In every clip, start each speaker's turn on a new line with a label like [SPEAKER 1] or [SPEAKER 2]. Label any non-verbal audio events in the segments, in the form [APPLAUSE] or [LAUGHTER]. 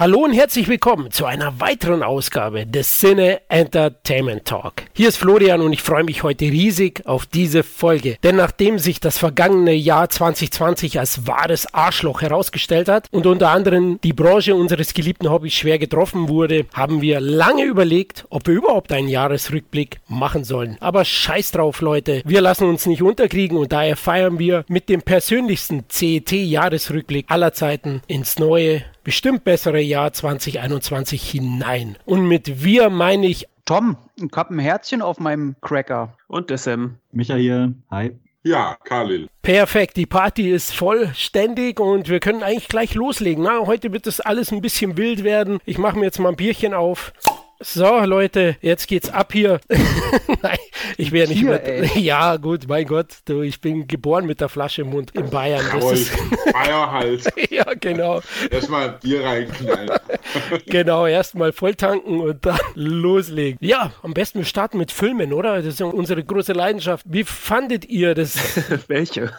[SPEAKER 1] Hallo und herzlich willkommen zu einer weiteren Ausgabe des Cine Entertainment Talk. Hier ist Florian und ich freue mich heute riesig auf diese Folge. Denn nachdem sich das vergangene Jahr 2020 als wahres Arschloch herausgestellt hat und unter anderem die Branche unseres geliebten Hobbys schwer getroffen wurde, haben wir lange überlegt, ob wir überhaupt einen Jahresrückblick machen sollen. Aber scheiß drauf, Leute. Wir lassen uns nicht unterkriegen und daher feiern wir mit dem persönlichsten CET-Jahresrückblick aller Zeiten ins neue bestimmt bessere Jahr 2021 hinein. Und mit wir meine ich
[SPEAKER 2] Tom, ich ein Herzchen auf meinem Cracker.
[SPEAKER 3] Und der Sam.
[SPEAKER 4] Michael, hi.
[SPEAKER 5] Ja, Khalil.
[SPEAKER 1] Perfekt, die Party ist vollständig und wir können eigentlich gleich loslegen. Na, heute wird das alles ein bisschen wild werden. Ich mache mir jetzt mal ein Bierchen auf. So, Leute, jetzt geht's ab hier. [LAUGHS] Nein, ich wäre nicht
[SPEAKER 2] Hier,
[SPEAKER 1] mehr. [LAUGHS] Ja, gut, mein Gott, du, ich bin geboren mit der Flasche im Mund in Bayern. Ist,
[SPEAKER 5] Feier halt. [LAUGHS]
[SPEAKER 1] ja, genau.
[SPEAKER 5] Erstmal Bier reinknallen. [LAUGHS]
[SPEAKER 1] Genau, erstmal voll tanken und dann loslegen. Ja, am besten wir starten mit Filmen, oder? Das ist ja unsere große Leidenschaft. Wie fandet ihr das?
[SPEAKER 3] Welche?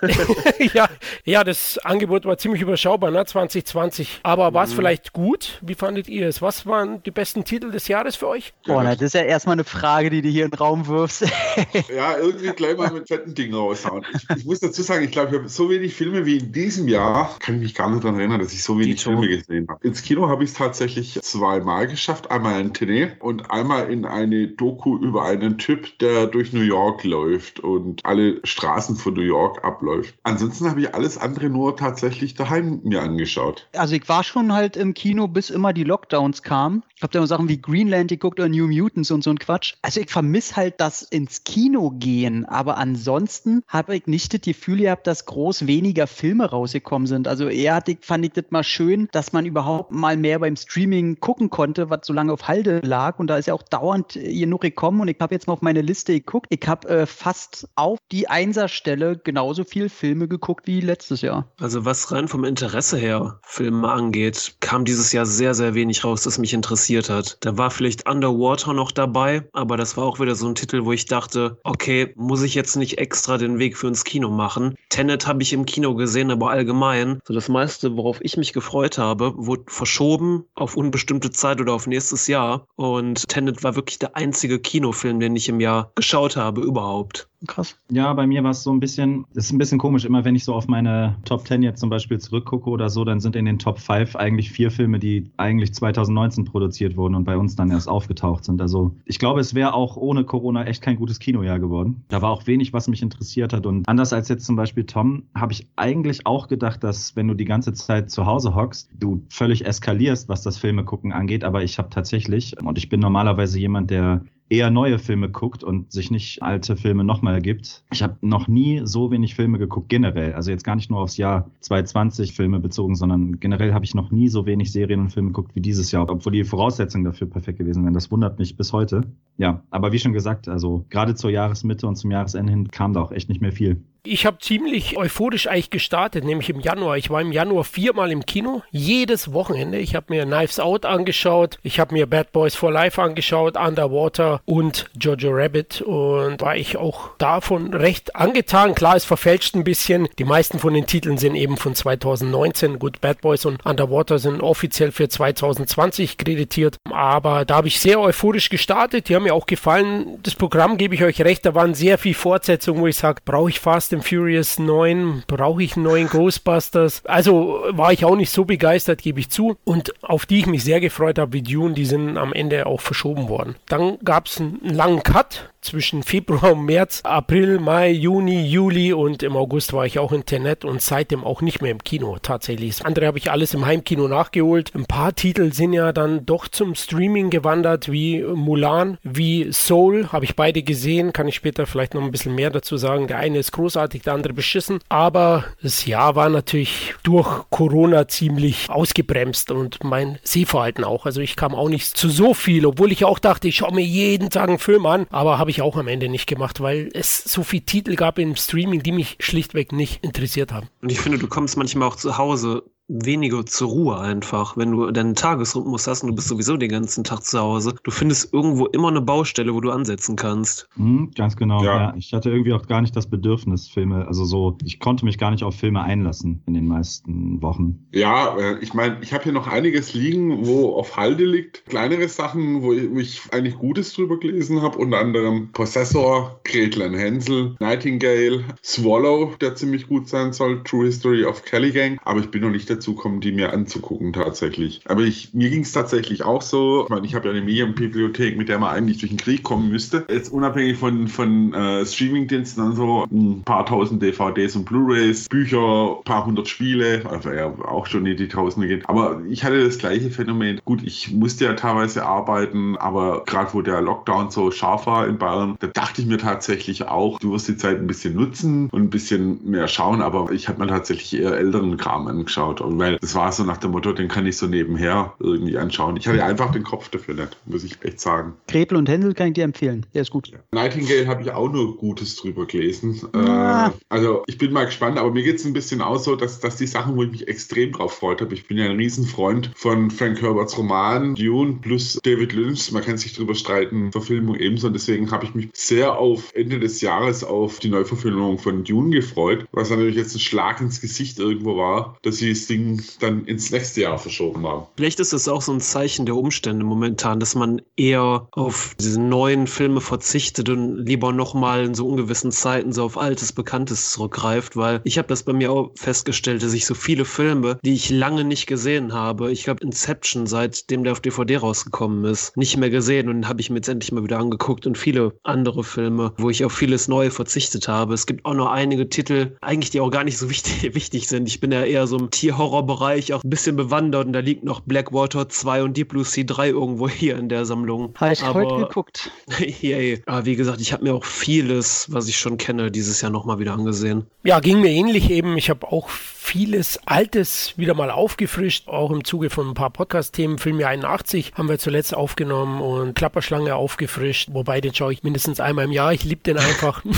[SPEAKER 1] ja, ja, das Angebot war ziemlich überschaubar, ne? 2020. Aber war es vielleicht gut? Wie fandet ihr es? Was waren die besten Titel des Jahres für euch?
[SPEAKER 2] Boah, na, das ist ja erstmal eine Frage, die du hier in den Raum wirfst. [LAUGHS]
[SPEAKER 5] Ja, irgendwie gleich mal mit fetten Dingen raushauen. Ich, ich muss dazu sagen, ich glaube, ich habe so wenig Filme wie in diesem Jahr, kann ich mich gar nicht daran erinnern, dass ich so wenig. Filme gesehen habe. Ins Kino habe ich es tatsächlich zweimal geschafft. Einmal in Tene und einmal in eine Doku über einen Typ, der durch New York läuft und alle Straßen von New York abläuft. Ansonsten habe ich alles andere nur tatsächlich daheim mir angeschaut.
[SPEAKER 2] Also ich war schon halt im Kino, bis immer die Lockdowns kamen. Ich habe da immer Sachen wie Greenland geguckt oder New Mutants und so ein Quatsch. Also ich vermisse halt das ins Kino gehen, aber ansonsten habe ich nicht das Gefühl gehabt, dass groß weniger Filme rausgekommen sind. Also eher hatte ich, fand ich das mal schön, dass man überhaupt mal mehr beim Streaming gucken konnte, was so lange auf Halde lag. Und da ist ja auch dauernd genug gekommen. Und ich habe jetzt mal auf meine Liste geguckt. Ich habe äh, fast auf die Einserstelle genauso viel Filme geguckt wie letztes Jahr.
[SPEAKER 3] Also was rein vom Interesse her Filme angeht, kam dieses Jahr sehr, sehr wenig raus, das mich interessiert hat. Da war vielleicht Underwater noch dabei, aber das war auch wieder so ein Titel, wo ich dachte, okay, muss ich jetzt nicht extra den Weg für ins Kino machen. Tenet habe ich im Kino gesehen, aber allgemein, so das meiste, worauf ich mich gefreut habe, wurde verschoben auf unbestimmte Zeit oder auf nächstes Jahr. Und Tenet war wirklich der einzige Kinofilm, den ich im Jahr geschaut habe überhaupt.
[SPEAKER 2] Krass.
[SPEAKER 4] Ja, bei mir war es so ein bisschen, ist ein bisschen komisch, immer wenn ich so auf meine Top 10 jetzt zum Beispiel zurückgucke oder so, dann sind in den Top 5 eigentlich vier Filme, die eigentlich 2019 produziert wurden und bei uns dann erst aufgetaucht sind. Also ich glaube, es wäre auch ohne Corona echt kein gutes Kinojahr geworden. Da war auch wenig, was mich interessiert hat. Und anders als jetzt zum Beispiel Tom, habe ich eigentlich auch gedacht, dass wenn du die ganze Zeit zu Hause hockst, du völlig eskalierst, was das Filme gucken angeht. Aber ich habe tatsächlich, und ich bin normalerweise jemand, der eher neue Filme guckt und sich nicht alte Filme nochmal gibt. Ich habe noch nie so wenig Filme geguckt, generell. Also jetzt gar nicht nur aufs Jahr 2020 Filme bezogen, sondern generell habe ich noch nie so wenig Serien und Filme geguckt wie dieses Jahr, obwohl die Voraussetzungen dafür perfekt gewesen wären. Das wundert mich bis heute. Ja, aber wie schon gesagt, also gerade zur Jahresmitte und zum Jahresende hin kam da auch echt nicht mehr viel.
[SPEAKER 1] Ich habe ziemlich euphorisch eigentlich gestartet, nämlich im Januar. Ich war im Januar viermal im Kino, jedes Wochenende. Ich habe mir Knives Out angeschaut, ich habe mir Bad Boys for Life angeschaut, Underwater und Jojo Rabbit und war ich auch davon recht angetan. Klar, es verfälscht ein bisschen. Die meisten von den Titeln sind eben von 2019. Gut, Bad Boys und Underwater sind offiziell für 2020 kreditiert, aber da habe ich sehr euphorisch gestartet. Die haben mir auch gefallen. Das Programm gebe ich euch recht, da waren sehr viel Fortsetzungen, wo ich sage, brauche ich Fast and Furious 9, brauche ich einen neuen Ghostbusters. Also war ich auch nicht so begeistert, gebe ich zu. Und auf die ich mich sehr gefreut habe, wie Dune, die sind am Ende auch verschoben worden. Dann gab es einen langen Cut zwischen Februar und März, April, Mai, Juni, Juli und im August war ich auch in Tenet und seitdem auch nicht mehr im Kino tatsächlich. Andere habe ich alles im Heimkino nachgeholt. Ein paar Titel sind ja dann doch zum Streaming gewandert, wie Mulan, wie Soul, habe ich beide gesehen, kann ich später vielleicht noch ein bisschen mehr dazu sagen. Der eine ist großartig, der andere beschissen, aber das Jahr war natürlich durch Corona ziemlich ausgebremst und mein Sehverhalten auch. Also ich kam auch nicht zu so viel, obwohl ich auch dachte, ich schaue mir jeden Tag einen Film an, aber habe ich auch am Ende nicht gemacht, weil es so viele Titel gab im Streaming, die mich schlichtweg nicht interessiert haben.
[SPEAKER 3] Und ich finde, du kommst manchmal auch zu Hause weniger zur Ruhe einfach. Wenn du deinen Tagesrhythmus hast und du bist sowieso den ganzen Tag zu Hause, du findest irgendwo immer eine Baustelle, wo du ansetzen kannst.
[SPEAKER 4] Mhm, ganz genau,
[SPEAKER 5] Ja.
[SPEAKER 4] ja. Ich hatte irgendwie auch gar nicht das Bedürfnis, Filme, also so, ich konnte mich gar nicht auf Filme einlassen in den meisten Wochen.
[SPEAKER 5] Ja, äh, ich meine, ich habe hier noch einiges liegen, wo auf Halde liegt. Kleinere Sachen, wo ich mich eigentlich Gutes drüber gelesen habe, unter anderem Possessor, Gretel and Hänsel, Nightingale, Swallow, der ziemlich gut sein soll, True History of Kelly Gang. Aber ich bin noch nicht dazu gekommen, die mir anzugucken tatsächlich. Aber ich, mir ging es tatsächlich auch so. Ich meine, ich habe ja eine Medienbibliothek, mit der man eigentlich durch den Krieg kommen müsste. Jetzt unabhängig von, von äh, Streamingdiensten und so, ein paar tausend DVDs und Blu-rays, Bücher, paar hundert Spiele, also ja auch schon in die Tausende geht. Aber ich hatte das gleiche Phänomen. Gut, ich musste ja teilweise arbeiten, aber gerade wo der Lockdown so scharf war in Bayern, da dachte ich mir tatsächlich auch, du wirst die Zeit ein bisschen nutzen und ein bisschen mehr schauen, aber ich habe mir tatsächlich eher älteren Kram angeschaut, und weil das war so nach dem Motto, den kann ich so nebenher irgendwie anschauen. Ich hatte einfach den Kopf dafür nicht, muss ich echt sagen.
[SPEAKER 2] Gretel und Hänsel kann ich dir empfehlen. Der ist gut.
[SPEAKER 5] Nightingale habe ich auch nur Gutes drüber gelesen.
[SPEAKER 2] Ah.
[SPEAKER 5] Äh, also ich bin mal gespannt, aber mir geht es ein bisschen auch so, dass, dass die Sachen, wo ich mich extrem drauf freut habe, ich bin ja ein Riesenfreund von Frank Herberts Roman Dune plus David Lynch, man kann sich drüber streiten, Verfilmung ebenso und deswegen habe ich mich sehr auf Ende des Jahres auf die Neuverfilmung von Dune gefreut, was natürlich jetzt ein Schlag ins Gesicht irgendwo war, dass sie das Ding dann ins nächste Jahr verschoben haben.
[SPEAKER 3] Vielleicht ist es auch so ein Zeichen der Umstände momentan, dass man eher auf diese neuen Filme verzichtet und lieber nochmal in so ungewissen Zeiten so auf altes, bekanntes zurückgreift, weil ich habe das bei mir auch festgestellt, dass ich so viele Filme, die ich lange nicht gesehen habe, ich habe Inception, seitdem der auf DVD rausgekommen ist, nicht mehr gesehen und habe ich mir jetzt endlich mal wieder angeguckt und viele andere Filme, wo ich auf vieles Neue verzichtet habe. Es gibt auch noch einige Titel, eigentlich die auch gar nicht so wichtig, [LAUGHS] wichtig sind. Ich bin ja eher so im Tierhorrorbereich auch ein bisschen bewandert und da liegt noch Blackwater 2 und Deep Blue Sea 3 irgendwo hier in der Sammlung.
[SPEAKER 2] Habe ich
[SPEAKER 3] Aber-
[SPEAKER 2] heute geguckt. [LAUGHS]
[SPEAKER 3] Yay. Aber wie gesagt, ich habe mir auch vieles, was ich schon kenne, dieses Jahr nochmal wieder angesehen.
[SPEAKER 1] Ja, ging mir ähnlich eben. Ich habe auch vieles Altes wieder mal aufgefrischt, auch im Zuge von ein paar Podcast-Themen. Filmjahr 81 haben wir zuletzt aufgenommen und Klapperschlange aufgefrischt, wobei den schaue ich mindestens einmal im Jahr. Ich liebe den einfach. [LAUGHS]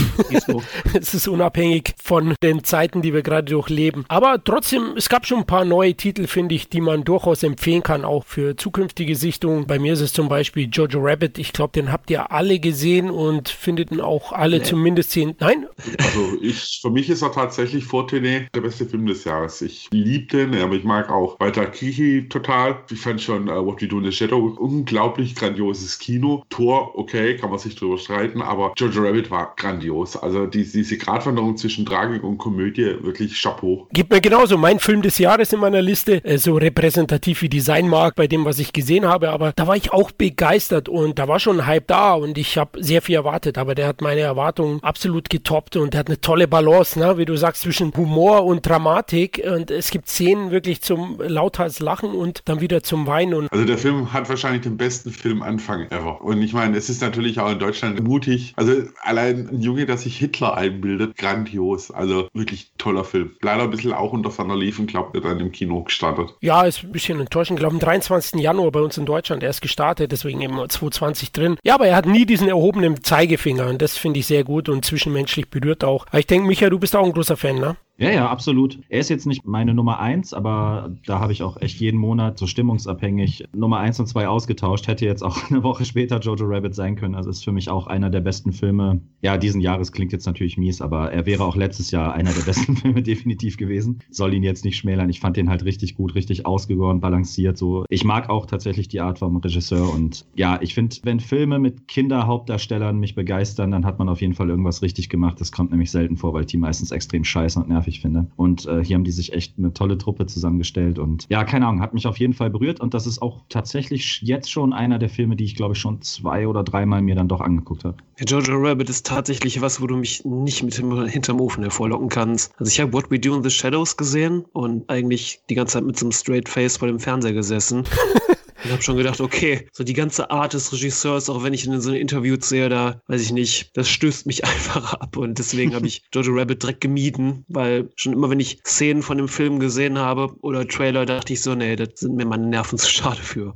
[SPEAKER 1] Es ist unabhängig von den Zeiten, die wir gerade durchleben. Aber trotzdem, es gab schon ein paar neue Titel, finde ich, die man durchaus empfehlen kann, auch für zukünftige Sichtungen. Bei mir ist es zum Beispiel Jojo Rabbit. Ich glaube, den habt ihr alle gesehen und findet ihn auch alle
[SPEAKER 3] Nee.
[SPEAKER 1] zumindest sehen. Nein?
[SPEAKER 5] Also ich, für mich ist er tatsächlich vor der beste Film des Jahres. Ich liebe den, aber ich mag auch Walter Kichi total. Ich fand schon uh, What We Do in the Shadow unglaublich grandioses Kino. Tor, okay, kann man sich drüber streiten, aber Jojo Rabbit war grandios. Also die, diese Gratwanderung zwischen Tragik und Komödie, wirklich Chapeau.
[SPEAKER 1] Gibt mir genauso mein Film des Jahres in meiner Liste, äh, so repräsentativ wie die sein mag bei dem, was ich gesehen habe, aber da war ich auch begeistert und da war schon ein Hype da und ich habe sehr viel erwartet, aber der hat meine Erwartungen absolut getoppt und der hat eine tolle Balance, ne? wie du sagst, zwischen Humor und Dramatik und es gibt Szenen wirklich zum lauthals Lachen und dann wieder zum Weinen und
[SPEAKER 5] Also der Film hat wahrscheinlich den besten Filmanfang ever. Und ich meine, es ist natürlich auch in Deutschland mutig. Also allein ein Junge, der sich Hitler einbildet, grandios. Also wirklich toller Film. Leider ein bisschen auch unter Van der Liefen, glaubt er dann im Kino gestartet.
[SPEAKER 1] Ja, ist ein bisschen enttäuschend. Ich glaube, am 23. Januar bei uns in Deutschland erst gestartet, deswegen eben 2020 drin. Ja, aber er hat nie diesen erhobenen Zeigefinger und das finde ich sehr gut und zwischenmenschlich berührt auch. Aber ich denke, Micha, du bist auch ein großer Fan, ne?
[SPEAKER 4] Ja, ja, absolut. Er ist jetzt nicht meine Nummer eins, aber da habe ich auch echt jeden Monat so stimmungsabhängig Nummer eins und zwei ausgetauscht. Hätte jetzt auch [LAUGHS] eine Woche später Jojo Rabbit sein können. Also ist für mich auch einer der besten Filme. Ja, diesen Jahres klingt jetzt natürlich mies, aber er wäre auch letztes Jahr einer der besten [LAUGHS] Filme definitiv gewesen. Soll ihn jetzt nicht schmälern. Ich fand den halt richtig gut, richtig ausgegoren, balanciert. So, ich mag auch tatsächlich die Art vom Regisseur und ja, ich finde, wenn Filme mit Kinderhauptdarstellern mich begeistern, dann hat man auf jeden Fall irgendwas richtig gemacht. Das kommt nämlich selten vor, weil die meistens extrem scheiße und nervig finde. Und äh, hier haben die sich echt eine tolle Truppe zusammengestellt und ja, keine Ahnung, hat mich auf jeden Fall berührt und das ist auch tatsächlich jetzt schon einer der Filme, die ich glaube ich schon zwei oder dreimal mir dann doch angeguckt habe.
[SPEAKER 3] Jojo Rabbit ist tatsächlich was, wo du mich nicht mit dem, hinterm Ofen hervorlocken kannst. Also ich habe What We Do in the Shadows gesehen und eigentlich die ganze Zeit mit so einem Straight Face vor dem Fernseher gesessen. [LAUGHS] Ich habe schon gedacht, okay, so die ganze Art des Regisseurs, auch wenn ich in so einem Interview sehe, da weiß ich nicht, das stößt mich [LAUGHS] einfach ab und deswegen habe ich Jojo Rabbit direkt gemieden, weil schon immer, wenn ich Szenen von dem Film gesehen habe oder Trailer, dachte ich so, nee, das sind mir meine Nerven zu schade für.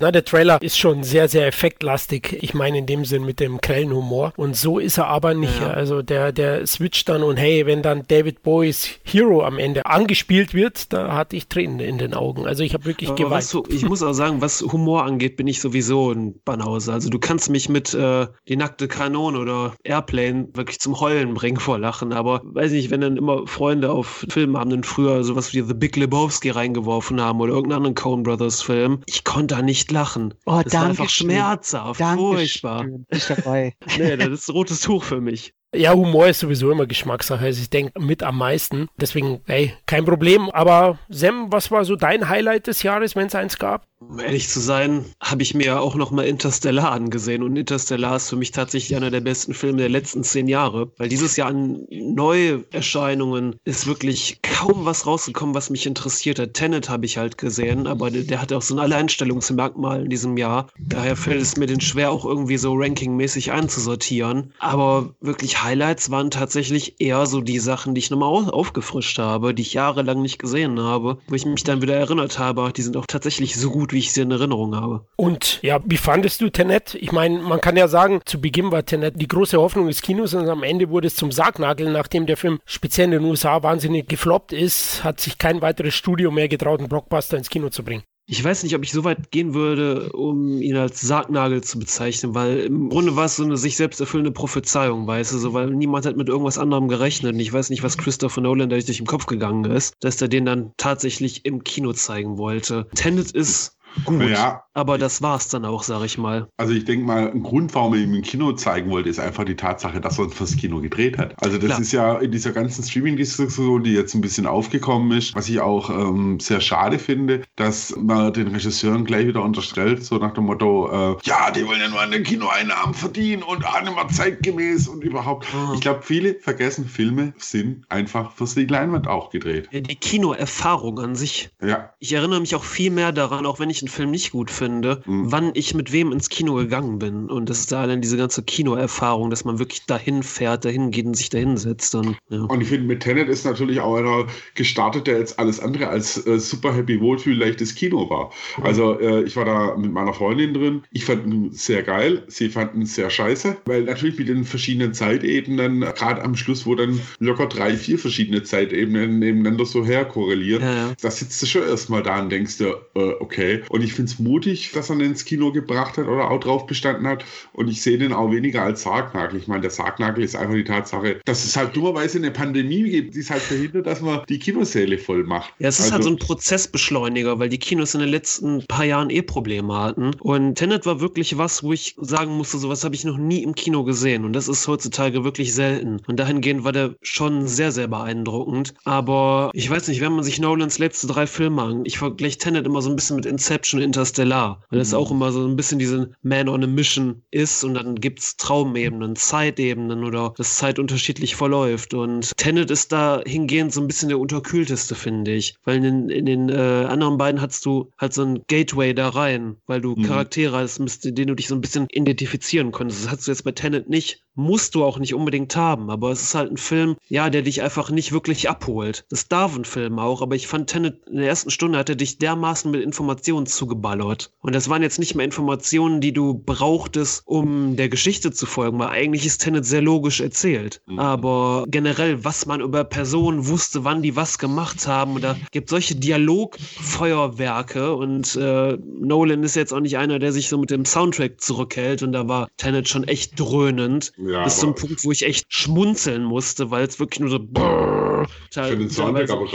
[SPEAKER 1] Na, der Trailer ist schon sehr, sehr effektlastig. Ich meine in dem Sinn mit dem grellen Humor. Und so ist er aber nicht. Ja. Also der, der switcht dann und hey, wenn dann David Bowies Hero am Ende angespielt wird, da hatte ich Tränen in den Augen. Also ich habe wirklich aber geweint.
[SPEAKER 3] So, ich muss auch sagen, was Humor angeht, bin ich sowieso ein Banause. Also du kannst mich mit äh, die nackte Kanone oder Airplane wirklich zum Heulen bringen vor Lachen. Aber weiß nicht, wenn dann immer Freunde auf Filmabenden früher sowas wie The Big Lebowski reingeworfen haben oder irgendeinen anderen Coen Brothers Film, ich konnte da nicht lachen.
[SPEAKER 2] Oh, das war einfach
[SPEAKER 3] schmerzhaft, furchtbar.
[SPEAKER 2] Ich dabei. [LAUGHS]
[SPEAKER 3] nee, das ist rotes Tuch für mich.
[SPEAKER 1] Ja, Humor ist sowieso immer Geschmackssache. Also ich denke mit am meisten. Deswegen, ey, kein Problem. Aber Sam, was war so dein Highlight des Jahres, wenn es eins gab?
[SPEAKER 3] Um ehrlich zu sein, habe ich mir auch noch mal Interstellar angesehen. Und Interstellar ist für mich tatsächlich einer der besten Filme der letzten zehn Jahre. Weil dieses Jahr an Neuerscheinungen ist wirklich kaum was rausgekommen, was mich interessiert hat. Tenet habe ich halt gesehen, aber der, der hat auch so ein Alleinstellungsmerkmal in diesem Jahr. Daher fällt es mir den schwer, auch irgendwie so rankingmäßig einzusortieren. Aber wirklich Highlights waren tatsächlich eher so die Sachen, die ich nochmal aufgefrischt habe, die ich jahrelang nicht gesehen habe, wo ich mich dann wieder erinnert habe, die sind auch tatsächlich so gut, wie ich sie in Erinnerung habe.
[SPEAKER 1] Und ja, wie fandest du Tenet? Ich meine, man kann ja sagen, zu Beginn war Tenet die große Hoffnung des Kinos und am Ende wurde es zum Sargnagel, nachdem der Film speziell in den USA wahnsinnig gefloppt ist, hat sich kein weiteres Studio mehr getraut, einen Blockbuster ins Kino zu bringen.
[SPEAKER 3] Ich weiß nicht, ob ich so weit gehen würde, um ihn als Sargnagel zu bezeichnen, weil im Grunde war es so eine sich selbst erfüllende Prophezeiung, weißt du, so, weil niemand hat mit irgendwas anderem gerechnet. Und ich weiß nicht, was Christopher Nolan da durch den Kopf gegangen ist, dass er den dann tatsächlich im Kino zeigen wollte. Tenet ist gut. Ja, aber das war's dann auch, sag ich mal.
[SPEAKER 5] Also ich denke mal, ein Grund, warum er ihm im Kino zeigen wollte, ist einfach die Tatsache, dass er fürs Kino gedreht hat. Also das Klar. ist ja in dieser ganzen Streaming-Diskussion, die jetzt ein bisschen aufgekommen ist, was ich auch ähm, sehr schade finde, dass man den Regisseuren gleich wieder unterstellt, so nach dem Motto, äh, ja, die wollen ja nur an den Kinoeinnahmen verdienen und auch nicht mehr zeitgemäß und überhaupt. Mhm. Ich glaube, viele vergessen, Filme sind einfach fürs die Leinwand auch gedreht.
[SPEAKER 3] Die Kinoerfahrung an sich.
[SPEAKER 5] Ja.
[SPEAKER 3] Ich erinnere mich auch viel mehr daran, auch wenn ich einen Film nicht gut finde, finde, mhm. wann ich mit wem ins Kino gegangen bin. Und das ist da dann diese ganze Kinoerfahrung, dass man wirklich dahin fährt, dahin geht und sich dahin setzt. Und,
[SPEAKER 5] ja. und ich finde, mit Tenet ist natürlich auch einer gestartet, der jetzt alles andere als äh, super happy, wohlfühl, leichtes Kino war. Mhm. Also äh, ich war da mit meiner Freundin drin. Ich fand ihn sehr geil. Sie fanden ihn sehr scheiße, weil natürlich mit den verschiedenen Zeitebenen, gerade am Schluss, wo dann locker drei, vier verschiedene Zeitebenen nebeneinander so herkorrelieren, ja, ja. da sitzt du schon erstmal da und denkst dir, äh, okay. Und ich finde es mutig, dass er ihn ins Kino gebracht hat oder auch drauf bestanden hat. Und ich sehe den auch weniger als Sargnagel. Ich meine, der Sargnagel ist einfach die Tatsache, dass es halt dummerweise eine Pandemie gibt, die es halt verhindert, dass man die Kinosäle voll macht.
[SPEAKER 3] Ja, es ist also, halt so ein Prozessbeschleuniger, weil die Kinos in den letzten paar Jahren eh Probleme hatten. Und Tenet war wirklich was, wo ich sagen musste, sowas habe ich noch nie im Kino gesehen. Und das ist heutzutage wirklich selten. Und dahingehend war der schon sehr, sehr beeindruckend. Aber ich weiß nicht, wenn man sich Nolans letzte drei Filme an, ich vergleiche Tenet immer so ein bisschen mit Inception, Interstellar. Weil auch mhm. immer so ein bisschen diese Man on a Mission ist und dann gibt es Traumebenen, Zeitebenen oder das Zeit unterschiedlich verläuft. Und Tenet ist da hingehend so ein bisschen der unterkühlteste, finde ich. Weil in den, in den äh, anderen beiden hast du halt so ein Gateway da rein, weil du mhm. Charaktere hast, mit denen du dich so ein bisschen identifizieren konntest. Das hast du jetzt bei Tenet nicht musst du auch nicht unbedingt haben, aber es ist halt ein Film, ja, der dich einfach nicht wirklich abholt. Das darf ein Film auch, aber ich fand Tenet in der ersten Stunde hat er dich dermaßen mit Informationen zugeballert. Und das waren jetzt nicht mehr Informationen, die du brauchtest, um der Geschichte zu folgen, weil eigentlich ist Tenet sehr logisch erzählt. Mhm. Aber generell, was man über Personen wusste, wann die was gemacht haben, und da gibt solche Dialogfeuerwerke und äh, Nolan ist jetzt auch nicht einer, der sich so mit dem Soundtrack zurückhält und da war Tenet schon echt dröhnend. Ja, bis zum Punkt, wo ich echt schmunzeln musste, weil es wirklich nur so. Brrr,
[SPEAKER 5] ich den Soundtrack, aber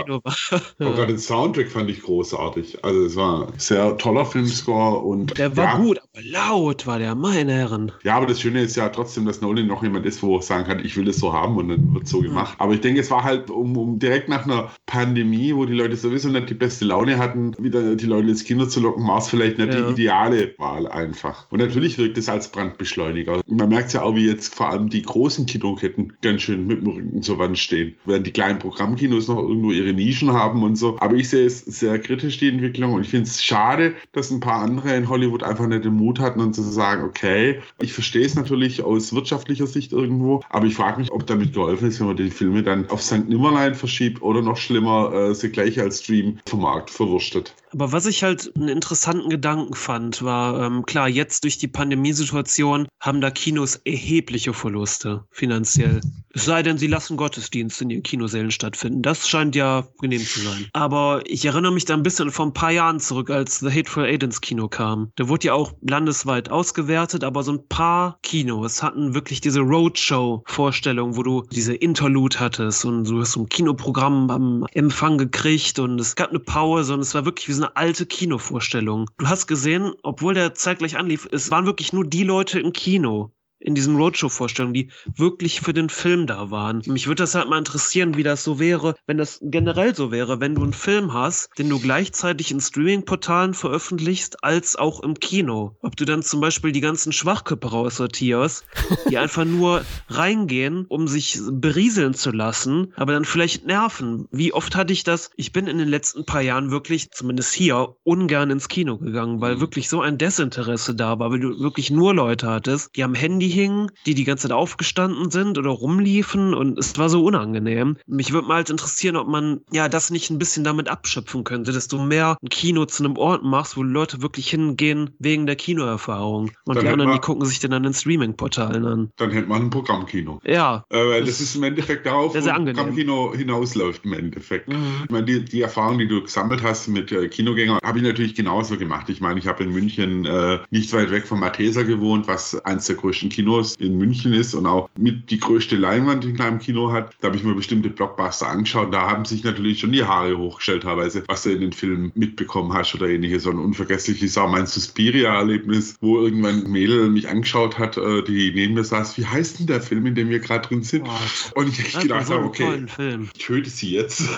[SPEAKER 5] gerade den Soundtrack fand ich großartig. Also es war ein sehr toller Filmscore und.
[SPEAKER 3] Der war ja, gut, aber laut war der, meine Herren.
[SPEAKER 5] Ja, aber das Schöne ist ja trotzdem, dass Nolan noch jemand ist, wo er sagen kann, ich will es so haben und dann wird es so gemacht. Aber ich denke, es war halt um, um direkt nach einer Pandemie, wo die Leute sowieso nicht die beste Laune hatten, wieder die Leute ins Kino zu locken, war es vielleicht nicht ja. die ideale Wahl einfach. Und natürlich wirkt es als Brandbeschleuniger. Man merkt es ja auch, wie jetzt vor allem die großen Kinoketten ganz schön mit dem Rücken zur Wand stehen. Während die kleinen Programmkinos noch irgendwo ihre Nischen haben und so. Aber ich sehe es sehr kritisch, die Entwicklung. Und ich finde es schade, dass ein paar andere in Hollywood einfach nicht den Mut hatten und zu sagen, okay, ich verstehe es natürlich aus wirtschaftlicher Sicht irgendwo, aber ich frage mich, ob damit geholfen ist, wenn man die Filme dann auf St. Nimmerlein verschiebt oder noch schlimmer, äh, sie gleich als Stream vom Markt verwurstet.
[SPEAKER 3] Aber was ich halt einen interessanten Gedanken fand, war, ähm, klar, jetzt durch die Pandemiesituation haben da Kinos erhebliche Verluste finanziell. Es sei denn, sie lassen Gottesdienste in ihren Kinosälen stattfinden. Das scheint ja genehm zu sein. Aber ich erinnere mich da ein bisschen vor ein paar Jahren zurück, als The Hateful ins Kino kam. Da wurde ja auch landesweit ausgewertet, aber so ein paar Kinos hatten wirklich diese Roadshow-Vorstellung, wo du diese Interlude hattest und du hast so ein Kinoprogramm am Empfang gekriegt und es gab eine Pause und es war wirklich wie so eine alte Kinovorstellung. Du hast gesehen, obwohl der zeitgleich anlief, es waren wirklich nur die Leute im Kino in diesen Roadshow-Vorstellungen, die wirklich für den Film da waren. Mich würde das halt mal interessieren, wie das so wäre, wenn das generell so wäre, wenn du einen Film hast, den du gleichzeitig in Streaming-Portalen veröffentlichst, als auch im Kino. Ob du dann zum Beispiel die ganzen Schwachköpfe raussortierst, die [LAUGHS] einfach nur reingehen, um sich berieseln zu lassen, aber dann vielleicht nerven. Wie oft hatte ich das? Ich bin in den letzten paar Jahren wirklich, zumindest hier, ungern ins Kino gegangen, weil wirklich so ein Desinteresse da war, weil du wirklich nur Leute hattest, die am Handy hingen, die die ganze Zeit aufgestanden sind oder rumliefen und es war so unangenehm. Mich würde mal halt interessieren, ob man ja das nicht ein bisschen damit abschöpfen könnte, dass du mehr ein Kino zu einem Ort machst, wo Leute wirklich hingehen wegen der Kinoerfahrung. Und
[SPEAKER 5] Dann
[SPEAKER 3] die anderen,
[SPEAKER 5] hätte
[SPEAKER 3] die gucken sich dann an den Streaming-Portalen an.
[SPEAKER 5] Dann hätte man ein Programmkino.
[SPEAKER 3] Ja.
[SPEAKER 5] Äh, weil das ist im Endeffekt darauf, wo. Programmkino hinausläuft im Endeffekt.
[SPEAKER 3] Mhm.
[SPEAKER 5] Ich meine, die, die Erfahrung, die du gesammelt hast mit äh, Kinogängern, habe ich natürlich genauso gemacht. Ich meine, ich habe in München äh, nicht weit weg vom Matheser gewohnt, was eines der größten Kinos in München ist und auch mit die größte Leinwand in einem Kino hat. Da habe ich mir bestimmte Blockbuster angeschaut. Da haben sich natürlich schon die Haare hochgestellt, teilweise, was du in den Filmen mitbekommen hast oder ähnliches. So ein unvergessliches auch mein Suspiria-Erlebnis, wo irgendwann ein Mädel mich angeschaut hat, äh, die neben mir saß. Wie heißt denn der Film, in dem wir gerade drin sind? Und ich
[SPEAKER 3] Das
[SPEAKER 5] gedacht habe, okay, ich töte sie jetzt. [LAUGHS]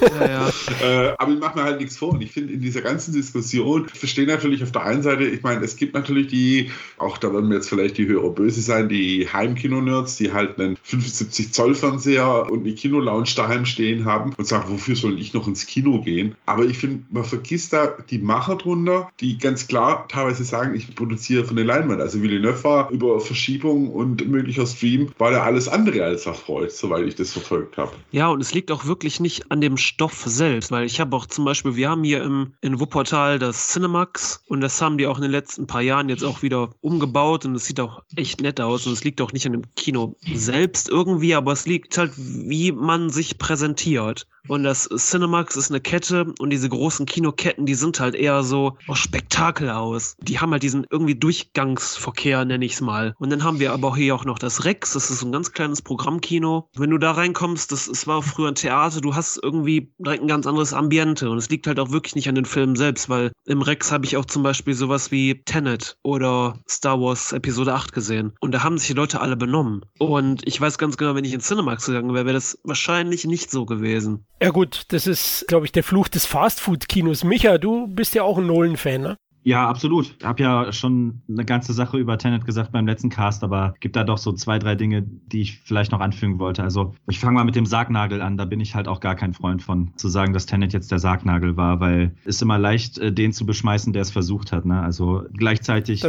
[SPEAKER 3] Ja, ja.
[SPEAKER 5] Äh, aber ich mache mir halt nichts vor. Und ich finde, in dieser ganzen Diskussion, ich verstehe natürlich auf der einen Seite, ich meine, es gibt natürlich die, auch da werden mir jetzt vielleicht die Hörer böse sein, die Heimkino-Nerds, die halt einen 75 Zoll Fernseher und eine Kino-Lounge daheim stehen haben und sagen, wofür soll ich noch ins Kino gehen? Aber ich finde, man vergisst da die Macher drunter, die ganz klar teilweise sagen, ich produziere von der Leinwand. Also Villeneuve war über Verschiebung und möglicher Stream, war da alles andere als erfreut, soweit ich das verfolgt habe.
[SPEAKER 3] Ja, und es liegt auch wirklich nicht an dem Stoff selbst, weil ich habe auch zum Beispiel, wir haben hier im, in Wuppertal das Cinemax und das haben die auch in den letzten paar Jahren jetzt auch wieder umgebaut und es sieht auch echt nett aus und es liegt auch nicht an dem Kino selbst irgendwie, aber es liegt halt, wie man sich präsentiert. Und das Cinemax ist eine Kette und diese großen Kinoketten, die sind halt eher so aus Spektakel aus. Die haben halt diesen irgendwie Durchgangsverkehr, nenne ich es mal. Und dann haben wir aber hier auch noch das Rex, das ist so ein ganz kleines Programmkino. Wenn du da reinkommst, das, es war früher ein Theater, du hast irgendwie direkt ein ganz anderes Ambiente und es liegt halt auch wirklich nicht an den Filmen selbst, weil im Rex habe ich auch zum Beispiel sowas wie Tenet oder Star Wars Episode 8 gesehen. Und da haben sich die Leute alle benommen. Und ich weiß ganz genau, wenn ich in Cinemax gegangen wäre, wäre das wahrscheinlich nicht so gewesen.
[SPEAKER 1] Ja gut, das ist, glaube ich, der Fluch des Fastfood-Kinos. Micha, du bist ja auch ein Nolan-Fan, ne?
[SPEAKER 4] Ja, absolut. Ich habe ja schon eine ganze Sache über Tenet gesagt beim letzten Cast, aber gibt da doch so zwei, drei Dinge, die ich vielleicht noch anfügen wollte. Also ich fange mal mit dem Sargnagel an. Da bin ich halt auch gar kein Freund von, zu sagen, dass Tenet jetzt der Sargnagel war, weil es ist immer leicht, äh, den zu beschmeißen, der es versucht hat. Ne? Also gleichzeitig,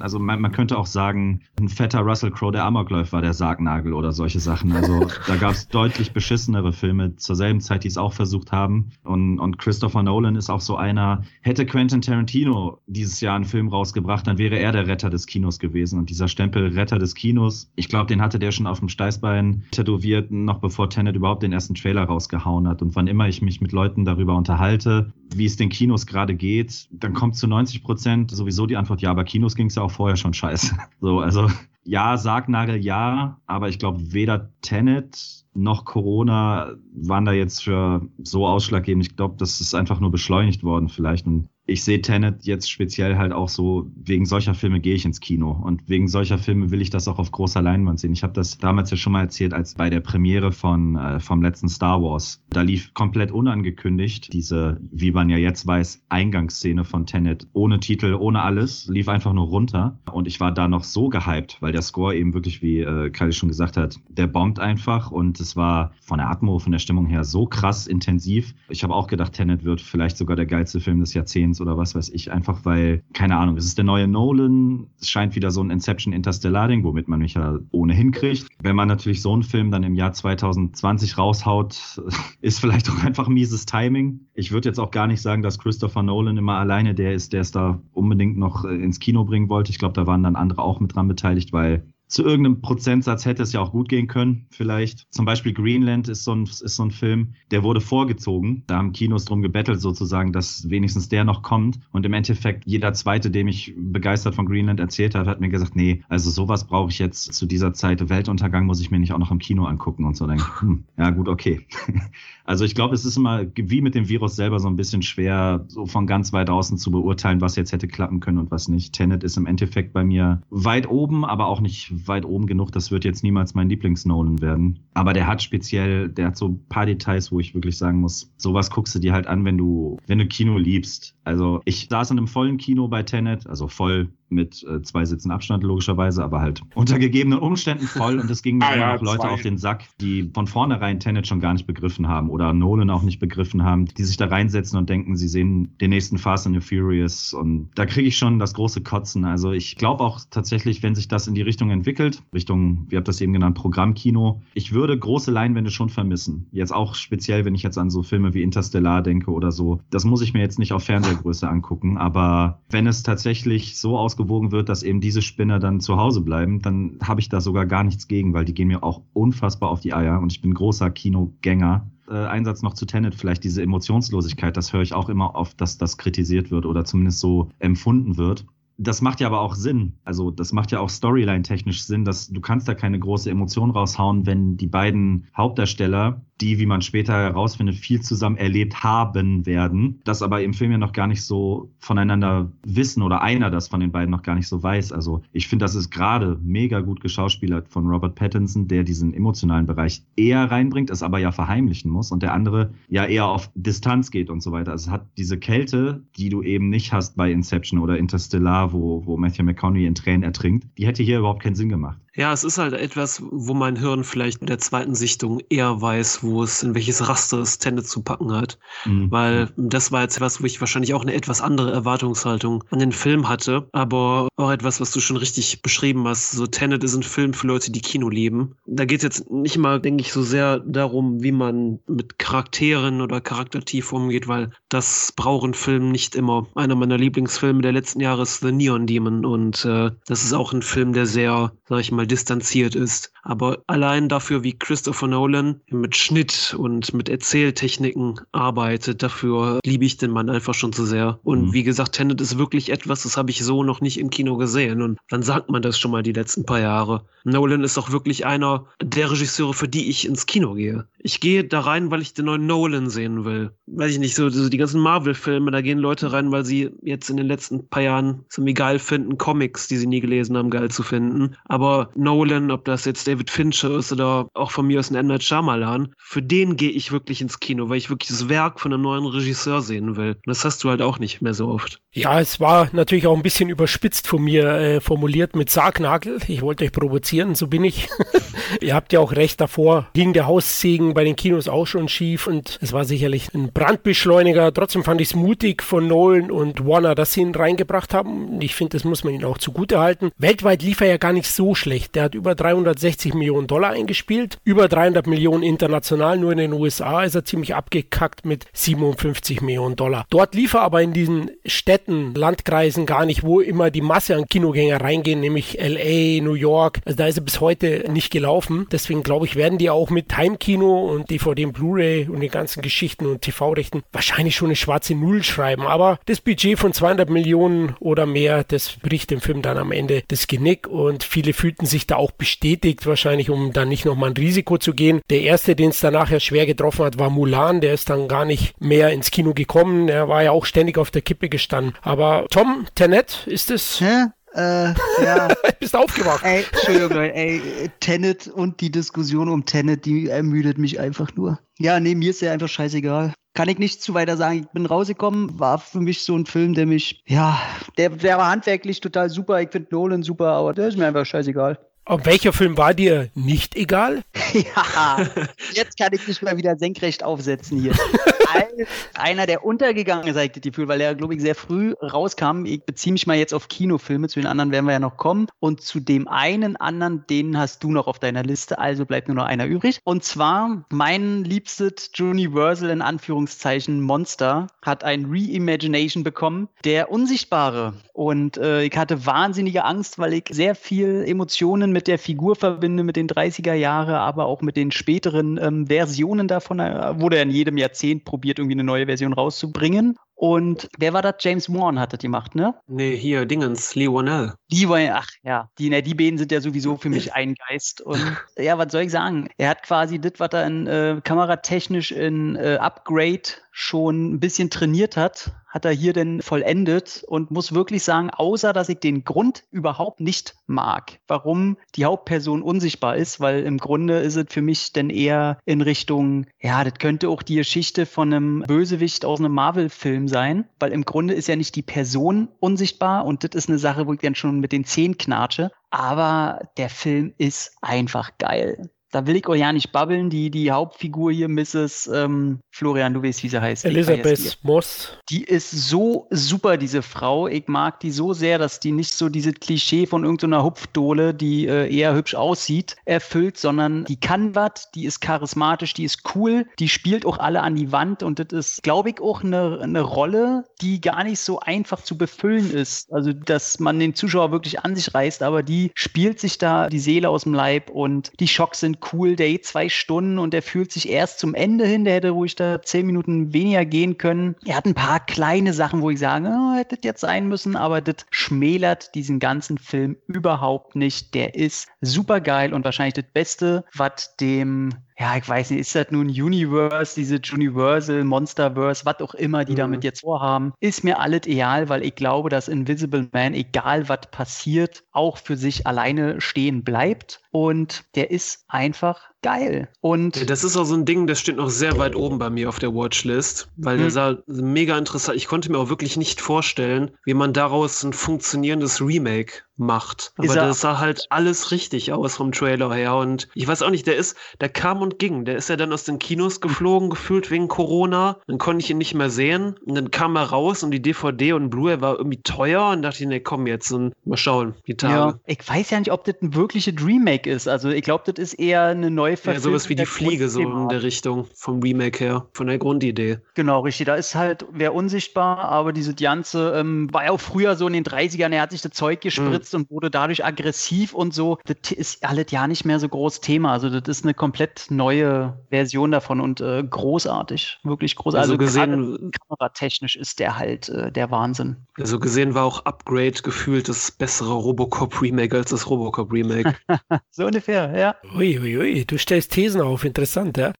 [SPEAKER 4] also man, man könnte auch sagen, ein fetter Russell Crowe, der Amokläufer, war der Sargnagel oder solche Sachen. Also da gab es [LAUGHS] deutlich beschissenere Filme zur selben Zeit, die es auch versucht haben. Und, und Christopher Nolan ist auch so einer, hätte Quentin Tarantino dieses Jahr einen Film rausgebracht, dann wäre er der Retter des Kinos gewesen. Und dieser Stempel Retter des Kinos, ich glaube, den hatte der schon auf dem Steißbein tätowiert, noch bevor Tenet überhaupt den ersten Trailer rausgehauen hat. Und wann immer ich mich mit Leuten darüber unterhalte, wie es den Kinos gerade geht, dann kommt zu 90 Prozent sowieso die Antwort, ja, aber Kinos ging es ja auch vorher schon scheiße. [LAUGHS] So, also ja, Sargnagel ja, aber ich glaube, weder Tenet noch Corona waren da jetzt für so ausschlaggebend. Ich glaube, das ist einfach nur beschleunigt worden vielleicht. Und ich sehe Tenet jetzt speziell halt auch so, wegen solcher Filme gehe ich ins Kino und wegen solcher Filme will ich das auch auf großer Leinwand sehen. Ich habe das damals ja schon mal erzählt, als bei der Premiere von äh, vom letzten Star Wars. Da lief komplett unangekündigt diese, wie man ja jetzt weiß, Eingangsszene von Tenet ohne Titel, ohne alles, lief einfach nur runter und ich war da noch so gehypt, weil der Score eben wirklich, wie äh, Kali schon gesagt hat, der bombt einfach und es war von der Atmo, von der Stimmung her so krass intensiv. Ich habe auch gedacht, Tenet wird vielleicht sogar der geilste Film des Jahrzehnts oder was weiß ich, einfach weil, keine Ahnung, es ist der neue Nolan, es scheint wieder so ein Inception Interstellar-Ding, womit man mich ja ohnehin kriegt. Wenn man natürlich so einen Film dann im Jahr 2020 raushaut, [LAUGHS] ist vielleicht auch einfach mieses Timing. Ich würde jetzt auch gar nicht sagen, dass Christopher Nolan immer alleine der ist, der es da unbedingt noch äh, ins Kino bringen wollte. Ich glaube, da waren dann andere auch mit dran beteiligt, weil zu irgendeinem Prozentsatz hätte es ja auch gut gehen können, vielleicht. Zum Beispiel Greenland ist so ein, ist so ein Film, der wurde vorgezogen. Da haben Kinos drum gebettelt, sozusagen, dass wenigstens der noch kommt. Und im Endeffekt, jeder zweite, dem ich begeistert von Greenland erzählt habe, hat mir gesagt, nee, also sowas brauche ich jetzt zu dieser Zeit. Weltuntergang muss ich mir nicht auch noch im Kino angucken und so. Denke, hm, ja, gut, okay. [LAUGHS] Also ich glaube, es ist immer wie mit dem Virus selber so ein bisschen schwer, so von ganz weit außen zu beurteilen, was jetzt hätte klappen können und was nicht. Tenet ist im Endeffekt bei mir weit oben, aber auch nicht weit oben genug. Das wird jetzt niemals mein Lieblings-Nolan werden. Aber der hat speziell, der hat so ein paar Details, wo ich wirklich sagen muss, sowas guckst du dir halt an, wenn du, wenn du Kino liebst. Also ich saß in einem vollen Kino bei Tenet, also voll mit äh, zwei Sitzen Abstand logischerweise, aber halt unter gegebenen Umständen voll und es gingen mir [LAUGHS] ah, ja, auch Leute zwei. auf den Sack, die von vornherein Tenet schon gar nicht begriffen haben oder Nolan auch nicht begriffen haben, die sich da reinsetzen und denken, sie sehen den nächsten Fast and the Furious und da kriege ich schon das große Kotzen. Also ich glaube auch tatsächlich, wenn sich das in die Richtung entwickelt, Richtung, wie habt das eben genannt, Programmkino, ich würde große Leinwände schon vermissen. Jetzt auch speziell, wenn ich jetzt an so Filme wie Interstellar denke oder so. Das muss ich mir jetzt nicht auf Fernsehgröße angucken, aber wenn es tatsächlich so aus ausgewogen wird, dass eben diese Spinner dann zu Hause bleiben, dann habe ich da sogar gar nichts gegen, weil die gehen mir auch unfassbar auf die Eier und ich bin großer Kinogänger. Äh, Einsatz noch zu Tenet, vielleicht diese Emotionslosigkeit, das höre ich auch immer oft, dass das kritisiert wird oder zumindest so empfunden wird das macht ja aber auch Sinn. Also das macht ja auch Storyline-technisch Sinn, dass du kannst da keine große Emotion raushauen, wenn die beiden Hauptdarsteller die, wie man später herausfindet, viel zusammen erlebt haben werden, das aber im Film ja noch gar nicht so voneinander wissen oder einer das von den beiden noch gar nicht so weiß. Also ich finde, das ist gerade mega gut geschauspielert von Robert Pattinson, der diesen emotionalen Bereich eher reinbringt, es aber ja verheimlichen muss und der andere ja eher auf Distanz geht und so weiter. Also es hat diese Kälte, die du eben nicht hast bei Inception oder Interstellar, wo, wo Matthew McConaughey in Tränen ertrinkt, die hätte hier überhaupt keinen Sinn gemacht.
[SPEAKER 3] Ja, es ist halt etwas, wo mein Hirn vielleicht in der zweiten Sichtung eher weiß, wo es, in welches Raster es Tenet zu packen hat. Mhm. Weil das war jetzt etwas, wo ich wahrscheinlich auch eine etwas andere Erwartungshaltung an den Film hatte. Aber auch etwas, was du schon richtig beschrieben hast. So Tenet ist ein Film für Leute, die Kino lieben. Da geht es jetzt nicht mal, denke ich, so sehr darum, wie man mit Charakteren oder charaktertief umgeht, weil das braucht ein Film nicht immer. Einer meiner Lieblingsfilme der letzten Jahre ist The Neon Demon. Und äh, das ist auch ein Film, der sehr, sag ich mal, distanziert ist. Aber allein dafür, wie Christopher Nolan mit Schnitt und mit Erzähltechniken arbeitet, dafür liebe ich den Mann einfach schon zu sehr. Und mhm. wie gesagt, Tenet ist wirklich etwas, das habe ich so noch nicht im Kino gesehen. Und dann sagt man das schon mal die letzten paar Jahre. Nolan ist auch wirklich einer der Regisseure, für die ich ins Kino gehe. Ich gehe da rein, weil ich den neuen Nolan sehen will. Weiß ich nicht, so, so die ganzen Marvel-Filme, da gehen Leute rein, weil sie jetzt in den letzten paar Jahren so geil finden, Comics, die sie nie gelesen haben, geil zu finden. Aber Nolan, ob das jetzt David Fincher ist oder auch von mir aus ein Emmett Shyamalan, für den gehe ich wirklich ins Kino, weil ich wirklich das Werk von einem neuen Regisseur sehen will. Und das hast du halt auch nicht mehr so oft.
[SPEAKER 1] Ja, es war natürlich auch ein bisschen überspitzt von mir äh, formuliert mit Sargnagel. Ich wollte euch provozieren, so bin ich. [LAUGHS] Ihr habt ja auch recht davor, ging der Haussegen bei den Kinos auch schon schief und es war sicherlich ein Brandbeschleuniger. Trotzdem fand ich es mutig von Nolan und Warner, dass sie ihn reingebracht haben. Ich finde, das muss man ihnen auch zugute halten. Weltweit lief er ja gar nicht so schlecht. Der hat über 360 Millionen Dollar eingespielt, über 300 Millionen international, nur in den USA ist er ziemlich abgekackt mit 57 Millionen Dollar. Dort lief er aber in diesen Städten, Landkreisen gar nicht, wo immer die Masse an Kinogänger reingehen, nämlich LA, New York. Also da ist er bis heute nicht gelaufen. Deswegen glaube ich, werden die auch mit Heimkino und DVD und Blu-ray und den ganzen Geschichten und TV-Rechten wahrscheinlich schon eine schwarze Null schreiben. Aber das Budget von 200 Millionen oder mehr, das bricht dem Film dann am Ende das Genick und viele fühlten sich sich da auch bestätigt, wahrscheinlich, um dann nicht nochmal ein Risiko zu gehen. Der erste, den es danach ja schwer getroffen hat, war Mulan. Der ist dann gar nicht mehr ins Kino gekommen. Er war ja auch ständig auf der Kippe gestanden. Aber Tom, Tenet, ist es?
[SPEAKER 2] Hä? Äh, ja. [LAUGHS]
[SPEAKER 1] Bist aufgewacht.
[SPEAKER 2] Ey, Entschuldigung, ey, Tenet und die Diskussion um Tenet, die ermüdet mich einfach nur. Ja, nee, mir ist ja einfach scheißegal. Kann ich nicht zu weiter sagen. Ich bin rausgekommen, war für mich so ein Film, der mich, ja, der, der war handwerklich total super. Ich finde Nolan super, aber der ist mir einfach scheißegal.
[SPEAKER 1] Und welcher Film war dir nicht egal? [LAUGHS]
[SPEAKER 2] ja, jetzt kann ich mich mal wieder senkrecht aufsetzen hier. [LAUGHS] einer, der untergegangen ist, ich Gefühl, weil er, glaube ich, sehr früh rauskam. Ich beziehe mich mal jetzt auf Kinofilme, zu den anderen werden wir ja noch kommen. Und zu dem einen anderen, den hast du noch auf deiner Liste, also bleibt nur noch einer übrig. Und zwar mein liebstes Universal in Anführungszeichen Monster hat ein Reimagination bekommen, der Unsichtbare. Und äh, ich hatte wahnsinnige Angst, weil ich sehr viel Emotionen mit der Figur verbinde, mit den 30er Jahre, aber auch mit den späteren ähm, Versionen davon. Er wurde in jedem Jahrzehnt probiert, irgendwie eine neue Version rauszubringen. Und wer war das? James Wan hat das gemacht, ne?
[SPEAKER 3] Nee, hier, Dingens, Lee Wanell.
[SPEAKER 2] Die wollen, ach ja, die, ne, die beiden sind ja sowieso für mich [LAUGHS] ein Geist. Und ja, was soll ich sagen? Er hat quasi das, was er in, äh, kameratechnisch in äh, Upgrade schon ein bisschen trainiert hat, hat er hier denn vollendet und muss wirklich sagen, außer dass ich den Grund überhaupt nicht mag, warum die Hauptperson unsichtbar ist, weil im Grunde ist es für mich denn eher in Richtung, ja, das könnte auch die Geschichte von einem Bösewicht aus einem Marvel-Film sein, weil im Grunde ist ja nicht die Person unsichtbar und das ist eine Sache, wo ich dann schon mit den Zehen knatsche, aber der Film ist einfach geil da will ich euch ja nicht babbeln. Die, die Hauptfigur hier, Mrs. Ähm, Florian, du weißt, wie sie heißt.
[SPEAKER 1] Elisabeth Moss.
[SPEAKER 2] Die ist so super, diese Frau. Ich mag die so sehr, dass die nicht so diese Klischee von irgendeiner Hupfdohle, die äh, eher hübsch aussieht, erfüllt, sondern die kann was, die ist charismatisch, die ist cool, die spielt auch alle an die Wand und das ist, glaube ich, auch eine, eine Rolle, die gar nicht so einfach zu befüllen ist. Also, dass man den Zuschauer wirklich an sich reißt, aber die spielt sich da die Seele aus dem Leib und die Schocks sind cool, geht zwei Stunden und der fühlt sich erst zum Ende hin, der hätte ruhig da zehn Minuten weniger gehen können. Er hat ein paar kleine Sachen, wo ich sage, oh, hätte das jetzt sein müssen, aber das schmälert diesen ganzen Film überhaupt nicht. Der ist super geil und wahrscheinlich das Beste, was dem ja, ich weiß nicht, ist das nun Universe, diese Universal, Monsterverse, was auch immer die mhm. damit jetzt vorhaben, ist mir alles egal, weil ich glaube, dass Invisible Man, egal was passiert, auch für sich alleine stehen bleibt. Und der ist einfach geil. Und
[SPEAKER 3] das ist auch so ein Ding, das steht noch sehr weit oben bei mir auf der Watchlist, weil mhm. der sah mega interessant. Ich konnte mir auch wirklich nicht vorstellen, wie man daraus ein funktionierendes Remake macht. Aber das sah halt alles richtig aus vom Trailer her. Und ich weiß auch nicht, der ist, der kam und ging. Der ist ja dann aus den Kinos geflogen, gefühlt wegen Corona. Dann konnte ich ihn nicht mehr sehen. Und dann kam er raus und die DVD und Blu-ray war irgendwie teuer und dachte ich, nee, komm jetzt und mal schauen, die Tage. Ja,
[SPEAKER 2] ich weiß ja nicht, ob das ein wirkliches Remake ist. Also ich glaube, das ist eher eine neue
[SPEAKER 3] Ja, sowas wie die Fliege, so in der Richtung vom Remake her, von der Grundidee.
[SPEAKER 2] Genau, richtig. Da ist halt, wer unsichtbar, aber diese Janze ähm, war ja auch früher so in den 30ern, er hat sich das Zeug gespritzt. Mhm und wurde dadurch aggressiv und so. Das ist alles ja nicht mehr so groß Thema. Also das ist eine komplett neue Version davon und äh, großartig, wirklich großartig.
[SPEAKER 3] Also, also gesehen,
[SPEAKER 2] kameratechnisch ist der halt äh, der Wahnsinn.
[SPEAKER 3] Also gesehen war auch Upgrade gefühlt das bessere Robocop Remake als das Robocop Remake. [LAUGHS]
[SPEAKER 2] so ungefähr, ja.
[SPEAKER 1] Uiuiui, ui, ui. du stellst Thesen auf, interessant, ja.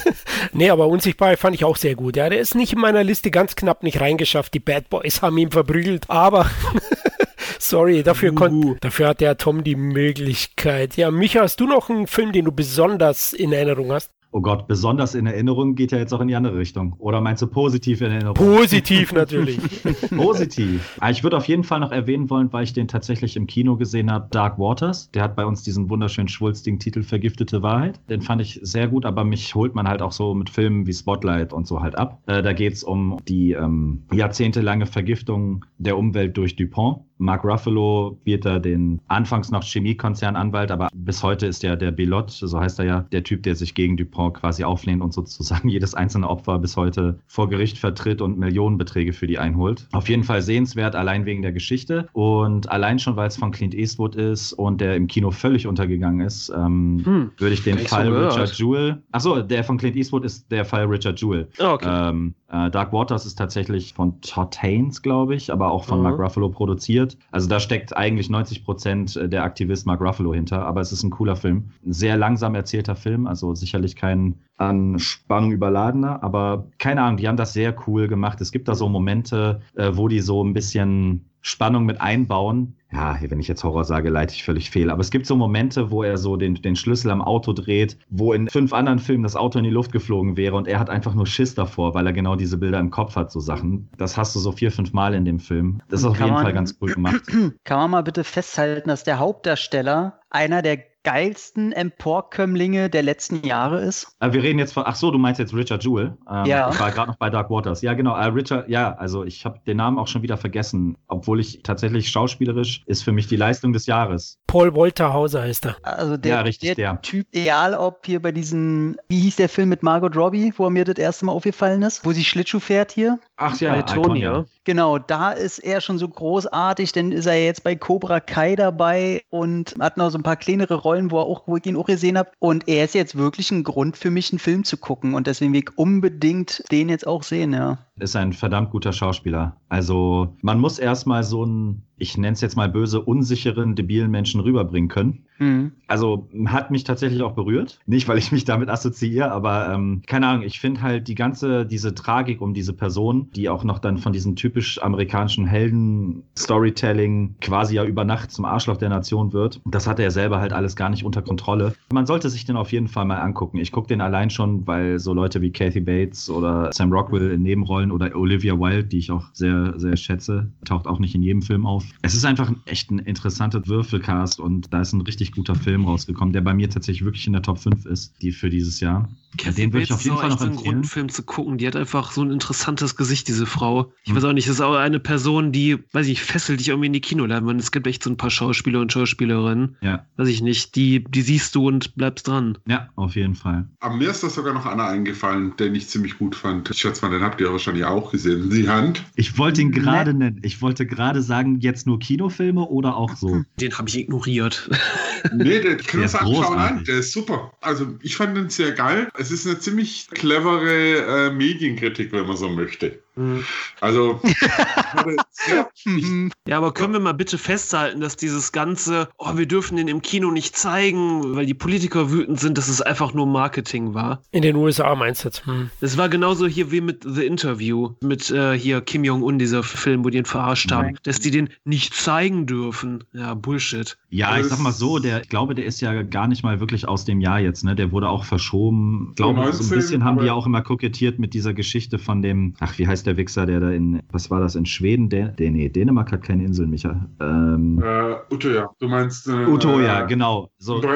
[SPEAKER 1] [LAUGHS] nee, aber unsichtbar fand ich auch sehr gut. Ja, der ist nicht in meiner Liste ganz knapp nicht reingeschafft. Die Bad Boys haben ihn verprügelt, aber [LAUGHS] Sorry, dafür, uh. dafür hat der Tom die Möglichkeit. Ja, Micha, hast du noch einen Film, den du besonders in Erinnerung hast?
[SPEAKER 4] Oh Gott, besonders in Erinnerung geht ja jetzt auch in die andere Richtung. Oder meinst du positiv in Erinnerung?
[SPEAKER 1] Positiv [LAUGHS] natürlich. [LAUGHS]
[SPEAKER 4] positiv. Ah, ich würde auf jeden Fall noch erwähnen wollen, weil ich den tatsächlich im Kino gesehen habe, Dark Waters. Der hat bei uns diesen wunderschönen schwulstigen Titel Vergiftete Wahrheit. Den fand ich sehr gut, aber mich holt man halt auch so mit Filmen wie Spotlight und so halt ab. Äh, da geht es um die ähm, jahrzehntelange Vergiftung der Umwelt durch Dupont. Mark Ruffalo wird da den anfangs noch Chemiekonzernanwalt, aber bis heute ist ja der Belot, so heißt er ja, der Typ, der sich gegen Dupont quasi auflehnt und sozusagen [LAUGHS] jedes einzelne Opfer bis heute vor Gericht vertritt und Millionenbeträge für die einholt. Auf jeden Fall sehenswert, allein wegen der Geschichte und allein schon, weil es von Clint Eastwood ist und der im Kino völlig untergegangen ist, ähm, hm, würde ich den Fall so Richard Jewell. Achso, der von Clint Eastwood ist der Fall Richard Jewell.
[SPEAKER 3] Oh, okay.
[SPEAKER 4] Ähm, äh, Dark Waters ist tatsächlich von Todd Haynes, glaube ich, aber auch von mhm. Mark Ruffalo produziert. Also da steckt eigentlich 90 Prozent der Aktivist Mark Ruffalo hinter, aber es ist ein cooler Film. Ein sehr langsam erzählter Film, also sicherlich kein an Spannung überladener, aber keine Ahnung, die haben das sehr cool gemacht. Es gibt da so Momente, äh, wo die so ein bisschen Spannung mit einbauen. Ja, wenn ich jetzt Horror sage, leite ich völlig fehl. Aber es gibt so Momente, wo er so den, den Schlüssel am Auto dreht, wo in fünf anderen Filmen das Auto in die Luft geflogen wäre und er hat einfach nur Schiss davor, weil er genau diese Bilder im Kopf hat, so Sachen. Das hast du so vier, fünf Mal in dem Film. Das ist auf jeden
[SPEAKER 2] man,
[SPEAKER 4] Fall ganz cool gemacht. [CLEARS THROAT]
[SPEAKER 2] Kann man mal bitte festhalten, dass der Hauptdarsteller einer der geilsten Emporkömmlinge der letzten Jahre ist?
[SPEAKER 4] Äh, wir reden jetzt von, ach so, du meinst jetzt Richard Jewell.
[SPEAKER 2] Ähm, ja.
[SPEAKER 4] Ich war gerade noch bei Dark Waters. Ja, genau. Äh, Richard, ja, also ich habe den Namen auch schon wieder vergessen, obwohl ich tatsächlich schauspielerisch ist für mich die Leistung des Jahres.
[SPEAKER 1] Paul Walter Hauser heißt er.
[SPEAKER 2] Also der,
[SPEAKER 4] ja, richtig,
[SPEAKER 2] der,
[SPEAKER 4] der,
[SPEAKER 2] Typ, egal ob hier bei diesen, wie hieß der Film mit Margot Robbie, wo er mir das erste Mal aufgefallen ist, wo sie Schlittschuh fährt hier?
[SPEAKER 4] Ach ja,
[SPEAKER 3] bei Tony, ja.
[SPEAKER 2] Genau, da ist er schon so großartig, denn ist er jetzt bei Cobra Kai dabei und hat noch so ein paar kleinere Rollen, wo, er auch, wo ich ihn auch gesehen habe. Und er ist jetzt wirklich ein Grund für mich, einen Film zu gucken. Und deswegen will ich unbedingt den jetzt auch sehen, ja.
[SPEAKER 4] Ist ein verdammt guter Schauspieler. Also man muss erstmal so einen, ich nenne es jetzt mal böse, unsicheren, debilen Menschen rüberbringen können.
[SPEAKER 2] Mhm.
[SPEAKER 4] Also hat mich tatsächlich auch berührt. Nicht, weil ich mich damit assoziiere, aber ähm, keine Ahnung, ich finde halt die ganze, diese Tragik um diese Person, die auch noch dann von diesem typisch amerikanischen Helden-Storytelling quasi ja über Nacht zum Arschloch der Nation wird, das hat er selber halt alles gar nicht unter Kontrolle. Man sollte sich den auf jeden Fall mal angucken. Ich gucke den allein schon, weil so Leute wie Kathy Bates oder Sam Rockwell in Nebenrollen oder Olivia Wilde, die ich auch sehr, sehr schätze, taucht auch nicht in jedem Film auf. Es ist einfach echt ein interessanter Würfelcast und da ist ein richtig guter Film rausgekommen, der bei mir tatsächlich wirklich in der Top 5 ist, die für dieses Jahr.
[SPEAKER 3] Kathy den würde ich auf jeden Fall noch empfehlen. Grund, einen Film zu gucken. Die hat einfach so ein interessantes Gesicht, diese Frau. Ich hm. weiß auch nicht, das ist auch eine Person, die, weiß ich, fesselt dich irgendwie in die Kinoleinwand. Es gibt echt so ein paar Schauspieler und Schauspielerinnen.
[SPEAKER 4] Ja.
[SPEAKER 3] Weiß ich nicht, die, die siehst du und bleibst dran.
[SPEAKER 4] Ja, auf jeden Fall.
[SPEAKER 5] Aber mir ist da sogar noch einer eingefallen, den ich ziemlich gut fand. Ich schätze mal, den habt ihr wahrscheinlich auch gesehen. Die Hand.
[SPEAKER 4] Ich wollte ihn gerade nennen. Ich wollte gerade sagen, jetzt nur Kinofilme oder auch so.
[SPEAKER 3] Den habe ich ignoriert. [LAUGHS]
[SPEAKER 5] nee, können wir anschauen an. Der ist super. Also ich fand den sehr geil. Es ist eine ziemlich clevere äh, Medienkritik, wenn man so möchte. Mhm. Also, [LAUGHS]
[SPEAKER 3] ja, aber können wir mal bitte festhalten, dass dieses ganze, oh, wir dürfen den im Kino nicht zeigen, weil die Politiker wütend sind, dass es einfach nur Marketing war?
[SPEAKER 1] In den USA meinst du jetzt?
[SPEAKER 3] Hm. Es war genauso hier wie mit The Interview, mit äh, hier Kim Jong-un, dieser Film, wo die ihn verarscht haben, Nein. dass die den nicht zeigen dürfen. Ja, Bullshit.
[SPEAKER 4] Ja, ich sag mal so, der, ich glaube, der ist ja gar nicht mal wirklich aus dem Jahr jetzt, ne? Der wurde auch verschoben. Ich glaube, 19, so ein bisschen haben die ja auch immer kokettiert mit dieser Geschichte von dem, ach, wie heißt der Wichser, der da in, was war das, in Schweden? Der, der nee, Dänemark hat keine Inseln, Micha.
[SPEAKER 5] Ähm, äh, Utoja, du meinst.
[SPEAKER 4] Äh, Utoja, genau. So, so,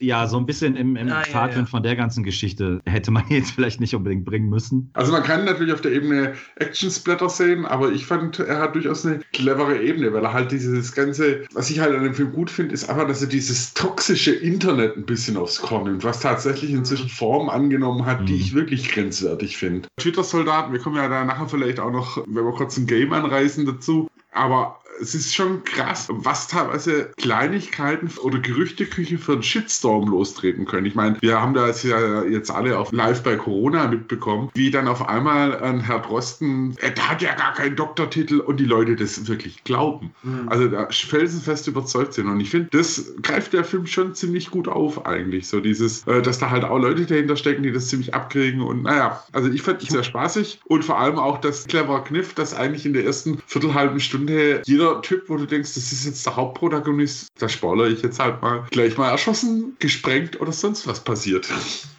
[SPEAKER 4] ja, so ein bisschen im, im ah, Fahrtwind ja, ja. von der ganzen Geschichte hätte man [LAUGHS] jetzt vielleicht nicht unbedingt bringen müssen.
[SPEAKER 5] Also man kann natürlich auf der Ebene Action-Splatter sehen, aber ich fand, er hat durchaus eine clevere Ebene, weil er halt dieses ganze, was ich halt an dem Film gut finde, ist einfach, dass er dieses toxische Internet ein bisschen aufs Korn nimmt, was tatsächlich inzwischen Formen angenommen hat, mhm. die ich wirklich grenzwertig finde. Twitter-Soldaten, wir kommen ja da nachher vielleicht auch noch, wenn wir kurz ein Game anreißen dazu, aber es ist schon krass, was teilweise Kleinigkeiten oder Gerüchteküche für einen Shitstorm lostreten können. Ich meine, wir haben das ja jetzt alle auf live bei Corona mitbekommen, wie dann auf einmal ein Herr Drosten, er hat ja gar keinen Doktortitel und die Leute das wirklich glauben. Mhm. Also da felsenfest überzeugt sind. Und ich finde, das greift der Film schon ziemlich gut auf eigentlich. So dieses, äh, dass da halt auch Leute dahinter stecken, die das ziemlich abkriegen. Und naja, also ich fand es sehr spaßig und vor allem auch das clever Kniff, dass eigentlich in der ersten viertelhalben Stunde jeder jeder Typ, wo du denkst, das ist jetzt der Hauptprotagonist, da spoilere ich jetzt halt mal, gleich mal erschossen, gesprengt oder sonst was passiert.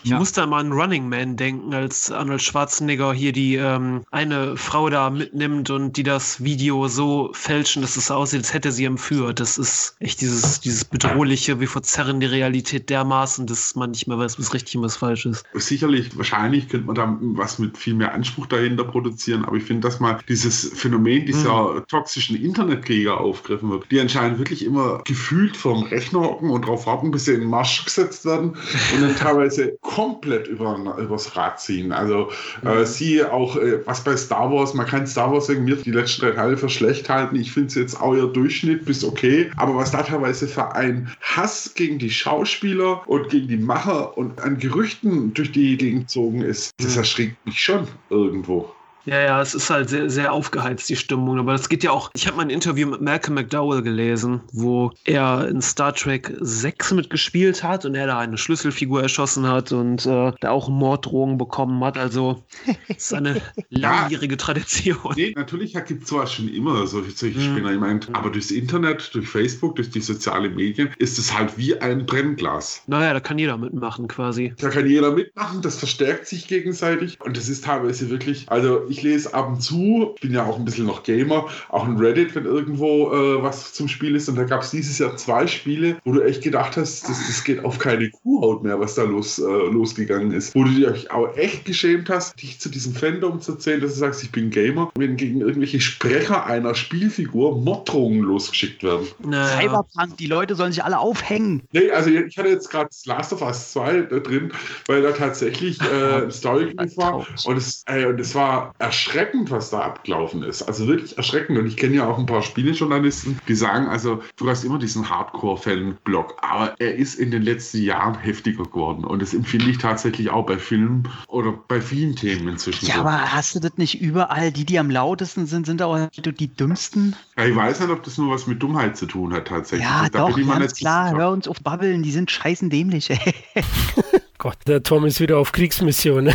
[SPEAKER 3] Ich ja. musste mal an Running Man denken, als Arnold Schwarzenegger hier die ähm, eine Frau da mitnimmt und die das Video so fälschen, dass es aussieht, als hätte sie entführt. Das ist echt dieses, dieses bedrohliche, wir verzerren die Realität dermaßen, dass man nicht mehr weiß, was richtig und was falsch ist.
[SPEAKER 5] Sicherlich, wahrscheinlich könnte man da was mit viel mehr Anspruch dahinter produzieren, aber ich finde, dass mal dieses Phänomen dieser hm. toxischen Internet Internetkrieger aufgegriffen wird, die anscheinend wirklich immer gefühlt vom Rechner hocken und darauf warten, bis sie in den Marsch gesetzt werden und dann teilweise komplett über, übers Rad ziehen. Also äh, mhm. sie auch, äh, was bei Star Wars, man kann Star Wars wegen mir die letzten drei Teile für schlecht halten. Ich finde es jetzt auch ihr Durchschnitt bis okay, aber was da teilweise für ein Hass gegen die Schauspieler und gegen die Macher und an Gerüchten durch die Gegend gezogen ist, das mhm. erschrickt mich schon irgendwo.
[SPEAKER 3] Ja, ja, es ist halt sehr, sehr aufgeheizt, die Stimmung. Aber das geht ja auch. Ich habe mal ein Interview mit Malcolm McDowell gelesen, wo er in Star Trek 6 mitgespielt hat und er da eine Schlüsselfigur erschossen hat und äh, da auch Morddrohungen bekommen hat. Also, es ist eine [LAUGHS] langjährige Tradition.
[SPEAKER 5] Nee, natürlich gibt es sowas schon immer, solche, solche
[SPEAKER 3] Mhm.
[SPEAKER 5] Spinner. Ich meine, aber durchs Internet, durch Facebook, durch die sozialen Medien ist es halt wie ein Brennglas.
[SPEAKER 3] Naja, da kann jeder mitmachen quasi.
[SPEAKER 5] Da kann jeder mitmachen, das verstärkt sich gegenseitig und das ist teilweise wirklich, also ich lese ab und zu, bin ja auch ein bisschen noch Gamer, auch in Reddit, wenn irgendwo äh, was zum Spiel ist und da gab es dieses Jahr zwei Spiele, wo du echt gedacht hast, das, das geht auf keine Kuhhaut mehr, was da los, äh, losgegangen ist. Wo du dich auch echt geschämt hast, dich zu diesem Fandom zu zählen, dass du sagst, ich bin Gamer, wenn gegen irgendwelche Sprecher einer Spielfigur Morddrohungen losgeschickt werden.
[SPEAKER 3] Naja.
[SPEAKER 2] Cyberpunk, die Leute sollen sich alle aufhängen.
[SPEAKER 5] Nee, also ich hatte jetzt gerade Last of Us 2 da drin, weil da tatsächlich äh, [LAUGHS] ein Storybrief war. Und es, äh, und es war erschreckend, was da abgelaufen ist. Also wirklich erschreckend. Und ich kenne ja auch ein paar Spielejournalisten, die sagen, also du hast immer diesen Hardcore-Fan-Blog, aber er ist in den letzten Jahren heftiger geworden. Und das empfinde ich tatsächlich auch bei Filmen oder bei vielen Themen inzwischen.
[SPEAKER 2] Ja,
[SPEAKER 5] so.
[SPEAKER 2] aber hast du das nicht überall? Die, die am lautesten sind, sind auch die dümmsten.
[SPEAKER 5] Ja, ich weiß nicht, ob das nur was mit Dummheit zu tun hat tatsächlich.
[SPEAKER 2] Ja,
[SPEAKER 5] Da
[SPEAKER 2] doch,
[SPEAKER 5] bin ich
[SPEAKER 2] ganz
[SPEAKER 5] nicht
[SPEAKER 2] klar.
[SPEAKER 5] sicher.
[SPEAKER 2] Hör uns auf Babbeln, die sind scheißen dämlich. [LAUGHS]
[SPEAKER 1] Gott, der Tom ist wieder auf Kriegsmission.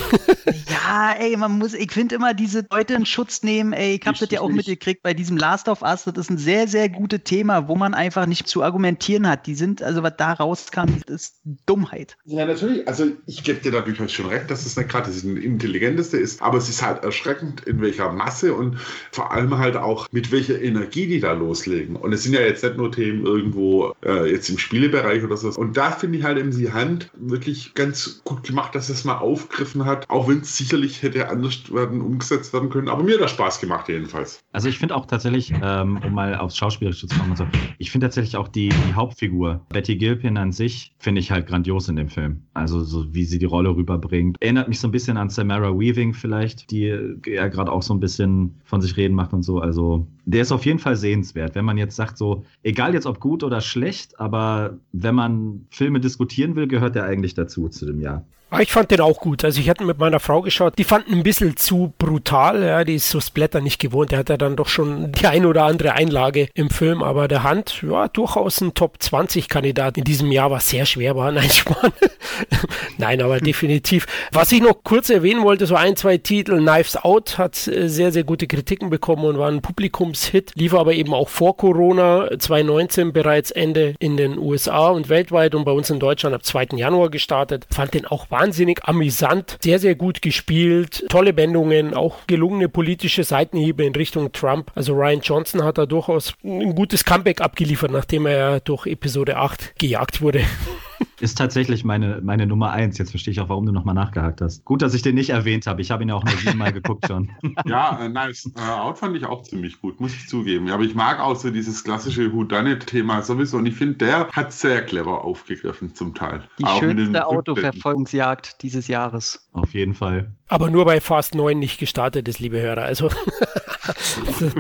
[SPEAKER 2] Ja, ey, man muss, ich finde immer diese Leute in Schutz nehmen, ey, ich habe das ja auch mitgekriegt bei diesem Last of Us, das ist ein sehr, sehr gutes Thema, wo man einfach nicht zu argumentieren hat. Die sind, also was da rauskam, ist Dummheit.
[SPEAKER 5] Ja, natürlich. Also ich gebe dir da durchaus schon recht, dass es nicht gerade das intelligenteste ist, aber es ist halt erschreckend, in welcher Masse und vor allem halt auch mit welcher Energie die da loslegen. Und es sind ja jetzt nicht nur Themen irgendwo äh, jetzt im Spielebereich oder so. Und da finde ich halt eben die Hand wirklich ganz gut gemacht, dass es mal aufgegriffen hat, auch wenn es sicherlich hätte anders werden, umgesetzt werden können. Aber mir hat das Spaß gemacht jedenfalls.
[SPEAKER 4] Also ich finde auch tatsächlich, ähm, um mal aufs Schauspielerische zu kommen und so, ich finde tatsächlich auch die, die Hauptfigur, Betty Gilpin an sich, finde ich halt grandios in dem Film. Also so wie sie die Rolle rüberbringt. Erinnert mich so ein bisschen an Samara Weaving vielleicht, die ja gerade auch so ein bisschen von sich reden macht und so. Also der ist auf jeden Fall sehenswert. Wenn man jetzt sagt so, egal jetzt ob gut oder schlecht, aber wenn man Filme diskutieren will, gehört der eigentlich dazu zu dem Jahr.
[SPEAKER 1] Aber ich fand den auch gut. Also ich hatte mit meiner Frau geschaut, die fanden ein bisschen zu brutal. Ja, die ist so Splatter nicht gewohnt. Der hat ja dann doch schon die ein oder andere Einlage im Film. Aber der Hand, ja, durchaus ein Top 20 Kandidat in diesem Jahr, was sehr schwer war. [LAUGHS] Nein, Spann. Nein, aber definitiv. Was ich noch kurz erwähnen wollte, so ein, zwei Titel. Knives Out hat äh, sehr, sehr gute Kritiken bekommen und war ein Publikumshit. Lief aber eben auch vor Corona, 2019 bereits Ende in den USA und weltweit und bei uns in Deutschland ab 2. Januar gestartet. Fand den auch wahnsinnig amüsant, sehr, sehr gut gespielt, tolle Wendungen, auch gelungene politische Seitenhiebe in Richtung Trump. Also Ryan Johnson hat da durchaus ein gutes Comeback abgeliefert, nachdem er durch Episode 8 gejagt wurde.
[SPEAKER 4] Ist tatsächlich meine, meine Nummer eins. Jetzt verstehe ich auch, warum du nochmal nachgehakt hast. Gut, dass ich den nicht erwähnt habe. Ich habe ihn ja auch nur siebenmal geguckt schon. [LAUGHS]
[SPEAKER 5] Ja, äh, nice. Äh, Out fand ich auch ziemlich gut, muss ich zugeben. Aber ich mag auch so dieses klassische Whodunit-Thema sowieso. Und ich finde, der hat sehr clever aufgegriffen zum Teil.
[SPEAKER 2] Die
[SPEAKER 5] Auch
[SPEAKER 2] schönste. Autoverfolgungsjagd dieses Jahres.
[SPEAKER 4] Auf jeden Fall.
[SPEAKER 1] Aber nur bei Fast 9 nicht gestartet ist, liebe Hörer. Also [LAUGHS]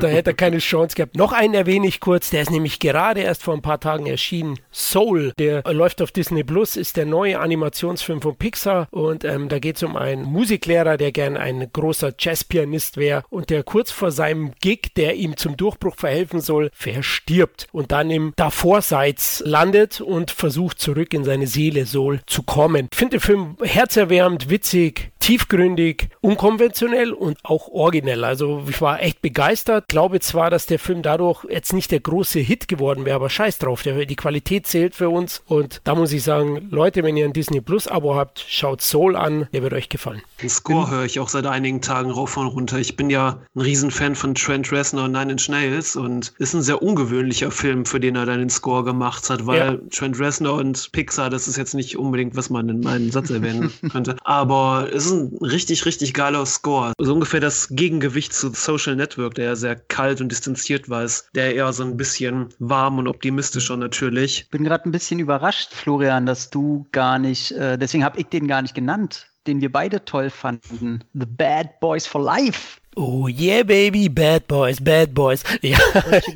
[SPEAKER 1] da hätte er keine Chance gehabt. Noch einen erwähne ich kurz, der ist nämlich gerade erst vor ein paar Tagen erschienen. Soul, der läuft auf Disney Plus, ist der neue Animationsfilm von Pixar und ähm, da geht es um einen Musiklehrer, der gern ein großer Jazzpianist wäre und der kurz vor seinem Gig, der ihm zum Durchbruch verhelfen soll, verstirbt und dann im Davorseits landet und versucht zurück in seine Seele Soul zu kommen. Ich finde den Film herzerwärmend, witzig, tiefgründig, unkonventionell und auch originell. Also ich war echt begeistert. Glaube zwar, dass der Film dadurch jetzt nicht der große Hit geworden wäre, aber scheiß drauf. Der, die Qualität zählt für uns. Und da muss ich sagen, Leute, wenn ihr ein Disney Plus Abo habt, schaut Soul an. Der wird euch gefallen.
[SPEAKER 3] Den Score höre ich auch seit einigen Tagen rauf und runter. Ich bin ja ein Riesenfan von Trent Reznor und Nine Inch Nails und ist ein sehr ungewöhnlicher Film, für den er dann den Score gemacht hat, weil
[SPEAKER 1] Ja.
[SPEAKER 3] Trent Reznor und Pixar, das ist jetzt nicht unbedingt, was man in meinem Satz erwähnen [LAUGHS] könnte. Aber es ist ein richtig, richtig geiler Score. So ungefähr das Gegengewicht zu Social Network, der ja sehr kalt und distanziert war, ist der eher so ein bisschen warm und optimistischer natürlich.
[SPEAKER 2] Bin gerade ein bisschen überrascht, Florian, dass du gar nicht, äh, deswegen habe ich den gar nicht genannt, den wir beide toll fanden. The Bad Boys for Life.
[SPEAKER 1] Oh yeah, baby, bad boys, bad boys. [LAUGHS] Ja.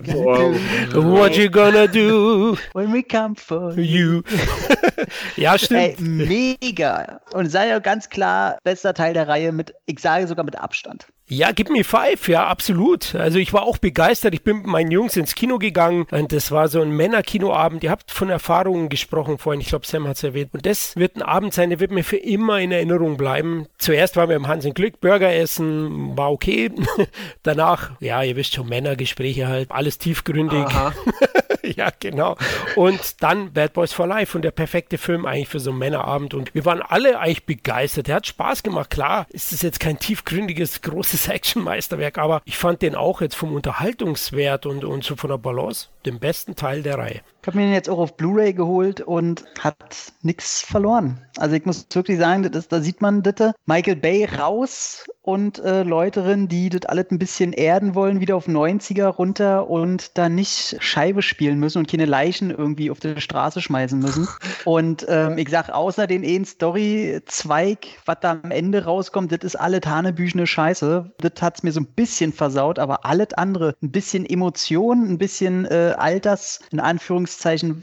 [SPEAKER 5] Wow.
[SPEAKER 1] What you gonna do?
[SPEAKER 2] When we come for
[SPEAKER 1] You. [LAUGHS] [LAUGHS] ja,
[SPEAKER 2] Ey,
[SPEAKER 1] stimmt.
[SPEAKER 2] mega. Und sei ja ganz klar, bester Teil der Reihe mit, ich sage sogar mit Abstand.
[SPEAKER 1] Ja, Give Me Five, ja, absolut. Also ich war auch begeistert. Ich bin mit meinen Jungs ins Kino gegangen und das war so ein Männerkinoabend. Ihr habt von Erfahrungen gesprochen vorhin. Ich glaube, Sam hat es erwähnt. Und das wird ein Abend sein, der wird mir für immer in Erinnerung bleiben. Zuerst waren wir im Hans im Glück, Burger essen, war okay. [LAUGHS] Danach, ja, ihr wisst schon, Männergespräche halt, alles tiefgründig. [LAUGHS] [LAUGHS] ja, genau. Und dann Bad Boys for Life und der perfekte Film eigentlich für so einen Männerabend. Und wir waren alle eigentlich begeistert. Der hat Spaß gemacht. Klar, ist es jetzt kein tiefgründiges, großes [LAUGHS] großes Action-Meisterwerk, aber ich fand den auch jetzt vom Unterhaltungswert und, und so von der Balance den besten Teil der Reihe.
[SPEAKER 2] Ich habe mir den jetzt auch auf Blu-ray geholt und hat nichts verloren. Also ich muss wirklich sagen, das, da sieht man das, Michael Bay raus und äh, Leute drin, die das alles ein bisschen erden wollen, wieder auf 90er runter und da nicht Scheibe spielen müssen und keine Leichen irgendwie auf die Straße schmeißen müssen. [LAUGHS] Und ähm, ich sag, außer den einen Story-Zweig, was da am Ende rauskommt, das ist alle Hanebüchene Scheiße. Das hat's mir so ein bisschen versaut, aber alles andere, ein bisschen Emotion, ein bisschen äh, Alters, in Anführungszeichen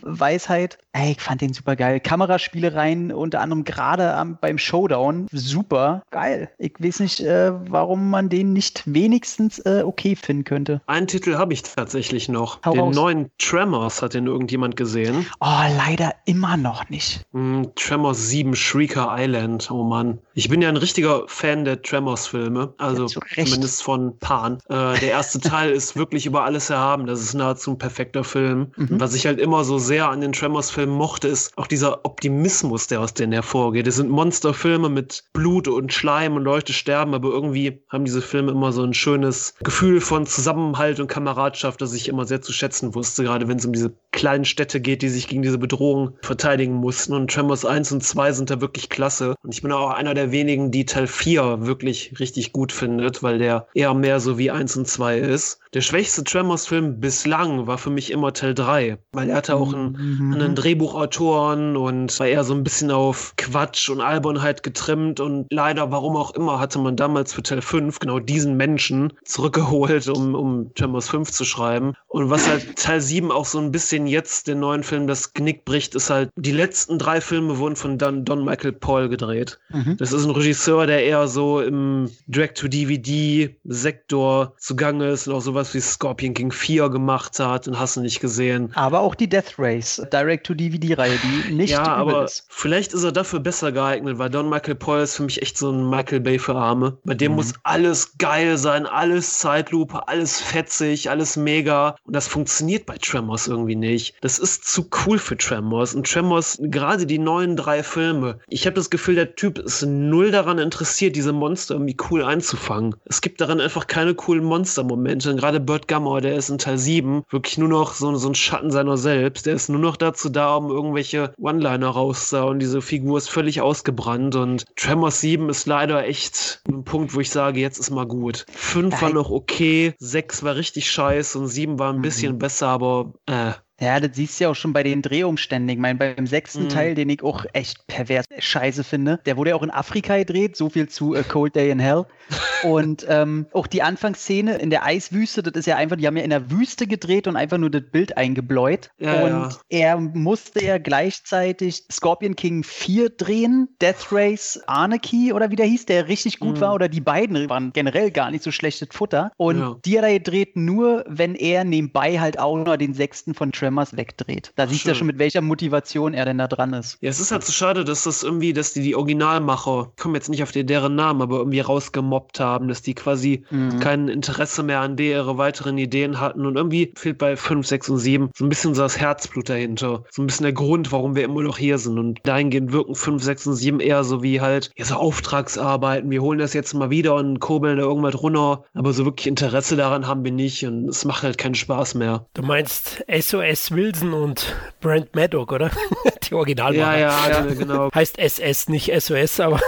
[SPEAKER 2] Weisheit. Ey, ich fand den super geil. Kameraspielereien, unter anderem gerade beim Showdown, super geil. Ich weiß nicht, äh, warum man den nicht wenigstens äh, okay finden könnte.
[SPEAKER 3] Einen Titel habe ich tatsächlich noch.
[SPEAKER 2] Hau
[SPEAKER 3] den
[SPEAKER 2] raus.
[SPEAKER 3] neuen Tremors hat den irgendjemand gesehen.
[SPEAKER 2] Oh, leider immer noch nicht.
[SPEAKER 3] Hm, Tremors 7 Shrieker Island. Oh Mann. Ich bin ja ein richtiger Fan der Tremors-Filme. Also
[SPEAKER 2] Ja,
[SPEAKER 3] zumindest von Pan. Äh, der erste [LAUGHS] Teil ist wirklich über alles erhaben. Das ist nahezu ein perfekter Film.
[SPEAKER 2] Mhm.
[SPEAKER 3] Was ich halt immer so sehr an den Tremors-Filmen mochte, ist auch dieser Optimismus, der aus denen hervorgeht. Es sind Monsterfilme mit Blut und Schleim und Leute sterben, aber irgendwie haben diese Filme immer so ein schönes Gefühl von Zusammenhalt und Kameradschaft, das ich immer sehr zu schätzen wusste, gerade wenn es um diese kleinen Städte geht, die sich gegen diese Bedrohung verteidigen mussten. Und Tremors 1 und 2 sind da wirklich klasse. Und ich bin auch einer der wenigen, die Teil 4 wirklich richtig gut findet, weil der eher mehr so wie 1 und 2 ist. Der schwächste Tremors-Film bislang war für mich immer Teil 3, weil er hatte auch einen,
[SPEAKER 2] Mhm.
[SPEAKER 3] einen Drehbuchautoren und war eher so ein bisschen auf Quatsch und Albernheit getrimmt und leider, warum auch immer, hatte man damals für Teil 5 genau diesen Menschen zurückgeholt, um, um Tremors 5 zu schreiben. Und was halt Teil 7 auch so ein bisschen jetzt den neuen Film das Genick bricht, ist halt, die letzten drei Filme wurden von Don, Don Michael Paul gedreht.
[SPEAKER 2] Mhm.
[SPEAKER 3] Das ist ein Regisseur, der eher so im Direct-to-DVD-Sektor zugange ist und auch sowas wie Scorpion King 4 gemacht hat und hast du nicht gesehen.
[SPEAKER 2] Aber auch die Death Race Direct-to-DVD-Reihe, die nicht
[SPEAKER 3] ja, aber
[SPEAKER 2] ist.
[SPEAKER 3] vielleicht ist er dafür besser geeignet, weil Don Michael Paul ist für mich echt so ein Michael Bay für Arme. Bei dem
[SPEAKER 2] Mhm.
[SPEAKER 3] muss alles geil sein, alles Zeitlupe, alles fetzig, alles mega. Und das funktioniert bei Tremors irgendwie nicht. Das ist zu cool für Tremors. Und Tremors, gerade die neuen drei Filme, ich habe das Gefühl, der Typ ist null daran interessiert, diese Monster irgendwie cool einzufangen. Es gibt daran einfach keine coolen Monstermomente. Und gerade Burt Gummer, der ist in Teil 7 wirklich nur noch so, so ein Schatten seiner selbst. Der ist nur noch dazu da, um irgendwelche One-Liner rauszuhauen. Diese Figur ist völlig ausgebrannt. Und Tremors 7 ist leider echt ein Punkt, wo ich sage, jetzt ist mal gut. 5 war noch okay, 6 war richtig scheiße und 7 war ein bisschen besser, aber äh,
[SPEAKER 2] Ja, das siehst du ja auch schon bei den Drehumständen. Ich meine, beim sechsten
[SPEAKER 3] Mhm.
[SPEAKER 2] Teil, den ich auch echt pervers scheiße finde, der wurde ja auch in Afrika gedreht, so viel zu A Cold Day in Hell. [LAUGHS] Und ähm, auch die Anfangsszene in der Eiswüste, das ist ja einfach, die haben ja in der Wüste gedreht und einfach nur das Bild eingebläut.
[SPEAKER 3] Ja,
[SPEAKER 2] und
[SPEAKER 3] ja.
[SPEAKER 2] er musste ja gleichzeitig Scorpion King 4 drehen, Death Race Anarchy oder wie der hieß, der richtig gut
[SPEAKER 3] Mhm.
[SPEAKER 2] war, oder die beiden waren generell gar nicht so schlechtes Futter. Und
[SPEAKER 3] Ja.
[SPEAKER 2] die hat er gedreht nur, wenn er nebenbei halt auch noch den sechsten von Tremors wegdreht. Da siehst du ja schon, mit welcher Motivation er denn da dran ist.
[SPEAKER 3] Ja, es ist halt so schade, dass das irgendwie, dass die die Originalmacher, ich komme jetzt nicht auf die, deren Namen, aber irgendwie rausgemobbt haben, dass die quasi
[SPEAKER 2] Mhm.
[SPEAKER 3] kein Interesse mehr an der ihre weiteren Ideen hatten und irgendwie fehlt bei 5, 6 und 7 so ein bisschen so das Herzblut dahinter. So ein bisschen der Grund, warum wir immer noch hier sind und dahingehend wirken 5, 6 und 7 eher so wie halt, ja, so Auftragsarbeiten, wir holen das jetzt mal wieder und kurbeln da irgendwas runter, aber so wirklich Interesse daran haben wir nicht und es macht halt keinen Spaß mehr.
[SPEAKER 1] Du meinst SOS Wilson und Brent Maddock, oder? [LAUGHS] Die Originalmacher.
[SPEAKER 3] Ja, ja, genau.
[SPEAKER 1] Heißt SS, nicht SOS, aber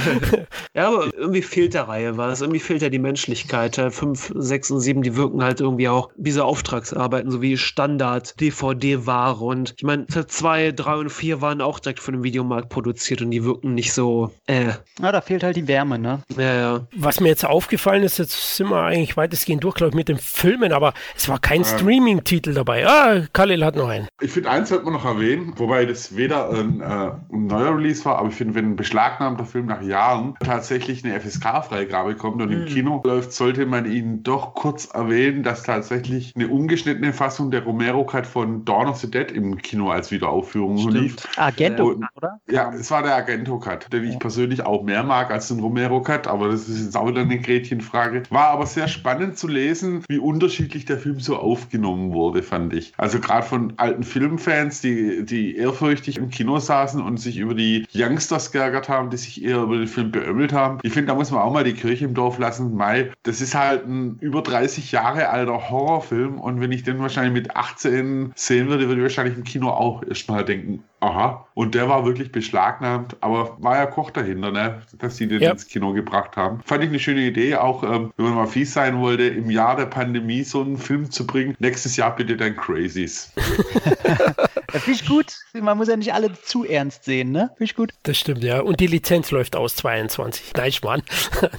[SPEAKER 1] [LAUGHS]
[SPEAKER 3] Ja, aber irgendwie fehlt der Reihe was. Irgendwie fehlt ja die Menschlichkeit. Teil 5, 6 und 7, die wirken halt irgendwie auch wie so Auftragsarbeiten, so wie Standard-DVD-Ware. Und ich meine, Teil 2, 3 und 4 waren auch direkt von dem Videomarkt produziert und die wirken nicht so, äh,
[SPEAKER 2] Ja, da fehlt halt die Wärme, ne?
[SPEAKER 3] ja, ja.
[SPEAKER 1] was mir jetzt aufgefallen ist, jetzt sind wir eigentlich weitestgehend durch, glaube ich, mit den Filmen, aber es war kein
[SPEAKER 5] Ja.
[SPEAKER 1] Streaming-Titel dabei. Ah, Khalil hat noch einen.
[SPEAKER 5] Ich finde, eins sollte man noch erwähnen, wobei das weder ein, äh, ein neuer Release war, aber ich finde, wenn ein beschlagnahmter Film nach Jahren tatsächlich eine FSK-Freigabe kommt und im Kino läuft, sollte man ihn doch kurz erwähnen, dass tatsächlich eine ungeschnittene Fassung der Romero-Cut von Dawn of the Dead im Kino als Wiederaufführung lief.
[SPEAKER 2] Argento,
[SPEAKER 5] Ja.
[SPEAKER 2] oder?
[SPEAKER 5] Ja, es war der Argento-Cut, den ich persönlich auch mehr mag als den Romero-Cut, aber das ist jetzt auch wieder eine Gretchenfrage. War aber sehr spannend zu lesen, wie unterschiedlich der Film so aufgenommen wurde, fand ich. Also gerade von alten Filmfans, die, die ehrfürchtig im Kino saßen und sich über die Youngsters geärgert haben, die sich eher über den Film beömmelt haben. Ich finde, da muss man auch mal die Kirche im Dorf lassen. Mai, das ist halt ein über 30 Jahre alter Horrorfilm und wenn ich den wahrscheinlich mit 18 sehen würde, würde ich wahrscheinlich im Kino auch erstmal denken, aha. Und der war wirklich beschlagnahmt, aber war ja Koch dahinter, ne? dass sie den
[SPEAKER 1] Ja.
[SPEAKER 5] ins Kino gebracht haben. Fand ich eine schöne Idee, auch ähm, wenn man mal fies sein wollte, im Jahr der Pandemie so einen Film zu bringen. Nächstes Jahr bitte dann Crazies. [LAUGHS]
[SPEAKER 2] Ja, Finde ich gut. Man muss ja nicht alle zu ernst sehen, ne? Finde ich gut.
[SPEAKER 1] Das stimmt, ja. Und die Lizenz läuft aus 22. Nein, Schmarrn.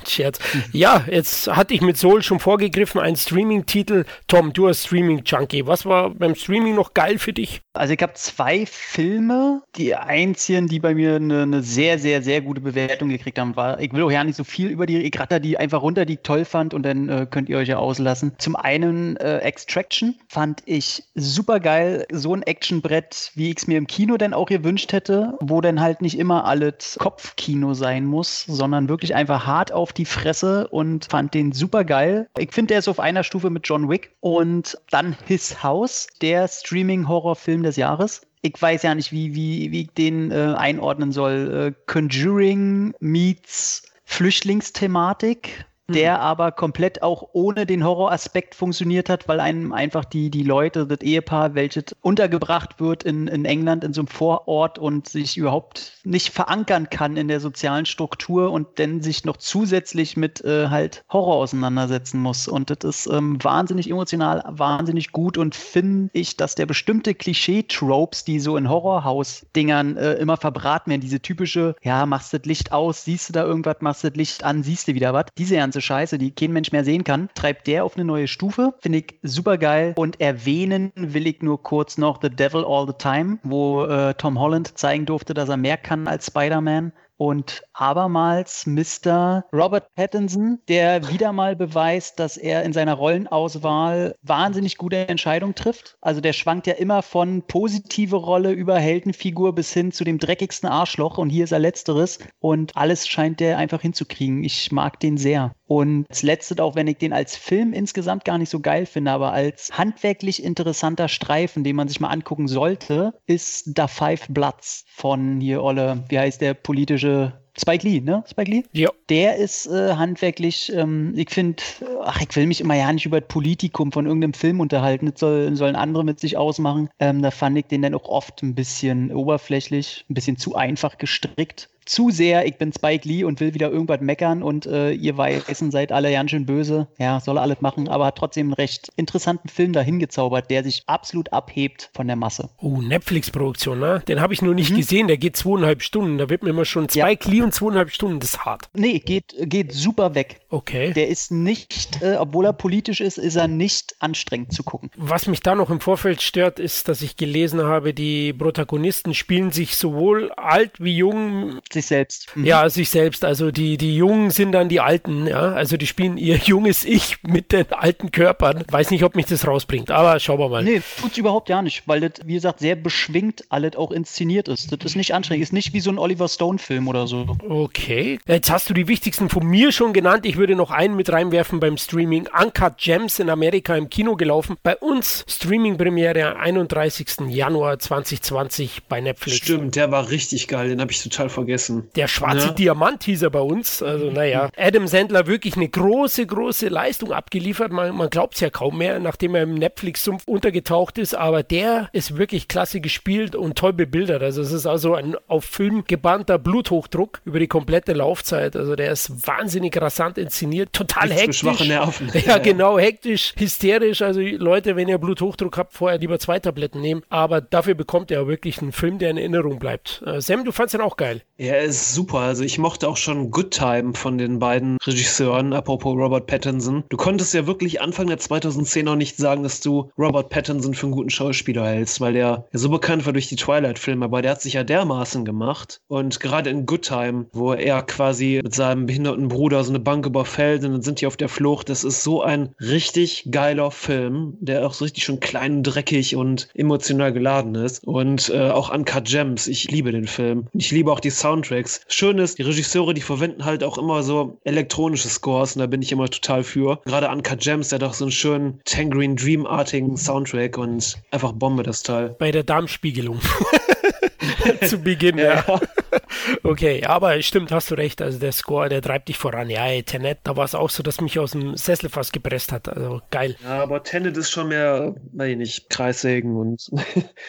[SPEAKER 1] Scherz. Ja, jetzt hatte ich mit Soul schon vorgegriffen, einen Streaming-Titel. Tom, du als Streaming-Junkie. Was war beim Streaming noch geil für dich?
[SPEAKER 2] Also ich habe zwei Filme. Die einzigen, die bei mir eine, eine sehr, sehr, sehr gute Bewertung gekriegt haben, war, ich will auch ja nicht so viel über die, ich ratter die einfach runter, die ich toll fand und dann äh, könnt ihr euch ja auslassen. Zum einen äh, Extraction fand ich super geil. So ein Actionbrett, wie ich es mir im Kino dann auch gewünscht hätte, wo dann halt nicht immer alles Kopfkino sein muss, sondern wirklich einfach hart auf die Fresse und fand den super geil. Ich finde, der ist auf einer Stufe mit John Wick. Und dann His House, der Streaming-Horrorfilm des Jahres. Ich weiß ja nicht, wie, wie, wie ich den äh, einordnen soll. Äh, Conjuring meets Flüchtlingsthematik, der aber komplett auch ohne den Horroraspekt funktioniert hat, weil einem einfach die, die Leute, das Ehepaar, welches untergebracht wird in, in England in so einem Vorort und sich überhaupt nicht verankern kann in der sozialen Struktur und dann sich noch zusätzlich mit äh, halt Horror auseinandersetzen muss. Und das ist ähm, wahnsinnig emotional, wahnsinnig gut und finde ich, dass der bestimmte Klischee-Tropes, die so in Horrorhaus-Dingern äh, immer verbraten werden, diese typische, ja, machst das Licht aus, siehst du da irgendwas, machst das Licht an, siehst du wieder was, diese ganze Scheiße, die kein Mensch mehr sehen kann, treibt der auf eine neue Stufe, finde ich super geil. Und erwähnen will ich nur kurz noch The Devil All the Time, wo äh, Tom Holland zeigen durfte, dass er mehr kann als Spider-Man. Und abermals Mr. Robert Pattinson, der wieder mal beweist, dass er in seiner Rollenauswahl wahnsinnig gute Entscheidungen trifft. Also der schwankt ja immer von positive Rolle über Heldenfigur bis hin zu dem dreckigsten Arschloch. Und hier ist er letzteres. Und alles scheint der einfach hinzukriegen. Ich mag den sehr. Und das Letzte, auch wenn ich den als Film insgesamt gar nicht so geil finde, aber als handwerklich interessanter Streifen, den man sich mal angucken sollte, ist Da Five Bloods von hier Olle, wie heißt der politische Spike Lee, ne? Spike Lee?
[SPEAKER 1] Ja.
[SPEAKER 2] Der ist äh, handwerklich, ähm, ich finde, ach, ich will mich immer ja nicht über das Politikum von irgendeinem Film unterhalten. Das soll, sollen andere mit sich ausmachen. Ähm, da fand ich den dann auch oft ein bisschen oberflächlich, ein bisschen zu einfach gestrickt. Zu sehr, ich bin Spike Lee und will wieder irgendwas meckern und äh, ihr Weißen seid alle ganz schön böse. Ja, soll alles machen, aber hat trotzdem einen recht interessanten Film dahin gezaubert, der sich absolut abhebt von der Masse.
[SPEAKER 1] Oh, Netflix-Produktion, ne? Den habe ich nur nicht gesehen. Der geht zweieinhalb Stunden. Da wird mir immer schon
[SPEAKER 2] Ja.
[SPEAKER 1] Spike Lee und zweieinhalb Stunden. Das ist hart.
[SPEAKER 2] Nee, geht, geht super weg.
[SPEAKER 1] Okay.
[SPEAKER 2] Der ist nicht, äh, obwohl er politisch ist, ist er nicht anstrengend zu gucken.
[SPEAKER 1] Was mich da noch im Vorfeld stört, ist, dass ich gelesen habe, die Protagonisten spielen sich sowohl alt wie jung,
[SPEAKER 2] Sich selbst. Mhm.
[SPEAKER 1] ja, sich selbst. Also die, die Jungen sind dann die Alten, ja. Also die spielen ihr [LAUGHS] junges Ich mit den alten Körpern. Weiß nicht, ob mich das rausbringt, aber schauen wir mal.
[SPEAKER 2] Nee, tut's überhaupt ja nicht, weil das, wie gesagt, sehr beschwingt alles auch inszeniert ist. Das ist nicht anstrengend, ist nicht wie so ein Oliver Stone-Film oder so.
[SPEAKER 1] Okay. Jetzt hast du die wichtigsten von mir schon genannt. Ich würde noch einen mit reinwerfen beim Streaming. Uncut Gems in Amerika im Kino gelaufen. Bei uns Streaming-Premiere 31. Januar 2020 bei Netflix.
[SPEAKER 3] Stimmt, der war richtig geil, den habe ich total vergessen.
[SPEAKER 1] Der schwarze
[SPEAKER 3] Ja.
[SPEAKER 1] Diamant hieß er bei uns. Also, naja. Adam Sandler wirklich eine große, große Leistung abgeliefert. Man, man glaubt es ja kaum mehr, nachdem er im Netflix-Sumpf untergetaucht ist. Aber der ist wirklich klasse gespielt und toll bebildert. Also, es ist also ein auf Film gebannter Bluthochdruck. Über die komplette Laufzeit. Also der ist wahnsinnig rasant inszeniert, total
[SPEAKER 3] Nichts
[SPEAKER 1] hektisch.
[SPEAKER 3] schwache Nerven. [LAUGHS]
[SPEAKER 1] Ja, genau, hektisch, hysterisch. Also Leute, wenn ihr Bluthochdruck habt, vorher lieber zwei Tabletten nehmen. Aber dafür bekommt er wirklich einen Film, der in Erinnerung bleibt. Äh, Sam, du fandst den auch geil.
[SPEAKER 3] Ja, er ist super. Also ich mochte auch schon Good Time von den beiden Regisseuren, apropos Robert Pattinson. Du konntest ja wirklich Anfang der 2010 noch nicht sagen, dass du Robert Pattinson für einen guten Schauspieler hältst, weil der so bekannt war durch die Twilight-Filme, aber der hat sich ja dermaßen gemacht. Und gerade in Good Time, wo er quasi mit seinem behinderten Bruder so eine Bank überfällt und dann sind die auf der Flucht, das ist so ein richtig geiler Film, der auch so richtig schon klein und dreckig und emotional geladen ist. Und äh, auch Uncut Gems, ich liebe den Film. Und ich liebe auch die Soundtracks. Schön ist, die Regisseure, die verwenden halt auch immer so elektronische Scores und da bin ich immer total für. Gerade Uncut Gems, der hat auch so einen schönen Tangerine Dream-artigen Soundtrack und einfach Bombe das Teil.
[SPEAKER 1] Bei der Darmspiegelung. [LAUGHS] Zu Beginn, ja. [LAUGHS] Okay, aber stimmt, hast du recht. Also der Score, der treibt dich voran. Ja, ey, Tenet, da war es auch so, dass mich aus dem Sessel fast gepresst hat. Also geil.
[SPEAKER 3] Ja, aber Tenet ist schon mehr, weiß ich nicht, Kreissägen und.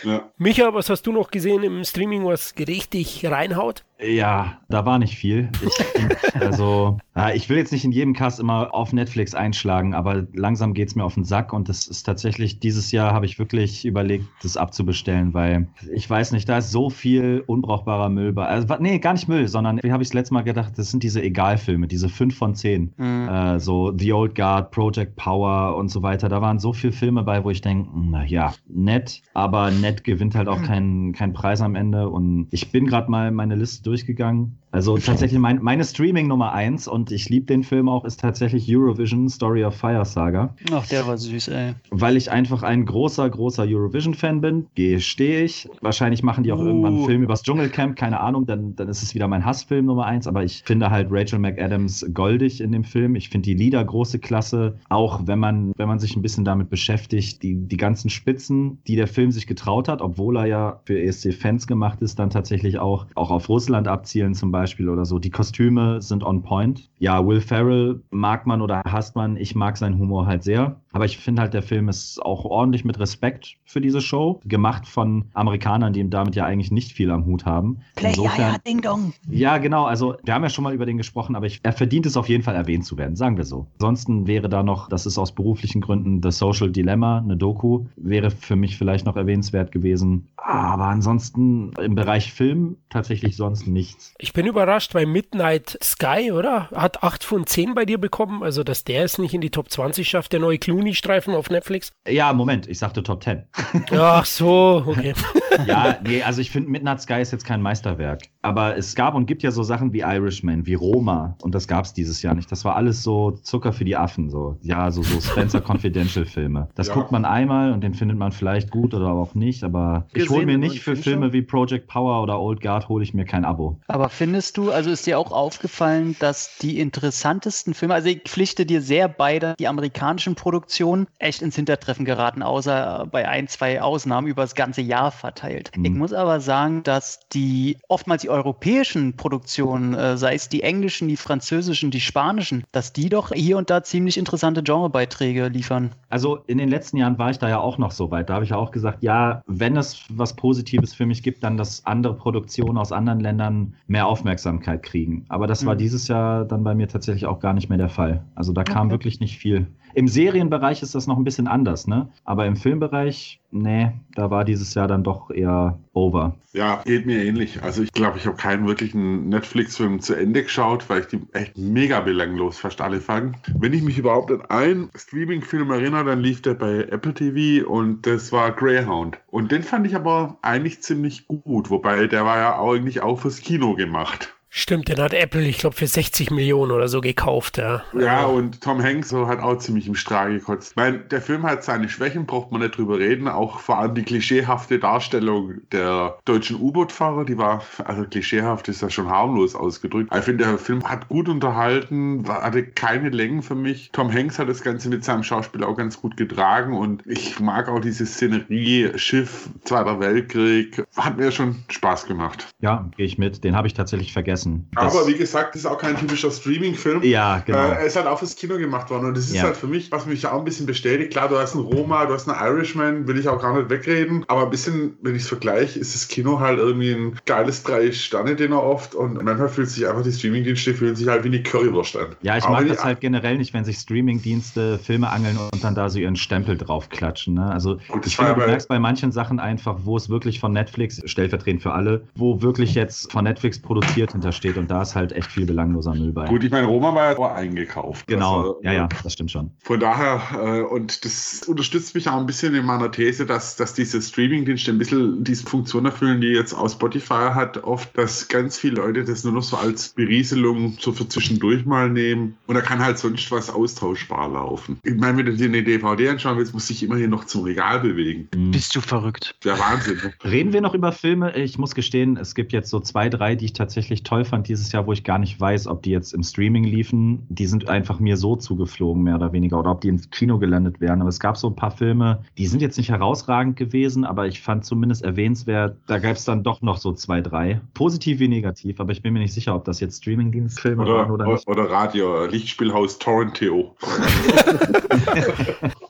[SPEAKER 5] Ja.
[SPEAKER 1] Micha, was hast du noch gesehen im Streaming, was richtig reinhaut?
[SPEAKER 4] Ja, da war nicht viel. Ich, also, ja, [LAUGHS] ich will jetzt nicht in jedem Cast immer auf Netflix einschlagen, aber langsam geht's mir auf den Sack und das ist tatsächlich, dieses Jahr habe ich wirklich überlegt, das abzubestellen, weil ich weiß nicht, da ist so viel unbrauchbarer Müll bei. Also, nee, gar nicht Müll, sondern wie habe ich das letzte Mal gedacht, das sind diese Egalfilme, diese 5 von 10.
[SPEAKER 2] Mhm.
[SPEAKER 4] Äh, so The Old Guard, Project Power und so weiter. Da waren so viele Filme bei, wo ich denke, na ja, nett, aber nett gewinnt halt auch keinen keinen Preis am Ende. Und ich bin gerade mal meine Liste durchgegangen. Also tatsächlich mein, meine Streaming Nummer eins und ich liebe den Film auch, ist tatsächlich Eurovision Story of Fire Saga.
[SPEAKER 2] Ach, der war süß, ey.
[SPEAKER 4] Weil ich einfach ein großer, großer Eurovision-Fan bin, gestehe ich. Wahrscheinlich machen die auch
[SPEAKER 3] Uh.
[SPEAKER 4] irgendwann einen Film übers Dschungelcamp, keine Ahnung, dann, dann ist es wieder mein Hassfilm Nummer eins. Aber ich finde halt Rachel McAdams goldig in dem Film. Ich finde die Lieder große Klasse. Auch wenn man, wenn man sich ein bisschen damit beschäftigt, die, die ganzen Spitzen, die der Film sich getraut hat, obwohl er ja für ESC-Fans gemacht ist, dann tatsächlich auch, auch auf Russland abzielen zum Beispiel oder so. Die Kostüme sind on point. Ja, Will Ferrell mag man oder hasst man. Ich mag seinen Humor halt sehr. Aber ich finde halt, der Film ist auch ordentlich mit Respekt für diese Show. Gemacht von Amerikanern, die damit ja eigentlich nicht viel am Hut haben. Insofern,
[SPEAKER 2] Ding Dong.
[SPEAKER 4] ja, genau. Also, wir haben ja schon mal über den gesprochen, aber ich, er verdient es auf jeden Fall erwähnt zu werden, sagen wir so. Ansonsten wäre da noch, das ist aus beruflichen Gründen, The Social Dilemma, eine Doku, wäre für mich vielleicht noch erwähnenswert gewesen. Aber ansonsten im Bereich Film tatsächlich sonst nichts.
[SPEAKER 1] Ich bin überrascht, weil Midnight Sky, oder? Hat 8 von 10 bei dir bekommen. Also, dass der es nicht in die Top 20 schafft, der neue Clooney-Streifen auf Netflix.
[SPEAKER 4] Ja, Moment, ich sagte Top 10.
[SPEAKER 1] Ach so, okay. [LAUGHS]
[SPEAKER 4] ja, nee, also ich finde Midnight Sky ist jetzt kein Meisterwerk. Aber es gab und gibt ja so Sachen wie Irishman, wie Roma. Und das gab es dieses Jahr nicht. Das war alles so Zucker für die Affen. So. Ja, so, so Spencer [LAUGHS] Confidential Filme. Das
[SPEAKER 5] Ja.
[SPEAKER 4] guckt man einmal und den findet man vielleicht gut oder auch nicht. Aber ich
[SPEAKER 3] Gesehen
[SPEAKER 4] hole mir nicht für
[SPEAKER 3] Film
[SPEAKER 4] Filme
[SPEAKER 3] schon?
[SPEAKER 4] wie Project Power oder Old Guard, hole ich mir kein Abo.
[SPEAKER 2] Aber findest du, also ist dir auch aufgefallen, dass die interessantesten Filme, also ich pflichte dir sehr bei, dass die amerikanischen Produktionen echt ins Hintertreffen geraten, außer bei ein, zwei Ausnahmen über das ganze Jahr verteilt.
[SPEAKER 4] Mhm.
[SPEAKER 2] Ich muss aber sagen, dass die oftmals die europäischen Produktionen, äh, sei es die englischen, die französischen, die spanischen, dass die doch hier und da ziemlich interessante Genrebeiträge liefern.
[SPEAKER 4] Also in den letzten Jahren war ich da ja auch noch so weit. Da habe ich ja auch gesagt, ja, wenn es was Positives für mich gibt, dann, dass andere Produktionen aus anderen Ländern mehr Aufmerksamkeit kriegen. Aber das war
[SPEAKER 2] Mhm.
[SPEAKER 4] dieses Jahr dann bei mir tatsächlich auch gar nicht mehr der Fall. Also da kam
[SPEAKER 2] Okay.
[SPEAKER 4] wirklich nicht viel. Im Serienbereich ist das noch ein bisschen anders, ne? Aber im Filmbereich, nee, da war dieses Jahr dann doch eher over.
[SPEAKER 5] Ja, geht mir ähnlich. Also ich glaube, ich habe keinen wirklichen Netflix-Film zu Ende geschaut, weil ich die echt mega belanglos fast alle fand. Wenn ich mich überhaupt an einen Streaming-Film erinnere, dann lief der bei Apple TV und das war Greyhound. Und den fand ich aber eigentlich ziemlich gut, wobei der war ja eigentlich auch fürs Kino gemacht.
[SPEAKER 1] Stimmt, den hat Apple, ich glaube, für 60 Millionen oder so gekauft, ja.
[SPEAKER 5] Ja, und Tom Hanks so hat auch ziemlich im Strahl gekotzt. Ich meine, der Film hat seine Schwächen, braucht man nicht drüber reden. Auch vor allem die klischeehafte Darstellung der deutschen U-Boot-Fahrer, die war, also klischeehaft ist ja schon harmlos ausgedrückt. Ich finde, der Film hat gut unterhalten, hatte keine Längen für mich. Tom Hanks hat das Ganze mit seinem Schauspiel auch ganz gut getragen und ich mag auch diese Szenerie, Schiff, Zweiter Weltkrieg, hat mir schon Spaß gemacht.
[SPEAKER 4] Ja, gehe ich mit. Den habe ich tatsächlich vergessen. Vergessen. Das,
[SPEAKER 5] Aber wie gesagt, das ist auch kein typischer Streaming-Film.
[SPEAKER 4] ja, genau.
[SPEAKER 5] Äh, er ist halt auch fürs Kino gemacht worden und das ist
[SPEAKER 4] Ja.
[SPEAKER 5] halt für mich, was mich auch ein bisschen bestätigt. Klar, du hast einen Roma, du hast einen Irishman, will ich auch gar nicht wegreden, aber ein bisschen, wenn ich es vergleiche, ist das Kino halt irgendwie ein geiles Drei-Sterne-Dinner oft und manchmal fühlt sich einfach die Streaming-Dienste fühlen sich halt wie eine Currywurst an.
[SPEAKER 4] Ja, ich
[SPEAKER 5] Aber
[SPEAKER 4] mag das halt generell nicht, wenn sich Streaming-Dienste Filme angeln und dann da so ihren Stempel draufklatschen. Ne? Also
[SPEAKER 5] Gut,
[SPEAKER 4] ich finde, du merkst bei manchen Sachen einfach, wo es wirklich von Netflix, stellvertretend für alle, wo wirklich jetzt von Netflix produziert hintersteht und da ist halt echt viel belangloser Müll bei.
[SPEAKER 5] Gut, ich meine, Roma war ja auch eingekauft.
[SPEAKER 4] Genau,
[SPEAKER 5] Also,
[SPEAKER 4] ja, ja, das stimmt schon.
[SPEAKER 5] Von daher, äh, und das unterstützt mich auch ein bisschen in meiner These, dass, dass diese Streaming-Dienste ein bisschen diese Funktion erfüllen, die jetzt auch Spotify hat, oft, dass ganz viele Leute das nur noch so als Berieselung so für zwischendurch mal nehmen und da kann halt sonst was austauschbar laufen. Ich meine, wenn du dir eine DVD anschauen willst, musst du dich immerhin noch zum Regal bewegen.
[SPEAKER 4] Mhm.
[SPEAKER 2] Bist du verrückt?
[SPEAKER 5] Der Wahnsinn. ne?
[SPEAKER 4] Reden wir noch über Filme? Ich muss gestehen, es gibt jetzt so zwei, drei, die ich tatsächlich toll fand dieses Jahr, wo ich gar nicht weiß, ob die jetzt im Streaming liefen. Die sind einfach mir so zugeflogen, mehr oder weniger, oder ob die ins Kino gelandet wären. Aber es gab so ein paar Filme, die sind jetzt nicht herausragend gewesen, aber ich fand zumindest erwähnenswert, da gab es dann doch noch so zwei, drei. Positiv wie negativ, aber ich bin mir nicht sicher, ob das jetzt Streaming-Dienstfilme waren
[SPEAKER 5] oder,
[SPEAKER 4] nicht.
[SPEAKER 5] oder Radio, Lichtspielhaus Torrenteo. [LAUGHS] [LAUGHS]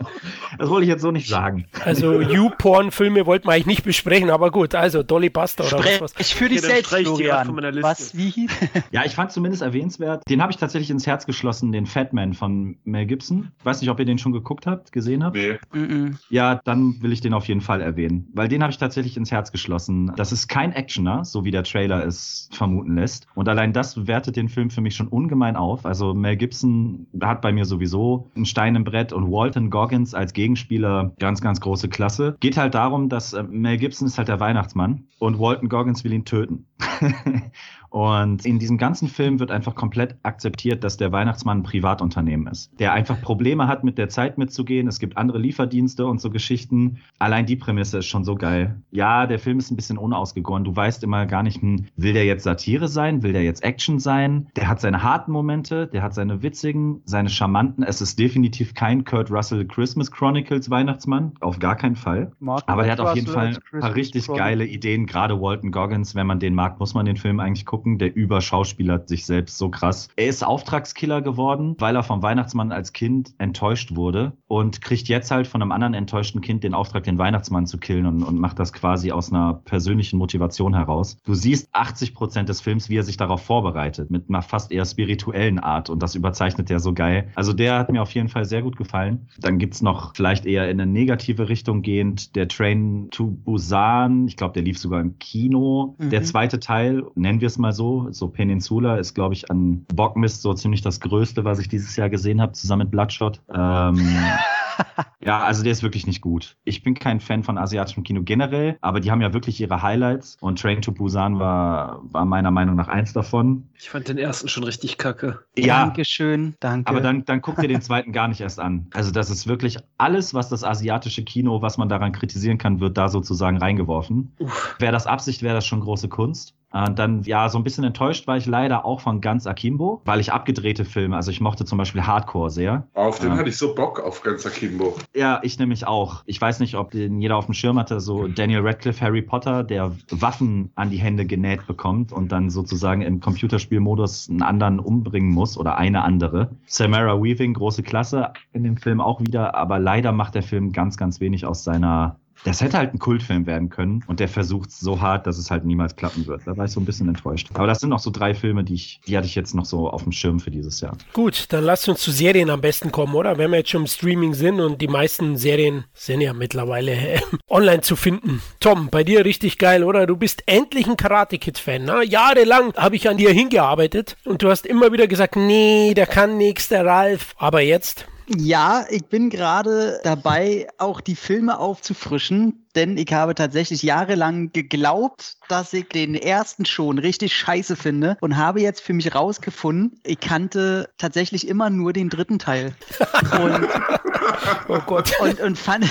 [SPEAKER 4] Das wollte ich jetzt so nicht sagen.
[SPEAKER 1] Also You-Porn-Filme wollten wir eigentlich nicht besprechen, aber gut, also Dolly Buster oder was. was.
[SPEAKER 2] Sprech für dich selbst,
[SPEAKER 3] ich
[SPEAKER 2] Florian. Was, wie hieß?
[SPEAKER 4] Ja, ich fand zumindest erwähnenswert. Den habe ich tatsächlich ins Herz geschlossen, den Fatman von Mel Gibson. Ich weiß nicht, ob ihr den schon geguckt habt, gesehen habt.
[SPEAKER 5] Nee.
[SPEAKER 4] Ja, dann will ich den auf jeden Fall erwähnen, weil den habe ich tatsächlich ins Herz geschlossen. Das ist kein Actioner, so wie der Trailer es vermuten lässt. Und allein das wertet den Film für mich schon ungemein auf. Also Mel Gibson hat bei mir sowieso einen Stein im Brett und Walton Goggins als Gegenspieler ganz, ganz große Klasse. Geht halt darum, dass äh, Mel Gibson ist halt der Weihnachtsmann und Walton Goggins will ihn töten. [LAUGHS] Und in diesem ganzen Film wird einfach komplett akzeptiert, dass der Weihnachtsmann ein Privatunternehmen ist, der einfach Probleme hat, mit der Zeit mitzugehen. Es gibt andere Lieferdienste und so Geschichten. Allein die Prämisse ist schon so geil. Ja, der Film ist ein bisschen unausgegoren. Du weißt immer gar nicht, hm, will der jetzt Satire sein? Will der jetzt Action sein? Der hat seine harten Momente, der hat seine witzigen, seine charmanten. Es ist definitiv kein Kurt Russell Christmas Chronicles Weihnachtsmann. Auf gar keinen Fall.
[SPEAKER 2] Mark
[SPEAKER 4] Aber der hat auf
[SPEAKER 2] Russell
[SPEAKER 4] jeden Fall
[SPEAKER 2] als
[SPEAKER 4] ein paar richtig
[SPEAKER 2] Chronicle.
[SPEAKER 4] geile Ideen. Gerade Walton Goggins, wenn man den mag, muss man den Film eigentlich gucken. Der überschauspielert sich selbst so krass. Er ist Auftragskiller geworden, weil er vom Weihnachtsmann als Kind enttäuscht wurde und kriegt jetzt halt von einem anderen enttäuschten Kind den Auftrag, den Weihnachtsmann zu killen und, und macht das quasi aus einer persönlichen Motivation heraus. Du siehst 80 Prozent des Films, wie er sich darauf vorbereitet, mit einer fast eher spirituellen Art und das überzeichnet er so geil. Also der hat mir auf jeden Fall sehr gut gefallen. Dann gibt's noch vielleicht eher in eine negative Richtung gehend der Train to Busan. Ich glaube, der lief sogar im Kino.
[SPEAKER 2] Mhm.
[SPEAKER 4] Der zweite Teil, nennen wir es mal so, so Peninsula, ist, glaube ich, an Bockmist so ziemlich das Größte, was ich dieses Jahr gesehen habe, zusammen mit Bloodshot. Ähm, [LAUGHS] ja, also der ist wirklich nicht gut. Ich bin kein Fan von asiatischem Kino generell, aber die haben ja wirklich ihre Highlights und Train to Busan war, war meiner Meinung nach eins davon.
[SPEAKER 3] Ich fand den ersten schon richtig kacke.
[SPEAKER 4] Ja,
[SPEAKER 2] Dankeschön, danke.
[SPEAKER 4] aber dann, dann guck dir den zweiten gar nicht erst an. Also das ist wirklich alles, was das asiatische Kino, was man daran kritisieren kann, wird da sozusagen reingeworfen. Wäre das Absicht, wäre das schon große Kunst. Und dann, ja, so ein bisschen enttäuscht war ich leider auch von ganz Akimbo, weil ich abgedrehte Filme, also ich mochte zum Beispiel Hardcore sehr.
[SPEAKER 5] Auf den
[SPEAKER 4] Ja.
[SPEAKER 5] hatte ich so Bock auf ganz Akimbo.
[SPEAKER 4] Ja, ich nämlich auch. Ich weiß nicht, ob den jeder auf dem Schirm hatte, so Daniel Radcliffe, Harry Potter, der Waffen an die Hände genäht bekommt und dann sozusagen im Computerspielmodus einen anderen umbringen muss oder eine andere. Samara Weaving, große Klasse in dem Film auch wieder, aber leider macht der Film ganz, ganz wenig aus seiner das hätte halt ein Kultfilm werden können und der versucht so hart, dass es halt niemals klappen wird. Da war ich so ein bisschen enttäuscht. Aber das sind noch so drei Filme, die ich, die hatte ich jetzt noch so auf dem Schirm für dieses Jahr.
[SPEAKER 1] Gut, dann lasst uns zu Serien am besten kommen, oder? Wenn wir jetzt schon im Streaming sind und die meisten Serien sind ja mittlerweile äh, online zu finden. Tom, bei dir richtig geil, oder? Du bist endlich ein Karate Kid-Fan. Ne? Jahrelang habe ich an dir hingearbeitet und du hast immer wieder gesagt, nee, der kann nichts, der Ralf. Aber jetzt,
[SPEAKER 2] Ja, ich bin gerade dabei, auch die Filme aufzufrischen, denn ich habe tatsächlich jahrelang geglaubt, dass ich den ersten schon richtig scheiße finde und habe jetzt für mich rausgefunden, ich kannte tatsächlich immer nur den dritten Teil. Und [LAUGHS] oh Gott. Und, und, fand,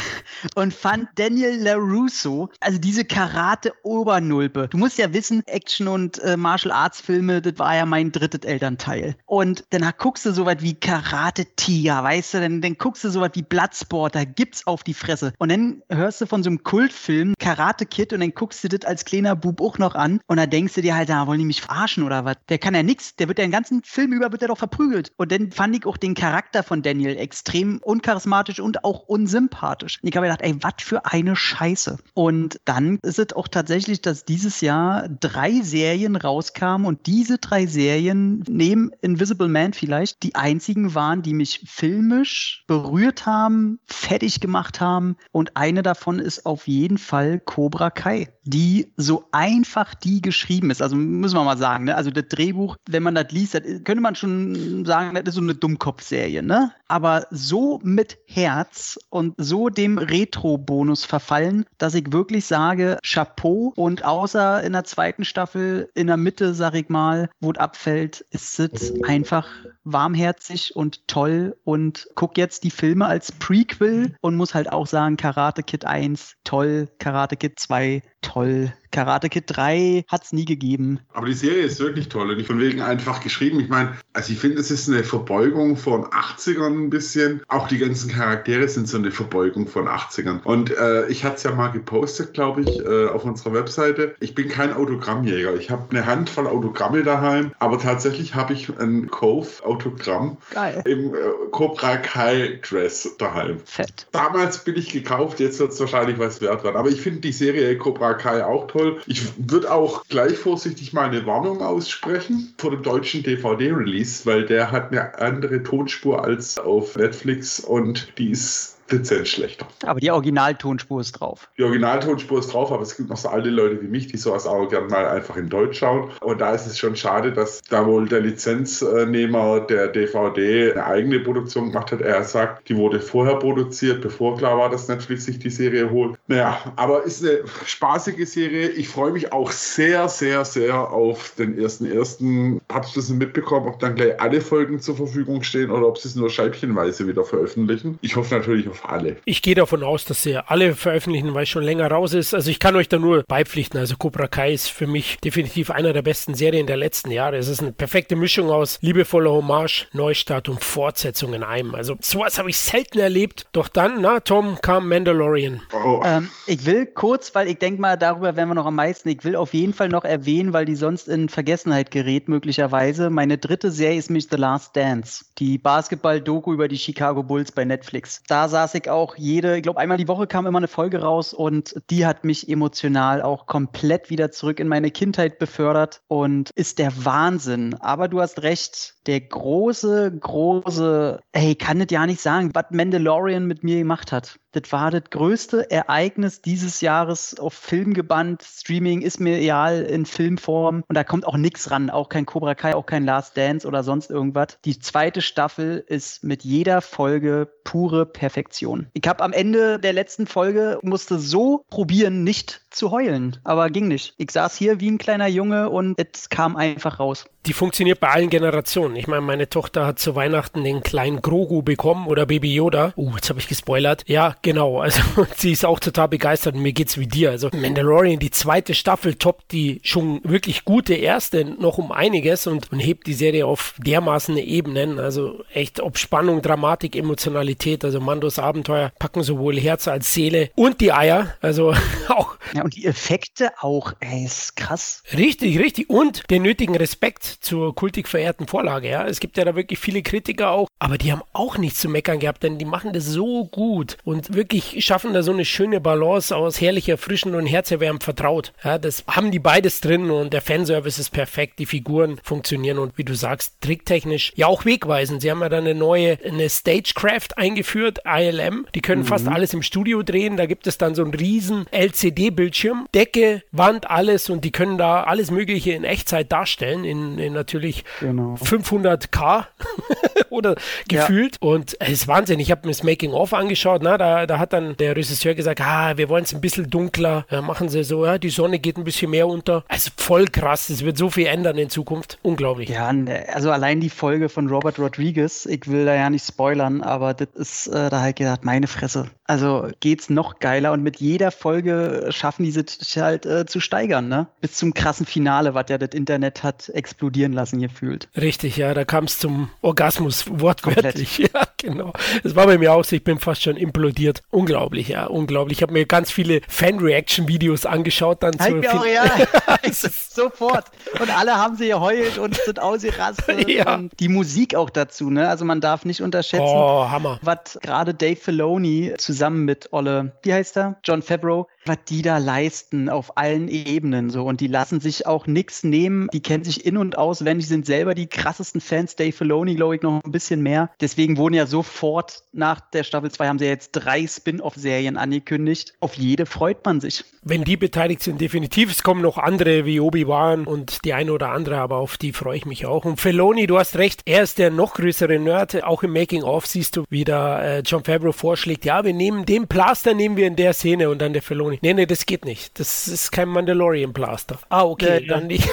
[SPEAKER 2] und fand Daniel LaRusso, also diese Karate-Obernulpe. Du musst ja wissen, Action- und äh, Martial-Arts-Filme, das war ja mein drittes Elternteil. Und dann guckst du so was wie Karate-Tiger, weißt du, dann, dann guckst du so was wie Bloodsport, da gibt's auf die Fresse. Und dann hörst du von so einem Kultfilm Karate-Kid und dann guckst du das als kleiner Bub auch noch an und da denkst du dir halt, da wollen die mich verarschen oder was? Der kann ja nichts, der wird ja den ganzen Film über wird er doch verprügelt. Und dann fand ich auch den Charakter von Daniel extrem uncharismatisch und auch unsympathisch. Ich habe gedacht, ey, was für eine Scheiße. Und dann ist es auch tatsächlich, dass dieses Jahr drei Serien rauskamen und diese drei Serien, neben Invisible Man vielleicht, die einzigen waren, die mich filmisch berührt haben, fertig gemacht haben. Und eine davon ist auf jeden Fall Cobra Kai, die so einfach die geschrieben ist. Also müssen wir mal sagen, ne? also das Drehbuch, wenn man das liest, das könnte man schon sagen, das ist so eine Dummkopfserie, ne? Aber so mit Herz und so dem Retro-Bonus verfallen, dass ich wirklich sage, Chapeau. Und außer in der zweiten Staffel, in der Mitte, sag ich mal, wo es abfällt, ist es einfach warmherzig und toll und guck jetzt die Filme als Prequel und muss halt auch sagen, Karate Kid 1 toll, Karate Kid 2 toll. Karate Kid 3 hat es nie gegeben.
[SPEAKER 5] Aber die Serie ist wirklich toll und ich von wegen einfach geschrieben. Ich meine, also ich finde, es ist eine Verbeugung von 80ern ein bisschen. Auch die ganzen Charaktere sind so eine Verbeugung von 80ern. Und äh, ich hatte es ja mal gepostet, glaube ich, äh, auf unserer Webseite. Ich bin kein Autogrammjäger. Ich habe eine Handvoll Autogramme daheim, aber tatsächlich habe ich ein Cove-Autogramm im äh, Cobra Kai Dress daheim.
[SPEAKER 2] Fett.
[SPEAKER 5] Damals bin ich gekauft, jetzt wird es wahrscheinlich was wert werden. Aber ich finde die Serie Cobra Kai auch toll. Ich würde auch gleich vorsichtig mal eine Warnung aussprechen vor dem deutschen DVD-Release, weil der hat eine andere Tonspur als auf Netflix und die ist dezent schlechter.
[SPEAKER 2] Aber die Originaltonspur ist drauf.
[SPEAKER 5] Die Originaltonspur ist drauf, aber es gibt noch so alte Leute wie mich, die sowas auch gerne mal einfach in Deutsch schauen. Und da ist es schon schade, dass da wohl der Lizenznehmer der DVD eine eigene Produktion gemacht hat. Er sagt, die wurde vorher produziert, bevor klar war, dass Netflix sich die Serie holt. Naja, aber ist eine spaßige Serie. Ich freue mich auch sehr, sehr, sehr auf den ersten ersten. Habt ihr das mitbekommen, ob dann gleich alle Folgen zur Verfügung stehen oder ob sie es nur scheibchenweise wieder veröffentlichen? Ich hoffe natürlich auf alle.
[SPEAKER 1] Ich gehe davon aus, dass sie alle veröffentlichen, weil es schon länger raus ist. Also ich kann euch da nur beipflichten. Also Cobra Kai ist für mich definitiv einer der besten Serien der letzten Jahre. Es ist eine perfekte Mischung aus liebevoller Hommage, Neustart und Fortsetzung in einem. Also sowas habe ich selten erlebt. Doch dann, na Tom, kam Mandalorian.
[SPEAKER 2] Oh. Ähm, ich will kurz, weil ich denke mal, darüber werden wir noch am meisten. Ich will auf jeden Fall noch erwähnen, weil die sonst in Vergessenheit gerät, möglicherweise. Meine dritte Serie ist mich The Last Dance. Die Basketball-Doku über die Chicago Bulls bei Netflix. Da saß ich auch jede, ich glaube, einmal die Woche kam immer eine Folge raus und die hat mich emotional auch komplett wieder zurück in meine Kindheit befördert und ist der Wahnsinn. Aber du hast recht, der große, große, ey, kann das ja nicht sagen, was Mandalorian mit mir gemacht hat. Das war das größte Ereignis dieses Jahres auf Film gebannt. Streaming ist mir egal in Filmform und da kommt auch nichts ran. Auch kein Cobra Kai, auch kein Last Dance oder sonst irgendwas. Die zweite Staffel ist mit jeder Folge pure Perfektion. Ich habe am Ende der letzten Folge musste so probieren, nicht zu heulen, aber ging nicht. Ich saß hier wie ein kleiner Junge und es kam einfach raus.
[SPEAKER 1] Die funktioniert bei allen Generationen. Ich meine, meine Tochter hat zu Weihnachten den kleinen Grogu bekommen oder Baby Yoda. Uh, jetzt habe ich gespoilert. Ja, genau. Also [LAUGHS] sie ist auch total begeistert und mir geht's wie dir. Also Mandalorian, die zweite Staffel toppt die schon wirklich gute erste noch um einiges und, und hebt die Serie auf dermaßen Ebenen. Also echt, ob Spannung, Dramatik, Emotionalität, also Mandos Abenteuer packen sowohl Herz als Seele und die Eier. Also [LAUGHS] auch.
[SPEAKER 2] Ja, und die Effekte auch, ey, ist krass.
[SPEAKER 1] Richtig, richtig. Und den nötigen Respekt zur kultig verehrten Vorlage. Ja, es gibt ja da wirklich viele Kritiker auch, aber die haben auch nichts zu meckern gehabt, denn die machen das so gut und wirklich schaffen da so eine schöne Balance aus herrlich erfrischend und herzerwärmend vertraut. Ja, das haben die beides drin und der Fanservice ist perfekt, die Figuren funktionieren und wie du sagst, tricktechnisch ja auch wegweisend. Sie haben ja dann eine neue, eine Stagecraft eingeführt, ILM. Die können mhm. fast alles im Studio drehen. Da gibt es dann so ein riesen LCD-Bildschirm, Decke, Wand, alles und die können da alles Mögliche in Echtzeit darstellen, in, in natürlich
[SPEAKER 2] Genau.
[SPEAKER 1] 500k [LAUGHS] oder gefühlt. Und es ist Wahnsinn. Ich habe mir das Making-of angeschaut. Na, da, da hat dann der Regisseur gesagt, ah, wir wollen es ein bisschen dunkler. Ja, machen sie so, ja, die Sonne geht ein bisschen mehr unter. Also voll krass. Es wird so viel ändern in Zukunft. Unglaublich.
[SPEAKER 2] Ja, also allein die Folge von Robert Rodriguez, ich will da ja nicht spoilern, aber das ist, äh, da halt gedacht, meine Fresse. Also geht's noch geiler und mit jeder Folge schaffen die sich halt äh, zu steigern, ne? Bis zum krassen Finale, was ja das Internet hat explodieren lassen gefühlt.
[SPEAKER 1] Richtig, ja, da kam es zum Orgasmus, wortwörtlich. [LAUGHS] Ja, genau. Das war bei mir auch so, ich bin fast schon implodiert. Unglaublich, ja, unglaublich. Ich habe mir ganz viele Fan-Reaction-Videos angeschaut dann
[SPEAKER 2] Halt
[SPEAKER 1] zur
[SPEAKER 2] mir auch, [LAUGHS] ja.
[SPEAKER 1] Es [LAUGHS] ist-
[SPEAKER 2] Sofort. Und alle haben sie geheult und sind ausgerastet.
[SPEAKER 1] Ja.
[SPEAKER 2] Und die Musik auch dazu, ne? Also man darf nicht unterschätzen,
[SPEAKER 1] Oh,
[SPEAKER 2] was gerade Dave Filoni zusammen mit Olle, wie heißt er? John Favreau, was die da leisten auf allen Ebenen so. Und die lassen sich auch nichts nehmen. Die kennen sich in- und auswendig, sind selber die krassesten Fans. Dave Filoni, glaube ich, noch ein bisschen mehr. Deswegen wurden ja sofort nach der Staffel 2 haben sie ja jetzt drei Spin-off-Serien angekündigt. Auf jede freut man sich.
[SPEAKER 1] Wenn die beteiligt sind, definitiv. Es kommen noch andere wie Obi-Wan und die eine oder andere, aber auf die freue ich mich auch. Und Feloni, du hast recht, er ist der noch größere Nerd. Auch im Making-of siehst du, wie da äh, John Favreau vorschlägt, ja, wir nehmen den Plaster, nehmen wir in der Szene und dann der Feloni. Nee, nee, das geht nicht. Das ist kein Mandalorian-Plaster. Ah, okay,
[SPEAKER 2] Ja, ja.
[SPEAKER 1] dann nicht.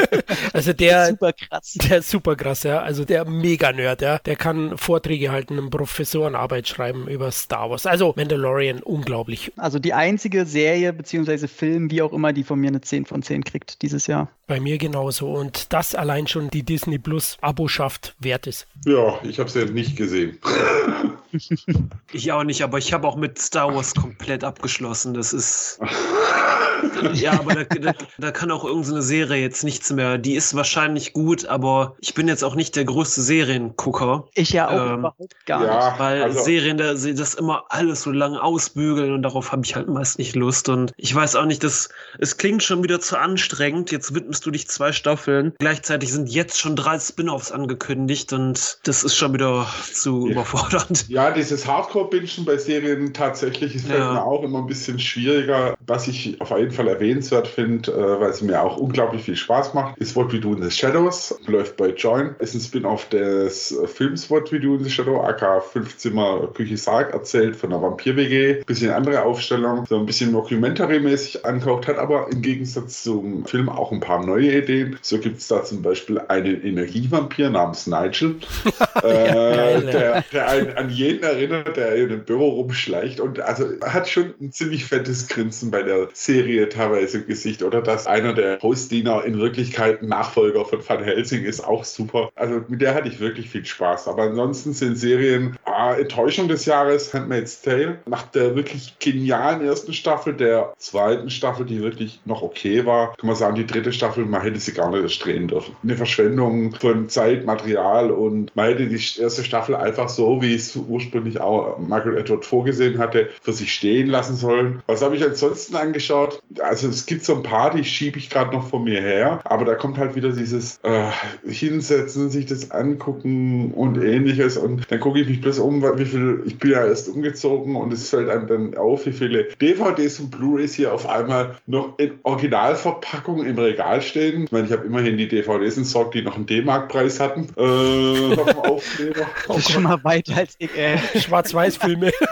[SPEAKER 1] [LAUGHS] also der, [LAUGHS]
[SPEAKER 2] Super krass.
[SPEAKER 1] der ist super krass, ja. Also der Mega-Nerd, ja. Der kann Vorträge halten, eine Professorenarbeit schreiben über Star Wars. Also Mandalorian, unglaublich.
[SPEAKER 2] Also die einzige Serie beziehungsweise Film, wie auch immer, die von mir eine 10 von 10 kriegt dieses Jahr.
[SPEAKER 1] Bei mir genauso. Und das allein schon die Disney Plus Aboschaft wert ist.
[SPEAKER 5] Ja, ich habe es ja nicht gesehen. [LAUGHS]
[SPEAKER 3] Ich auch nicht, aber ich habe auch mit Star Wars komplett abgeschlossen. Das ist. [LAUGHS] ja, aber da, da, da kann auch irgendeine Serie jetzt nichts mehr. Die ist wahrscheinlich gut, aber ich bin jetzt auch nicht der größte Seriengucker.
[SPEAKER 2] Ich ja auch
[SPEAKER 3] Ähm,
[SPEAKER 2] überhaupt gar
[SPEAKER 5] ja.
[SPEAKER 2] nicht.
[SPEAKER 3] Weil
[SPEAKER 5] Also-
[SPEAKER 3] Serien, da sie das immer alles so lange ausbügeln und darauf habe ich halt meist nicht Lust. Und ich weiß auch nicht, das, es klingt schon wieder zu anstrengend. Jetzt widmest du dich zwei Staffeln. Gleichzeitig sind jetzt schon drei Spin-offs angekündigt und das ist schon wieder zu
[SPEAKER 5] Ja.
[SPEAKER 3] überfordernd.
[SPEAKER 5] Ja, dieses Hardcore-Bingen bei Serien tatsächlich ist
[SPEAKER 3] Ja.
[SPEAKER 5] fällt mir auch immer ein bisschen schwieriger. Was ich auf jeden Fall erwähnenswert finde, äh, weil es mir auch unglaublich viel Spaß macht, ist What We Do in the Shadows. Läuft bei Join. Ist ein Spin-off des Films What We Do in the Shadow, aka Fünfzimmer Küche Sarg, erzählt von einer Vampir-WG. Bisschen andere Aufstellung, so ein bisschen Mockumentary-mäßig angehaucht, hat aber im Gegensatz zum Film auch ein paar neue Ideen. So gibt es da zum Beispiel einen Energievampir namens Nigel, [LAUGHS] äh,
[SPEAKER 1] geil, ja.
[SPEAKER 5] der, der einen an jeden erinnert, der in einem Büro rumschleicht und also hat schon ein ziemlich fettes Grinsen bei der Serie teilweise im Gesicht oder dass einer der Hostdiener in Wirklichkeit Nachfolger von Van Helsing ist auch super. Also mit der hatte ich wirklich viel Spaß. Aber ansonsten sind Serien ah, Enttäuschung des Jahres Handmaid's Tale. Nach der wirklich genialen ersten Staffel, der zweiten Staffel, die wirklich noch okay war, kann man sagen, die dritte Staffel, man hätte sie gar nicht erst drehen dürfen. Eine Verschwendung von Zeit, Material und man hätte die erste Staffel einfach so, wie es ursprünglich auch Michael Edward vorgesehen hatte, für sich stehen lassen sollen. Was habe ich ansonsten angeschaut? Also es gibt so ein paar, die schiebe ich gerade noch von mir her, aber da kommt halt wieder dieses äh, Hinsetzen, sich das angucken und ähnliches und dann gucke ich mich bloß um, wie viel, ich bin ja erst umgezogen und es fällt einem dann auf, wie viele DVDs und Blu-rays hier auf einmal noch in Originalverpackung im Regal stehen. Ich meine, ich habe immerhin die DVDs entsorgt, die noch einen D-Mark-Preis hatten. Äh, auf [LAUGHS] dem Aufkleber.
[SPEAKER 2] Ist schon mal weiter als ich, ey.
[SPEAKER 1] Schwarz-Weiß-Filme. [LAUGHS]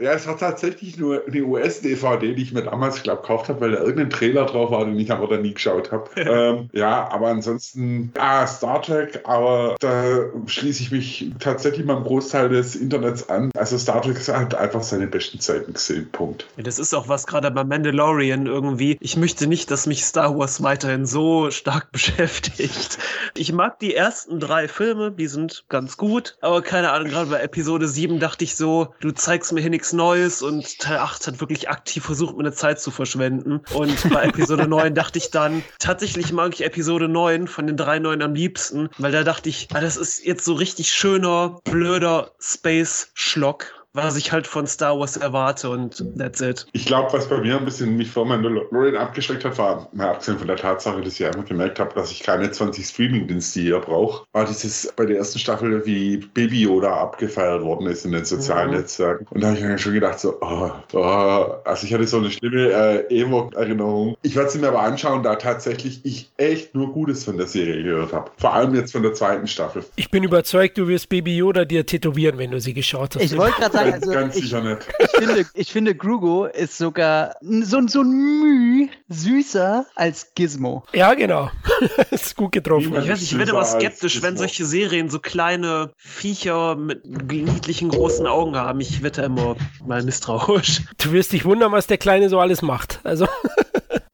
[SPEAKER 5] Ja, es war tatsächlich nur eine US-DVD, die ich mir damals, glaube gekauft habe, weil da irgendein Trailer drauf war, den ich aber dann nie geschaut habe. ähm, ja, aber ansonsten, ah, Star Trek, aber da schließe ich mich tatsächlich mal im Großteil des Internets an. Also Star Trek hat einfach seine besten Zeiten gesehen, Punkt.
[SPEAKER 3] Ja, das ist auch was gerade bei Mandalorian irgendwie. Ich möchte nicht, dass mich Star Wars weiterhin so stark [LAUGHS] beschäftigt. Ich mag die ersten drei Filme, die sind ganz gut, aber keine Ahnung, gerade bei Episode 7 dachte ich so, du zeigst mir hier nichts Neues und Teil 8 hat wirklich aktiv versucht, meine Zeit zu verschwenden. Und bei Episode [LAUGHS] 9 dachte ich dann, tatsächlich mag ich Episode 9 von den drei neuen am liebsten, weil da dachte ich, ah, das ist jetzt so richtig schöner, blöder Space-Schlock. Was ich halt von Star Wars erwarte und that's it.
[SPEAKER 5] Ich glaube, was bei mir ein bisschen mich vor Mandalorian abgeschreckt hat, war, mal abgesehen von der Tatsache, dass ich einfach gemerkt habe, dass ich keine 20 Streaming-Dienste hier brauche, war dieses bei der ersten Staffel, wie Baby Yoda abgefeiert worden ist in den sozialen mhm. Netzwerken. Und da habe ich mir schon gedacht, so, oh, oh, also ich hatte so eine schlimme äh, Ewok-Erinnerung. Ich werde sie mir aber anschauen, da tatsächlich ich echt nur Gutes von der Serie gehört habe. Vor allem jetzt von der zweiten Staffel.
[SPEAKER 1] Ich bin überzeugt, du wirst Baby Yoda dir tätowieren, wenn du sie geschaut hast.
[SPEAKER 2] Ich wollte gerade sagen, also
[SPEAKER 5] ganz
[SPEAKER 2] ich,
[SPEAKER 5] sicher nicht.
[SPEAKER 2] Ich [LAUGHS] finde, ich finde, Grugo ist sogar so, so ein Müh süßer als Gizmo.
[SPEAKER 1] Ja, genau. [LAUGHS] ist gut getroffen.
[SPEAKER 3] Ich, weiß, ich werde aber skeptisch, wenn solche Serien so kleine Viecher mit niedlichen großen Augen haben. Ich werde immer mal misstrauisch.
[SPEAKER 1] Du wirst dich wundern, was der Kleine so alles macht. Also. [LAUGHS]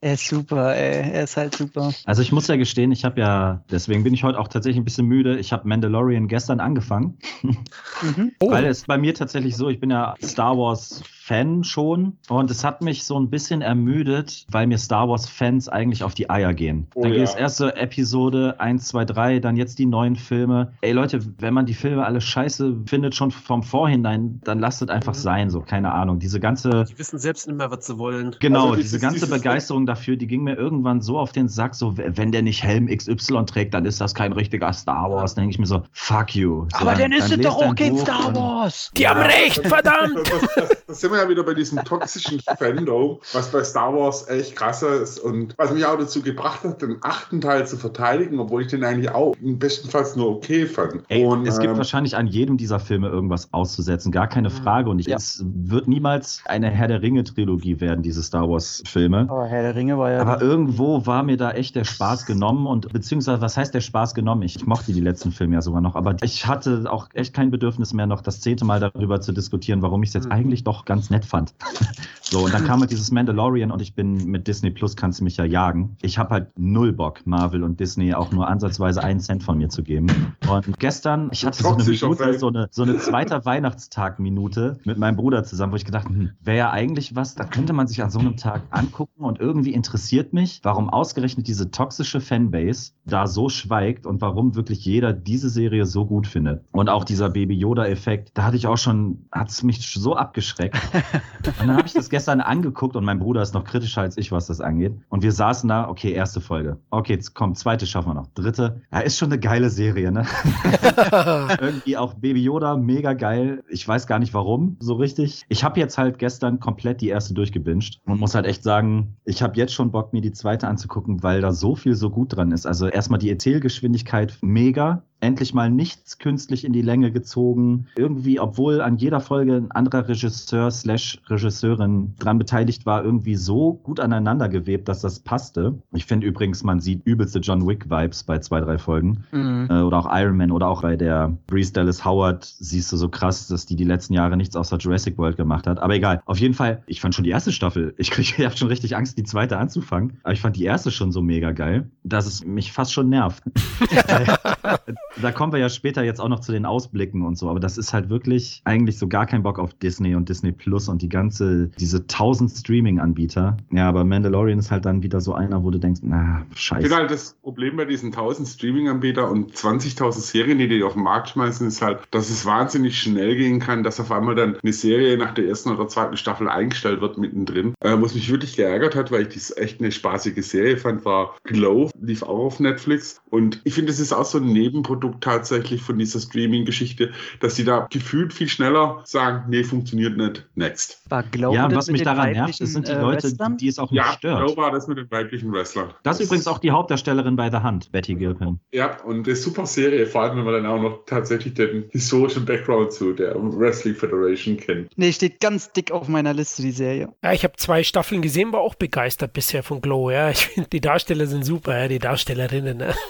[SPEAKER 2] Er ist super, ey. Er ist halt super.
[SPEAKER 4] Also ich muss ja gestehen, ich habe ja, deswegen bin ich heute auch tatsächlich ein bisschen müde. Ich habe Mandalorian gestern angefangen. Mhm. Oh. [LAUGHS] Weil es bei mir tatsächlich so, ich bin ja Star Wars Fan schon und es hat mich so ein bisschen ermüdet, weil mir Star Wars Fans eigentlich auf die Eier gehen. Oh, dann ja. geht es erst so Episode 1, 2, 3, dann jetzt die neuen Filme. Ey Leute, wenn man die Filme alle scheiße findet, schon vom Vorhinein, dann lasst es einfach mhm. sein, so, keine Ahnung. Diese ganze.
[SPEAKER 3] Die wissen selbst nicht mehr, was sie wollen.
[SPEAKER 4] Genau, also, diese ganze Begeisterung dafür, die ging mir irgendwann so auf den Sack, so, wenn der nicht Helm XY trägt, dann ist das kein richtiger Star Wars. Dann denke ich mir so, fuck you.
[SPEAKER 2] So, Aber dann, dann ist es doch auch kein Star Wars.
[SPEAKER 1] Die haben recht, verdammt. [LAUGHS] [LAUGHS]
[SPEAKER 5] das, das, wir ja wieder bei diesem toxischen [LAUGHS] Fandom, was bei Star Wars echt krasser ist und was mich auch dazu gebracht hat, den achten Teil zu verteidigen, obwohl ich den eigentlich auch im bestenfalls nur okay fand.
[SPEAKER 4] Ey, und, es ähm, gibt wahrscheinlich an jedem dieser Filme irgendwas auszusetzen, gar keine mhm. Frage. Und ich, ja. es wird niemals eine Herr der Ringe-Trilogie werden, diese Star Wars-Filme.
[SPEAKER 2] Aber Herr der Ringe war ja.
[SPEAKER 4] Aber irgendwo war mir da echt der Spaß genommen und beziehungsweise, was heißt der Spaß genommen? Ich mochte die letzten Filme ja sogar noch, aber ich hatte auch echt kein Bedürfnis mehr, noch das zehnte Mal darüber zu diskutieren, warum ich es jetzt mhm. eigentlich doch ganz nett fand. [LAUGHS] so, und dann kam halt dieses Mandalorian und ich bin mit Disney Plus, kannst du mich ja jagen. Ich habe halt null Bock, Marvel und Disney auch nur ansatzweise einen Cent von mir zu geben. Und gestern, ich hatte so eine Minute, so eine, so eine zweite Weihnachtstag-Minute mit meinem Bruder zusammen, wo ich gedacht hm, wäre ja eigentlich was, da könnte man sich an so einem Tag angucken und irgendwie interessiert mich, warum ausgerechnet diese toxische Fanbase da so schweigt und warum wirklich jeder diese Serie so gut findet. Und auch dieser Baby Yoda-Effekt, da hatte ich auch schon, hat es mich so abgeschreckt. [LAUGHS] Und dann habe ich das gestern angeguckt und mein Bruder ist noch kritischer als ich, was das angeht. Und wir saßen da, okay, erste Folge. Okay, jetzt kommt, zweite schaffen wir noch. Dritte. Ja, ist schon eine geile Serie, ne? [LAUGHS] Irgendwie auch Baby Yoda, mega geil. Ich weiß gar nicht warum, so richtig. Ich habe jetzt halt gestern komplett die erste durchgebinged und muss halt echt sagen, ich habe jetzt schon Bock, mir die zweite anzugucken, weil da so viel so gut dran ist. Also erstmal die Erzählgeschwindigkeit mega endlich mal nichts künstlich in die Länge gezogen. Irgendwie, obwohl an jeder Folge ein anderer Regisseur slash Regisseurin dran beteiligt war, irgendwie so gut aneinander gewebt, dass das passte. Ich finde übrigens, man sieht übelste John Wick-Vibes bei zwei, drei Folgen. Mhm. Äh, oder auch Iron Man oder auch bei der Breeze Dallas Howard siehst du so krass, dass die die letzten Jahre nichts außer Jurassic World gemacht hat. Aber egal. Auf jeden Fall, ich fand schon die erste Staffel. [LAUGHS] Ich, ich habe schon richtig Angst, die zweite anzufangen. Aber ich fand die erste schon so mega geil, dass es mich fast schon nervt. [LAUGHS] [LAUGHS] da kommen wir ja später jetzt auch noch zu den Ausblicken und so, aber das ist halt wirklich eigentlich so gar kein Bock auf Disney und Disney Plus und die ganze, diese tausend Streaming-Anbieter. Ja, aber Mandalorian ist halt dann wieder so einer, wo du denkst, na, scheiße.
[SPEAKER 5] Genau, das Problem bei diesen tausend Streaming-Anbietern und 20.000 Serien, die die auf den Markt schmeißen, ist halt, dass es wahnsinnig schnell gehen kann, dass auf einmal dann eine Serie nach der ersten oder zweiten Staffel eingestellt wird mittendrin. Äh, was mich wirklich geärgert hat, weil ich das echt eine spaßige Serie fand, war Glow, lief auch auf Netflix und ich finde, das ist auch so ein Nebenprodukt Produkt tatsächlich von dieser Streaming-Geschichte, dass sie da gefühlt viel schneller sagen, nee, funktioniert nicht, next.
[SPEAKER 4] War Glow ja, was mich daran nervt, das sind die äh, Leute, die, die, es auch nicht ja, stört. Ja,
[SPEAKER 5] Glow war das mit den weiblichen Wrestlern.
[SPEAKER 4] Das, ist übrigens auch die Hauptdarstellerin bei The Hand, Betty Gilpin.
[SPEAKER 5] Ja, und eine super Serie, vor allem wenn man dann auch noch tatsächlich den historischen Background zu der Wrestling Federation kennt.
[SPEAKER 2] Nee, steht ganz dick auf meiner Liste, die Serie.
[SPEAKER 1] Ja, ich habe zwei Staffeln gesehen, war auch begeistert bisher von Glow, ja. Ich finde, die Darsteller sind super, ja, die Darstellerinnen, ne? [LAUGHS]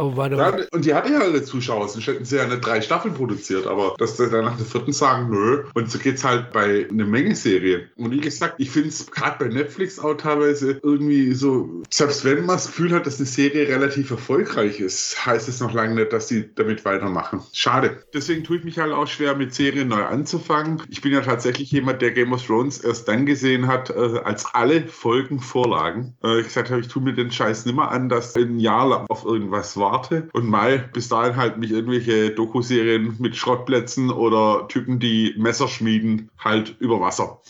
[SPEAKER 5] Oh, warte, warte. Ja, und die hatte ja alle Zuschauer, sonst hätten sie ja eine drei Staffeln produziert, aber dass sie dann nach der vierten sagen, nö. Und so geht's halt bei einer Menge Serien. Und wie gesagt, ich finde es gerade bei Netflix auch teilweise irgendwie so, selbst wenn man das Gefühl hat, dass eine Serie relativ erfolgreich ist, heißt es noch lange nicht, dass sie damit weitermachen. Schade. Deswegen tue ich mich halt auch schwer, mit Serien neu anzufangen. Ich bin ja tatsächlich jemand, der Game of Thrones erst dann gesehen hat, äh, als alle Folgen vorlagen. Äh, ich gesagt habe, ich tue mir den Scheiß nimmer an, dass ein Jahr lang auf irgendwas war warte und Mai bis dahin halt mich irgendwelche Dokuserien mit Schrottplätzen oder Typen, die Messer schmieden, halt über Wasser.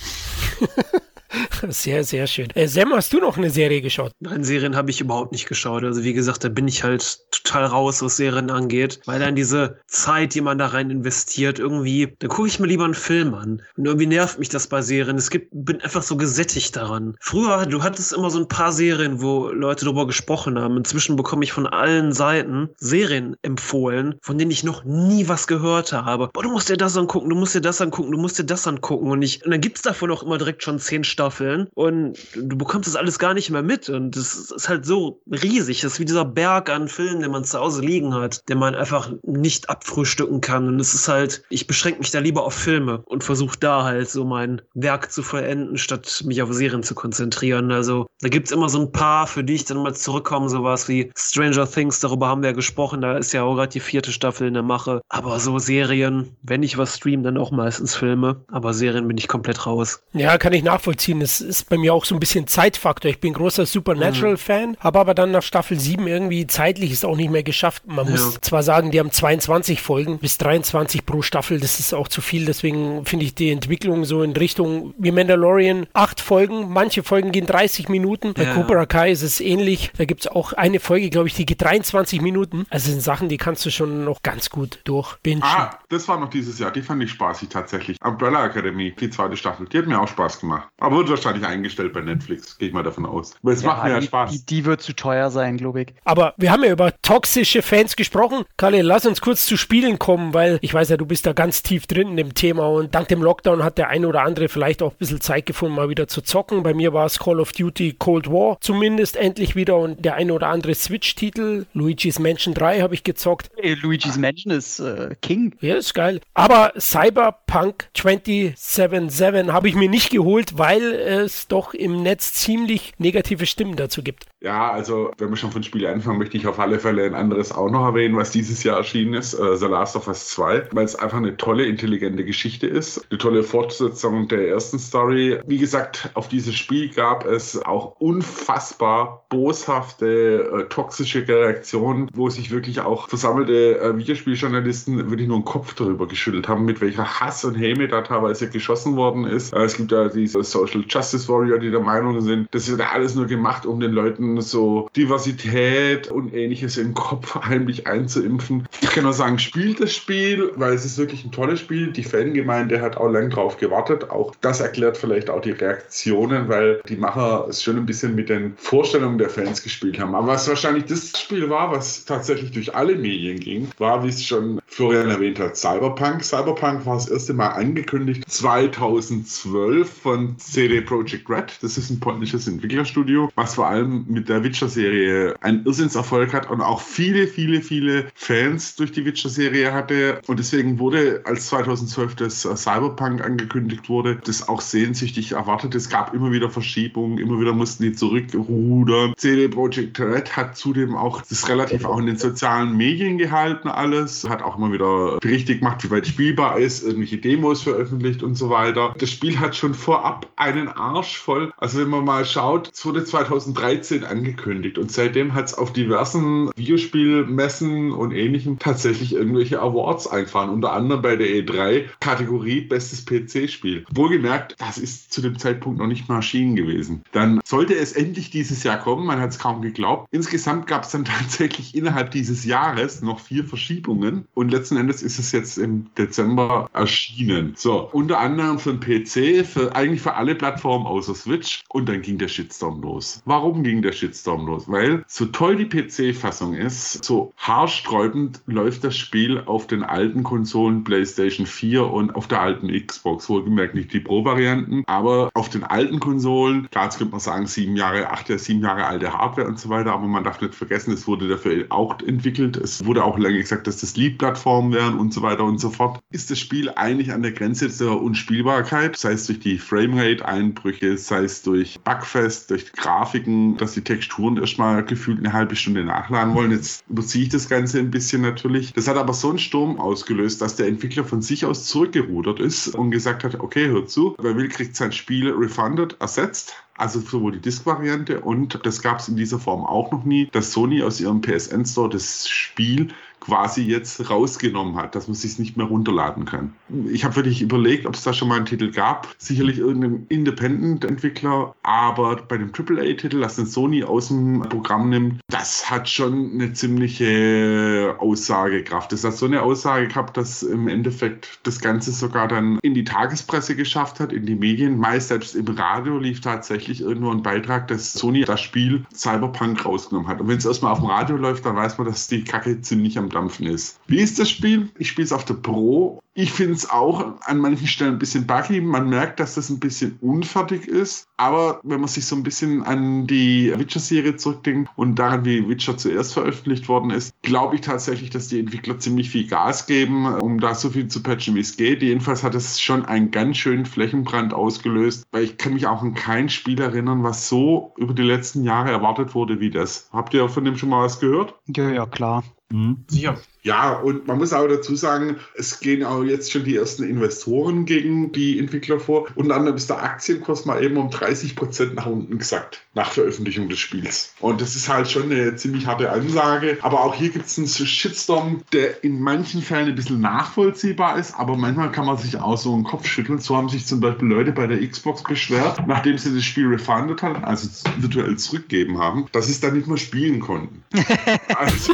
[SPEAKER 5] [LAUGHS]
[SPEAKER 1] Sehr, sehr schön. Äh, Sam, hast du noch eine Serie geschaut?
[SPEAKER 3] Nein, Serien habe ich überhaupt nicht geschaut. Also wie gesagt, da bin ich halt total raus, was Serien angeht. Weil dann diese Zeit, die man da rein investiert, irgendwie, da gucke ich mir lieber einen Film an. Und irgendwie nervt mich das bei Serien. Es gibt, bin einfach so gesättigt daran. Früher, du hattest immer so ein paar Serien, wo Leute darüber gesprochen haben. Inzwischen bekomme ich von allen Seiten Serien empfohlen, von denen ich noch nie was gehört habe. Boah, du musst dir das angucken, du musst dir das angucken, du musst dir das angucken. Und, ich, und dann gibt's davon auch immer direkt schon zehn Staffeln und du bekommst das alles gar nicht mehr mit und das ist halt so riesig. Das ist wie dieser Berg an Filmen, den man zu Hause liegen hat, den man einfach nicht abfrühstücken kann und es ist halt, ich beschränke mich da lieber auf Filme und versuche da halt so mein Werk zu vollenden, statt mich auf Serien zu konzentrieren. Also da gibt's immer so ein paar, für die ich dann mal zurückkomme, sowas wie Stranger Things, darüber haben wir ja gesprochen, da ist ja auch gerade die vierte Staffel in der Mache. Aber so Serien, wenn ich was streame, dann auch meistens Filme, aber Serien bin ich komplett raus.
[SPEAKER 1] Ja, kann ich nachvollziehen. Es ist bei mir auch so ein bisschen Zeitfaktor. Ich bin großer Supernatural-Fan, habe aber dann nach Staffel 7 irgendwie zeitlich es auch nicht mehr geschafft. Man
[SPEAKER 3] Ja.
[SPEAKER 1] muss zwar sagen, die haben 22 Folgen bis 23 pro Staffel, das ist auch zu viel. Deswegen finde ich die Entwicklung so in Richtung wie Mandalorian. Acht Folgen, manche Folgen gehen 30 Minuten. Bei
[SPEAKER 3] Ja.
[SPEAKER 1] Cobra Kai ist es ähnlich. Da gibt es auch eine Folge, glaube ich, die geht 23 Minuten. Also sind Sachen, die kannst du schon noch ganz gut durchbingen.
[SPEAKER 5] Ah, das war noch dieses Jahr. Die fand ich spaßig tatsächlich. Umbrella Academy, die zweite Staffel. Die hat mir auch Spaß gemacht. Aber wird wahrscheinlich eingestellt bei Netflix. Gehe ich mal davon aus. Weil es macht mir ja Spaß.
[SPEAKER 2] Die, die wird zu teuer sein, glaube ich.
[SPEAKER 1] Aber wir haben ja über toxische Fans gesprochen. Kalle, lass uns kurz zu Spielen kommen, weil ich weiß ja, du bist da ganz tief drin in dem Thema und dank dem Lockdown hat der eine oder andere vielleicht auch ein bisschen Zeit gefunden, mal wieder zu zocken. Bei mir war es Call of Duty Cold War zumindest endlich wieder und der eine oder andere Switch-Titel. Luigi's Mansion 3 habe ich gezockt.
[SPEAKER 2] Ey, Luigi's Mansion ist äh, King.
[SPEAKER 1] Ja, ist geil. Aber Cyberpunk 2077 habe ich mir nicht geholt, weil es doch im Netz ziemlich negative Stimmen dazu gibt.
[SPEAKER 5] Ja, also wenn wir schon von Spielen anfangen, möchte ich auf alle Fälle ein anderes auch noch erwähnen, was dieses Jahr erschienen ist, äh, The Last of Us 2, weil es einfach eine tolle, intelligente Geschichte ist, eine tolle Fortsetzung der ersten Story. Wie gesagt, auf dieses Spiel gab es auch unfassbar boshafte, äh, toxische Reaktionen, wo sich wirklich auch versammelte äh, Videospieljournalisten wirklich nur den Kopf darüber geschüttelt haben, mit welcher Hass und Häme da teilweise geschossen worden ist. Äh, es gibt ja diese Social Justice Warrior, die der Meinung sind, das ja alles nur gemacht, um den Leuten so Diversität und ähnliches den Kopf heimlich einzuimpfen. Ich kann nur sagen, spielt das Spiel, weil es ist wirklich ein tolles Spiel. Die Fangemeinde hat auch lang drauf gewartet. Auch das erklärt vielleicht auch die Reaktionen, weil die Macher es schon ein bisschen mit den Vorstellungen der Fans gespielt haben. Aber was wahrscheinlich das Spiel war, was tatsächlich durch alle Medien ging, war, wie es schon Florian erwähnt hat, Cyberpunk. Cyberpunk war das erste Mal angekündigt 2012 von CD Projekt Red. Das ist ein polnisches Entwicklerstudio, was vor allem mit der Witcher-Serie einen Irrsinnserfolg hat und auch viele, viele, viele Fans durch die Witcher-Serie hatte. Und deswegen wurde, als 2012 das äh, Cyberpunk angekündigt wurde, das auch sehnsüchtig erwartet. Es gab immer wieder Verschiebungen, immer wieder mussten die zurückrudern. CD Projekt Red hat zudem auch das relativ auch in den sozialen Medien gehalten alles, hat auch immer wieder Berichte gemacht, wie weit spielbar ist, irgendwelche Demos veröffentlicht und so weiter. Das Spiel hat schon vorab einen Arsch voll. Also wenn man mal schaut, es wurde 2013 angekündigt und seitdem hat es auf diversen Videospielmessen und ähnlichem tatsächlich irgendwelche Awards eingefahren, unter anderem bei der E3 Kategorie Bestes PC-Spiel. Wohlgemerkt, das ist zu dem Zeitpunkt noch nicht mal erschienen gewesen. Dann sollte es endlich dieses Jahr kommen, man hat es kaum geglaubt. Insgesamt gab es dann [LAUGHS] tatsächlich innerhalb dieses Jahres noch vier Verschiebungen und letzten Endes ist es jetzt im Dezember erschienen. So, unter anderem für den PC, für eigentlich für alle Plattformen außer Switch und dann ging der Shitstorm los. Warum ging der Shitstorm los? Weil so toll die PC-Fassung ist, so haarsträubend läuft das Spiel auf den alten Konsolen PlayStation 4 und auf der alten Xbox. Wohlgemerkt nicht die Pro-Varianten, aber auf den alten Konsolen, klar, jetzt könnte man sagen, sieben Jahre, acht, sieben Jahre alte Hardware und so weiter, aber man darf nicht vergessen, es wurde dafür auch entwickelt. Es wurde auch lange gesagt, dass das Lead-Plattformen wären und so weiter und so fort. Ist das Spiel eigentlich an der Grenze der Unspielbarkeit, sei es durch die Framerate-Einbrüche, sei es durch Bugfest, durch Grafiken, dass die Texturen erstmal gefühlt eine halbe Stunde nachladen wollen. Jetzt überziehe ich das Ganze ein bisschen natürlich. Das hat aber so einen Sturm ausgelöst, dass der Entwickler von sich aus zurückgerudert ist und gesagt hat, okay, hört zu, wer will, kriegt sein Spiel refunded, ersetzt. also sowohl die Disk-Variante und das gab es in dieser Form auch noch nie, dass Sony aus ihrem PSN Store das Spiel quasi jetzt rausgenommen hat, dass man sich nicht mehr runterladen kann. Ich habe wirklich überlegt, ob es da schon mal einen Titel gab. Sicherlich irgendein Independent-Entwickler, aber bei dem AAA-Titel, das den Sony aus dem Programm nimmt, das hat schon eine ziemliche Aussagekraft. Das hat so eine Aussage gehabt, dass im Endeffekt das Ganze sogar dann in die Tagespresse geschafft hat, in die Medien. Meist selbst im Radio lief tatsächlich irgendwo ein Beitrag, dass Sony das Spiel Cyberpunk rausgenommen hat. Und wenn es erstmal auf dem Radio läuft, dann weiß man, dass die Kacke ziemlich am Dampfen ist. Wie ist das Spiel? Ich spiele es auf der Pro. Ich finde es auch an manchen Stellen ein bisschen buggy. Man merkt, dass das ein bisschen unfertig ist. Aber wenn man sich so ein bisschen an die Witcher-Serie zurückdenkt und daran, wie Witcher zuerst veröffentlicht worden ist, glaube ich tatsächlich, dass die Entwickler ziemlich viel Gas geben, um da so viel zu patchen, wie es geht. Jedenfalls hat es schon einen ganz schönen Flächenbrand ausgelöst, weil ich kann mich auch an kein Spiel erinnern, was so über die letzten Jahre erwartet wurde wie das. Habt ihr von dem schon mal was gehört?
[SPEAKER 2] Ja, ja, klar.
[SPEAKER 3] Mhm. Sicher.
[SPEAKER 5] Ja, und man muss auch dazu sagen, es gehen auch jetzt schon die ersten Investoren gegen die Entwickler vor. Unter anderem ist der Aktienkurs mal eben um 30 Prozent nach unten gesackt, nach Veröffentlichung des Spiels. Und das ist halt schon eine ziemlich harte Ansage. Aber auch hier gibt es einen Shitstorm, der in manchen Fällen ein bisschen nachvollziehbar ist, aber manchmal kann man sich auch so einen Kopf schütteln. So haben sich zum Beispiel Leute bei der Xbox beschwert, nachdem sie das Spiel refundet haben, also virtuell zurückgegeben haben, dass sie es dann nicht mehr spielen konnten. [LAUGHS] also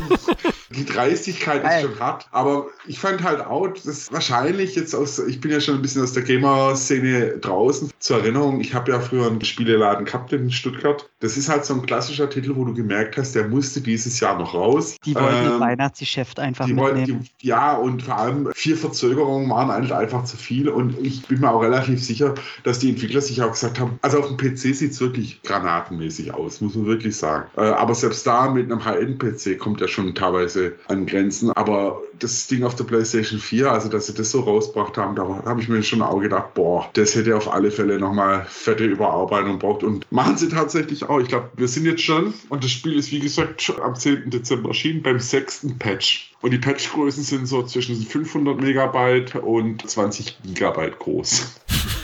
[SPEAKER 5] die Dreistigkeit ist schon hart, aber ich fand halt auch, dass wahrscheinlich jetzt aus, ich bin ja schon ein bisschen aus der Gamer-Szene draußen. Zur Erinnerung, ich habe ja früher einen Spieleladen gehabt in Stuttgart. Das ist halt so ein klassischer Titel, wo du gemerkt hast, der musste dieses Jahr noch raus.
[SPEAKER 2] Die wollten ähm, das Weihnachtsgeschäft einfach
[SPEAKER 5] die
[SPEAKER 2] mitnehmen.
[SPEAKER 5] Wollten, die, ja, und vor allem vier Verzögerungen waren halt einfach zu viel und ich bin mir auch relativ sicher, dass die Entwickler sich auch gesagt haben, also auf dem PC sieht es wirklich granatenmäßig aus, muss man wirklich sagen. Äh, aber selbst da mit einem High-End-PC kommt ja schon teilweise an Grenzen. Aber das Ding auf der PlayStation 4, also dass sie das so rausgebracht haben, da habe ich mir schon auch gedacht, boah, das hätte auf alle Fälle nochmal fette Überarbeitung braucht. Und machen sie tatsächlich auch. Ich glaube, wir sind jetzt schon, und das Spiel ist wie gesagt am 10. Dezember erschienen, beim sechsten Patch. Und die Patchgrößen sind so zwischen 500 Megabyte und 20 Gigabyte groß.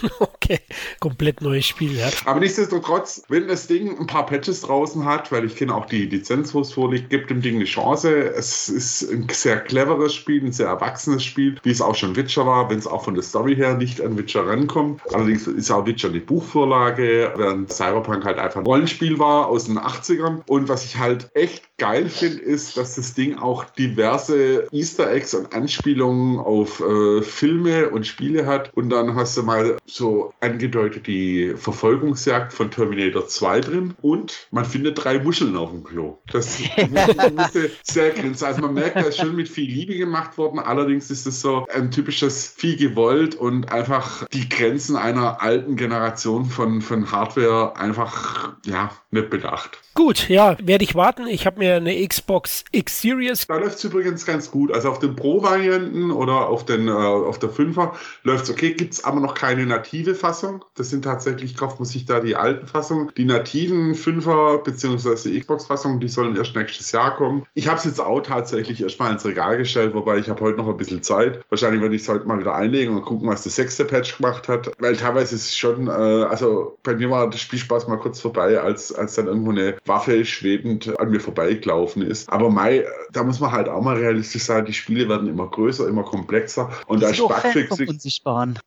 [SPEAKER 5] [LAUGHS]
[SPEAKER 1] okay, komplett neues Spiel, ja.
[SPEAKER 5] Aber nichtsdestotrotz, wenn das Ding ein paar Patches draußen hat, weil ich kenne auch die Lizenz, wo es vorliegt, gibt dem Ding eine Chance. Es ist ein sehr cleveres Spiel, ein sehr erwachsenes Spiel, wie es auch schon Witcher war, wenn es auch von der Story her nicht an Witcher rankommt. Allerdings ist auch Witcher eine Buchvorlage, während Cyberpunk halt einfach ein Rollenspiel war aus den 80ern. Und was ich halt echt geil finde, ist, dass das Ding auch diverse Easter Eggs und Anspielungen auf äh, Filme und Spiele hat. Und dann hast du mal so angedeutet die Verfolgungsjagd von Terminator 2 drin. Und man findet drei Muscheln auf dem Klo. Das musste sehr grinsen. Also man merkt, da ist schon mit viel Liebe gemacht worden. Allerdings ist es so ein typisches viel gewollt und einfach die Grenzen einer alten Generation von, von Hardware einfach ja, nicht bedacht.
[SPEAKER 1] Gut, ja, werde ich warten. Ich habe mir eine Xbox X Series.
[SPEAKER 5] Da läuft es übrigens ganz gut. Also auf den Pro-Varianten oder auf, den, äh, auf der 5er läuft es okay. Gibt es aber noch keine native Fassung. Das sind tatsächlich, kauft man sich da die alten Fassungen. Die nativen 5er bzw. Xbox-Fassungen, die sollen erst nächstes Jahr kommen. Ich habe es jetzt auch tatsächlich erstmal ins Regal gestellt, wobei ich habe heute noch ein bisschen Zeit. Wahrscheinlich werde ich es heute mal wieder einlegen und gucken, was der sechste Patch gemacht hat. Weil teilweise ist es schon, äh, also bei mir war der Spielspaß mal kurz vorbei, als, als dann irgendwo eine Waffe schwebend an mir vorbeigelaufen ist. Aber Mai, da muss man halt auch mal realistisch sein, die Spiele werden immer größer, immer komplexer. Und da ist Bugfixing.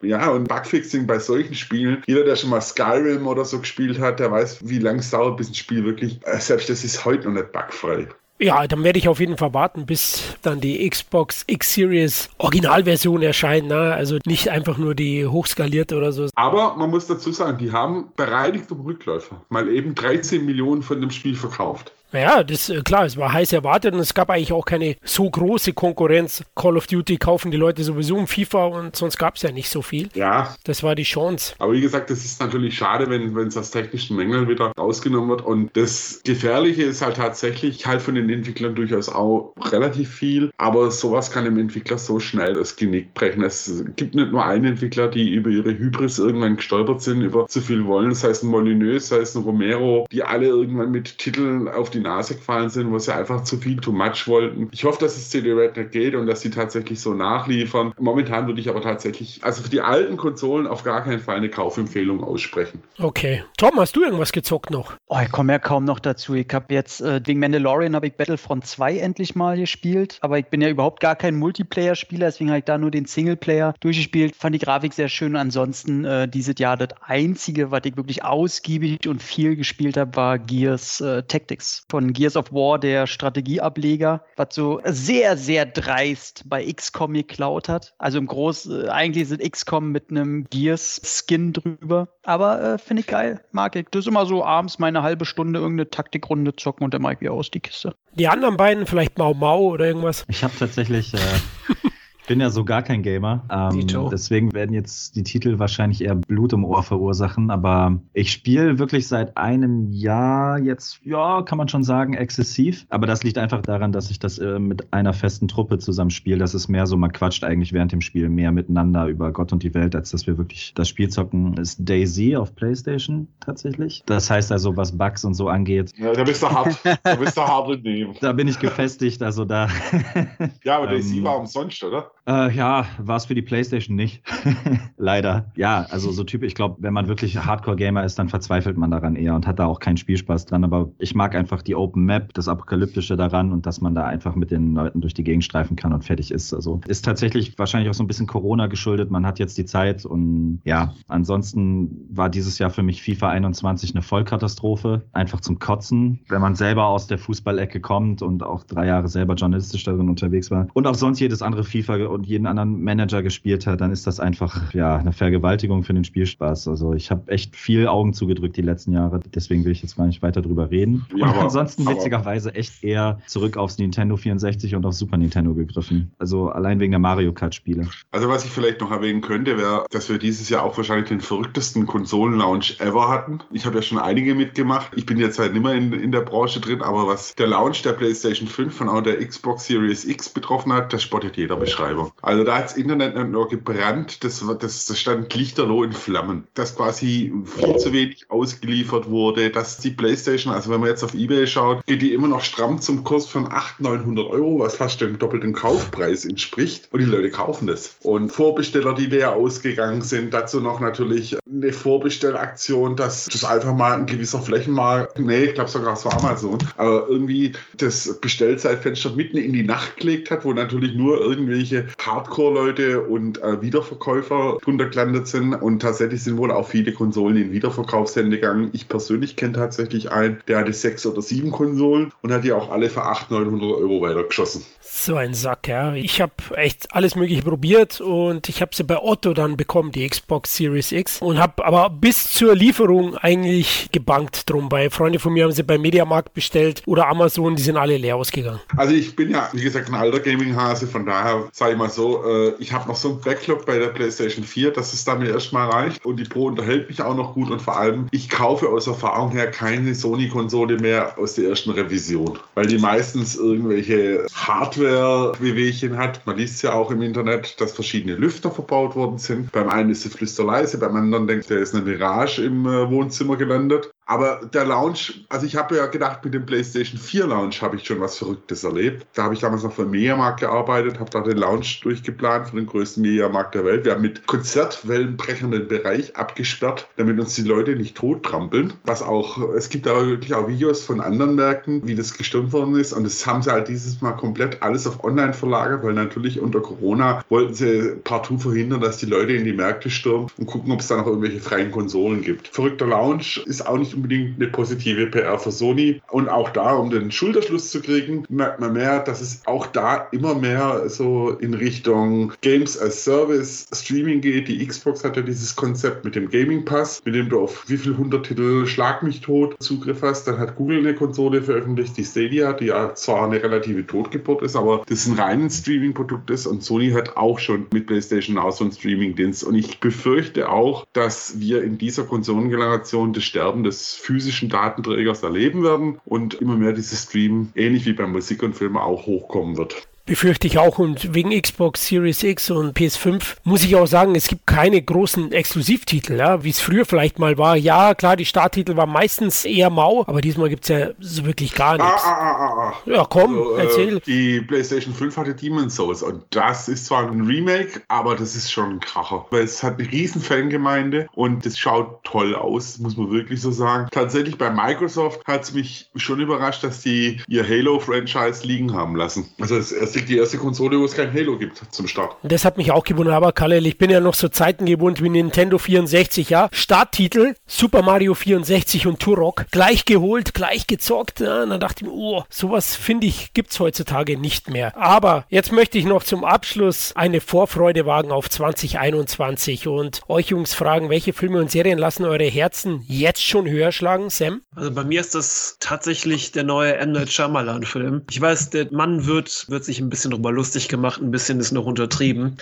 [SPEAKER 5] Ja, und Bugfixing bei solchen Spielen, jeder, der schon mal Skyrim oder so gespielt hat, der weiß, wie lange es dauert, bis ein Spiel wirklich, äh, selbst das ist heute noch nicht bugfrei.
[SPEAKER 1] Ja, dann werde ich auf jeden Fall warten, bis dann die Xbox X Series Originalversion erscheint. Ne? Also nicht einfach nur die hochskalierte oder so.
[SPEAKER 5] Aber man muss dazu sagen, die haben bereinigt um Rückläufer mal eben 13 Millionen von dem Spiel verkauft.
[SPEAKER 1] Naja, das äh, klar, es war heiß erwartet und es gab eigentlich auch keine so große Konkurrenz. Call of Duty kaufen die Leute sowieso um FIFA und sonst gab es ja nicht so viel.
[SPEAKER 5] Ja.
[SPEAKER 1] Das war die Chance.
[SPEAKER 5] Aber wie gesagt, das ist natürlich schade, wenn es aus technischen Mängeln wieder rausgenommen wird. Und das Gefährliche ist halt tatsächlich halt von den den Entwicklern durchaus auch relativ viel, aber sowas kann dem Entwickler so schnell das Genick brechen. Es gibt nicht nur einen Entwickler, die über ihre Hybris irgendwann gestolpert sind, über zu viel wollen, sei es ein Molyneux, sei es ein Romero, die alle irgendwann mit Titeln auf die Nase gefallen sind, wo sie einfach zu viel, too much wollten. Ich hoffe, dass es CD Red nicht geht und dass sie tatsächlich so nachliefern. Momentan würde ich aber tatsächlich, also für die alten Konsolen auf gar keinen Fall eine Kaufempfehlung aussprechen.
[SPEAKER 1] Okay. Tom, hast du irgendwas gezockt noch?
[SPEAKER 2] Oh, ich komme ja kaum noch dazu. Ich habe jetzt, äh, wegen Mandalorian habe ich Battlefront 2 endlich mal gespielt, aber ich bin ja überhaupt gar kein Multiplayer-Spieler, deswegen habe ich da nur den Singleplayer durchgespielt. Fand die Grafik sehr schön. Ansonsten äh, dieses Jahr das einzige, was ich wirklich ausgiebig und viel gespielt habe, war Gears äh, Tactics von Gears of War, der Strategieableger, was so sehr, sehr dreist bei XCOM geklaut hat. Also im Groß, äh, eigentlich sind XCOM mit einem Gears-Skin drüber. Aber äh, finde ich geil, mag ich. Das ist immer so abends meine halbe Stunde irgendeine Taktikrunde zocken und dann mag ich wieder aus die Kiste.
[SPEAKER 1] Die anderen beiden, vielleicht Mau Mau oder irgendwas?
[SPEAKER 4] Ich habe tatsächlich. Äh [LAUGHS] bin ja so gar kein Gamer. Ähm, deswegen werden jetzt die Titel wahrscheinlich eher Blut im Ohr verursachen. Aber ich spiele wirklich seit einem Jahr jetzt, ja, kann man schon sagen, exzessiv. Aber das liegt einfach daran, dass ich das äh, mit einer festen Truppe zusammenspiele. Das ist mehr so, man quatscht eigentlich während dem Spiel mehr miteinander über Gott und die Welt, als dass wir wirklich das Spiel zocken. Ist Daisy auf PlayStation tatsächlich. Das heißt also, was Bugs und so angeht.
[SPEAKER 5] Ja, da bist du hart. Da bist du hart in dem.
[SPEAKER 4] Da bin ich gefestigt, also da.
[SPEAKER 5] ja, aber [LAUGHS] Daisy ähm, war umsonst, oder?
[SPEAKER 4] Äh, ja, war es für die PlayStation nicht. [LAUGHS] Leider. Ja, also so typisch, ich glaube, wenn man wirklich Hardcore-Gamer ist, dann verzweifelt man daran eher und hat da auch keinen Spielspaß dran. Aber ich mag einfach die Open Map, das Apokalyptische daran und dass man da einfach mit den Leuten durch die Gegend streifen kann und fertig ist. Also ist tatsächlich wahrscheinlich auch so ein bisschen Corona geschuldet. Man hat jetzt die Zeit und ja, ansonsten war dieses Jahr für mich FIFA 21 eine Vollkatastrophe. Einfach zum Kotzen, wenn man selber aus der Fußballecke kommt und auch drei Jahre selber journalistisch darin unterwegs war. Und auch sonst jedes andere FIFA und jeden anderen Manager gespielt hat, dann ist das einfach ja eine Vergewaltigung für den Spielspaß. Also ich habe echt viel Augen zugedrückt die letzten Jahre, deswegen will ich jetzt gar nicht weiter drüber reden. Ja, aber, ansonsten aber, witzigerweise echt eher zurück aufs Nintendo 64 und auf Super Nintendo gegriffen. Also allein wegen der Mario Kart Spiele.
[SPEAKER 5] Also was ich vielleicht noch erwähnen könnte, wäre, dass wir dieses Jahr auch wahrscheinlich den verrücktesten Konsolen-Launch ever hatten. Ich habe ja schon einige mitgemacht. Ich bin jetzt halt nicht mehr in, in der Branche drin, aber was der Launch der PlayStation 5 und auch der Xbox Series X betroffen hat, das spottet jeder Beschreibung. Beschreibung. Also da hat das Internet nicht nur gebrannt, das, das, das stand lichterloh in Flammen. Dass quasi viel zu wenig ausgeliefert wurde, dass die Playstation, also wenn man jetzt auf Ebay schaut, geht die immer noch stramm zum Kurs von 800, 900 Euro, was fast dem doppelten Kaufpreis entspricht. Und die Leute kaufen das. Und Vorbesteller, die leer ausgegangen sind, dazu noch natürlich eine Vorbestellaktion, dass das einfach mal ein gewisser Flächenmarkt, nee, ich glaube sogar es war Amazon, aber irgendwie das Bestellzeitfenster mitten in die Nacht gelegt hat, wo natürlich nur irgendwelche Hardcore-Leute und äh, Wiederverkäufer drunter gelandet sind. Und tatsächlich sind wohl auch viele Konsolen in Wiederverkaufshände gegangen. Ich persönlich kenne tatsächlich einen, der hatte sechs oder sieben Konsolen und hat die auch alle für 800, 900 Euro weitergeschossen.
[SPEAKER 1] So ein Sack, ja. Ich habe echt alles Mögliche probiert und ich habe sie bei Otto dann bekommen, die Xbox Series X. Und habe aber bis zur Lieferung eigentlich gebankt drum. Bei Freunde von mir haben sie bei Mediamarkt bestellt oder Amazon, die sind alle leer ausgegangen.
[SPEAKER 5] Also ich bin ja, wie gesagt, ein alter Gaming-Hase, von daher sage ich mal so, äh, ich habe noch so ein Backlog bei der PlayStation 4, dass es damit erstmal reicht. Und die Pro unterhält mich auch noch gut und vor allem, ich kaufe aus Erfahrung her keine Sony-Konsole mehr aus der ersten Revision, weil die meistens irgendwelche Hardware Hardware-Wehwehchen hat. Man liest ja auch im Internet, dass verschiedene Lüfter verbaut worden sind. Beim einen ist die Flüster leise, beim anderen denkt, der ist eine Mirage im äh, Wohnzimmer gelandet. Aber der Launch, also ich habe ja gedacht, mit dem PlayStation 4 Launch habe ich schon was Verrücktes erlebt. Da habe ich damals noch für Mediamarkt gearbeitet, habe da den Launch durchgeplant für den größten Mediamarkt der Welt. Wir haben mit Konzertwellenbrechern den Bereich abgesperrt, damit uns die Leute nicht tottrampeln. Was auch, es gibt aber wirklich auch Videos von anderen Märkten, wie das gestürmt worden ist. Und das haben sie halt dieses Mal komplett alles auf online verlagert, weil natürlich unter Corona wollten sie partout verhindern, dass die Leute in die Märkte stürmen und gucken, ob es da noch irgendwelche freien Konsolen gibt. Verrückter Launch ist auch nicht unbedingt eine positive PR für Sony. Und auch da, um den Schulterschluss zu kriegen, merkt man mehr, dass es auch da immer mehr so in Richtung Games as Service Streaming geht. Die Xbox hat ja dieses Konzept mit dem Gaming Pass, mit dem du auf wie viel hundert Titel Schlag mich tot Zugriff hast. Dann hat Google eine Konsole veröffentlicht, die Stadia, die ja zwar eine relative Totgeburt ist, aber das ein reines Streaming-Produkt ist. Und Sony hat auch schon mit PlayStation Now so einen Streaming-Dienst. Und ich befürchte auch, dass wir in dieser Konsolengeneration das Sterben des des physischen Datenträgers erleben werden und immer mehr dieses Stream, ähnlich wie bei Musik und Filmen, auch hochkommen wird.
[SPEAKER 1] Befürchte ich auch und wegen Xbox Series X und PS5 muss ich auch sagen, es gibt keine großen Exklusivtitel, ja, wie es früher vielleicht mal war. Ja, klar, die Starttitel waren meistens eher mau, aber diesmal gibt es ja so wirklich gar
[SPEAKER 5] Ah,
[SPEAKER 1] nichts.
[SPEAKER 5] ah, ah, ah, ah.
[SPEAKER 1] Ja, komm,
[SPEAKER 5] Also,
[SPEAKER 1] erzähl.
[SPEAKER 5] Äh, die PlayStation 5 hatte Demon's Souls und das ist zwar ein Remake, aber das ist schon ein Kracher. Weil es hat eine riesen Fangemeinde und es schaut toll aus, muss man wirklich so sagen. Tatsächlich bei Microsoft hat es mich schon überrascht, dass die ihr Halo-Franchise liegen haben lassen. Also es ist die erste Konsole, wo es kein Halo gibt zum Start.
[SPEAKER 1] Das hat mich auch gewundert, aber Kalle, ich bin ja noch so Zeiten gewohnt wie Nintendo 64, ja. Starttitel, Super Mario 64 und Turok, gleich geholt, gleich gezockt. Ja. Und dann dachte ich mir, oh, sowas finde ich, gibt's heutzutage nicht mehr. Aber jetzt möchte ich noch zum Abschluss eine Vorfreude wagen auf 2021 und euch Jungs fragen, welche Filme und Serien lassen eure Herzen jetzt schon höher schlagen, Sam?
[SPEAKER 3] Also bei mir ist das tatsächlich der neue M. Night Shyamalan-Film. Ich weiß, der Mann wird, wird sich ein bisschen drüber lustig gemacht, ein bisschen ist noch untertrieben.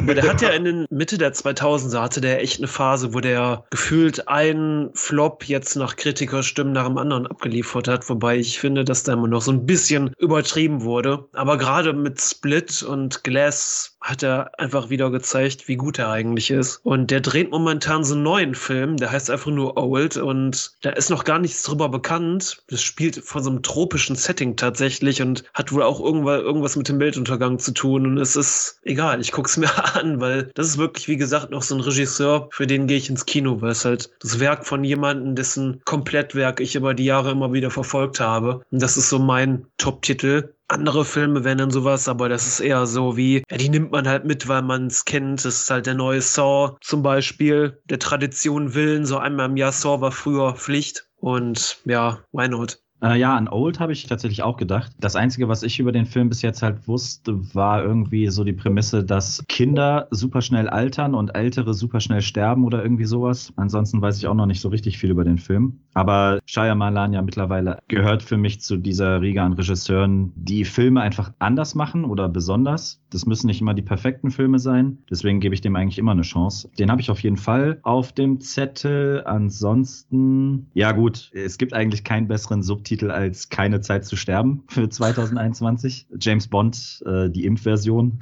[SPEAKER 3] Aber der hat ja in den Mitte der 2000er hatte der echt eine Phase, wo der gefühlt einen Flop jetzt nach Kritikerstimmen nach dem anderen abgeliefert hat, wobei ich finde, dass da immer noch so ein bisschen übertrieben wurde. Aber gerade mit Split und Glass hat er einfach wieder gezeigt, wie gut er eigentlich ist. Und der dreht momentan so einen neuen Film, der heißt einfach nur Old und da ist noch gar nichts drüber bekannt. Das spielt von so einem tropischen Setting tatsächlich und hat wohl auch irgendwas, mit dem Weltuntergang zu tun. Und es ist egal, ich guck's [LAUGHS] mir an, weil das ist wirklich, wie gesagt, noch so ein Regisseur, für den gehe ich ins Kino, weil es halt das Werk von jemandem, dessen Komplettwerk ich über die Jahre immer wieder verfolgt habe. Und das ist so mein Top-Titel. Andere Filme wären dann sowas, aber das ist eher so wie, ja, die nimmt man halt mit, weil man es kennt. Das ist halt der neue Saw zum Beispiel. Der Tradition willen, so einmal im Jahr Saw war früher Pflicht. Und ja, why not?
[SPEAKER 4] Äh, ja, an Old habe ich tatsächlich auch gedacht. Das Einzige, was ich über den Film bis jetzt halt wusste, war irgendwie so die Prämisse, dass Kinder super schnell altern und Ältere super schnell sterben oder irgendwie sowas. Ansonsten weiß ich auch noch nicht so richtig viel über den Film. Aber Shyamalan ja mittlerweile gehört für mich zu dieser Riege an Regisseuren, die Filme einfach anders machen oder besonders. Das müssen nicht immer die perfekten Filme sein. Deswegen gebe ich dem eigentlich immer eine Chance. Den habe ich auf jeden Fall auf dem Zettel. Ansonsten, ja gut, es gibt eigentlich keinen besseren Subtitel als Keine Zeit zu sterben für 2021. James Bond, äh, die Impfversion,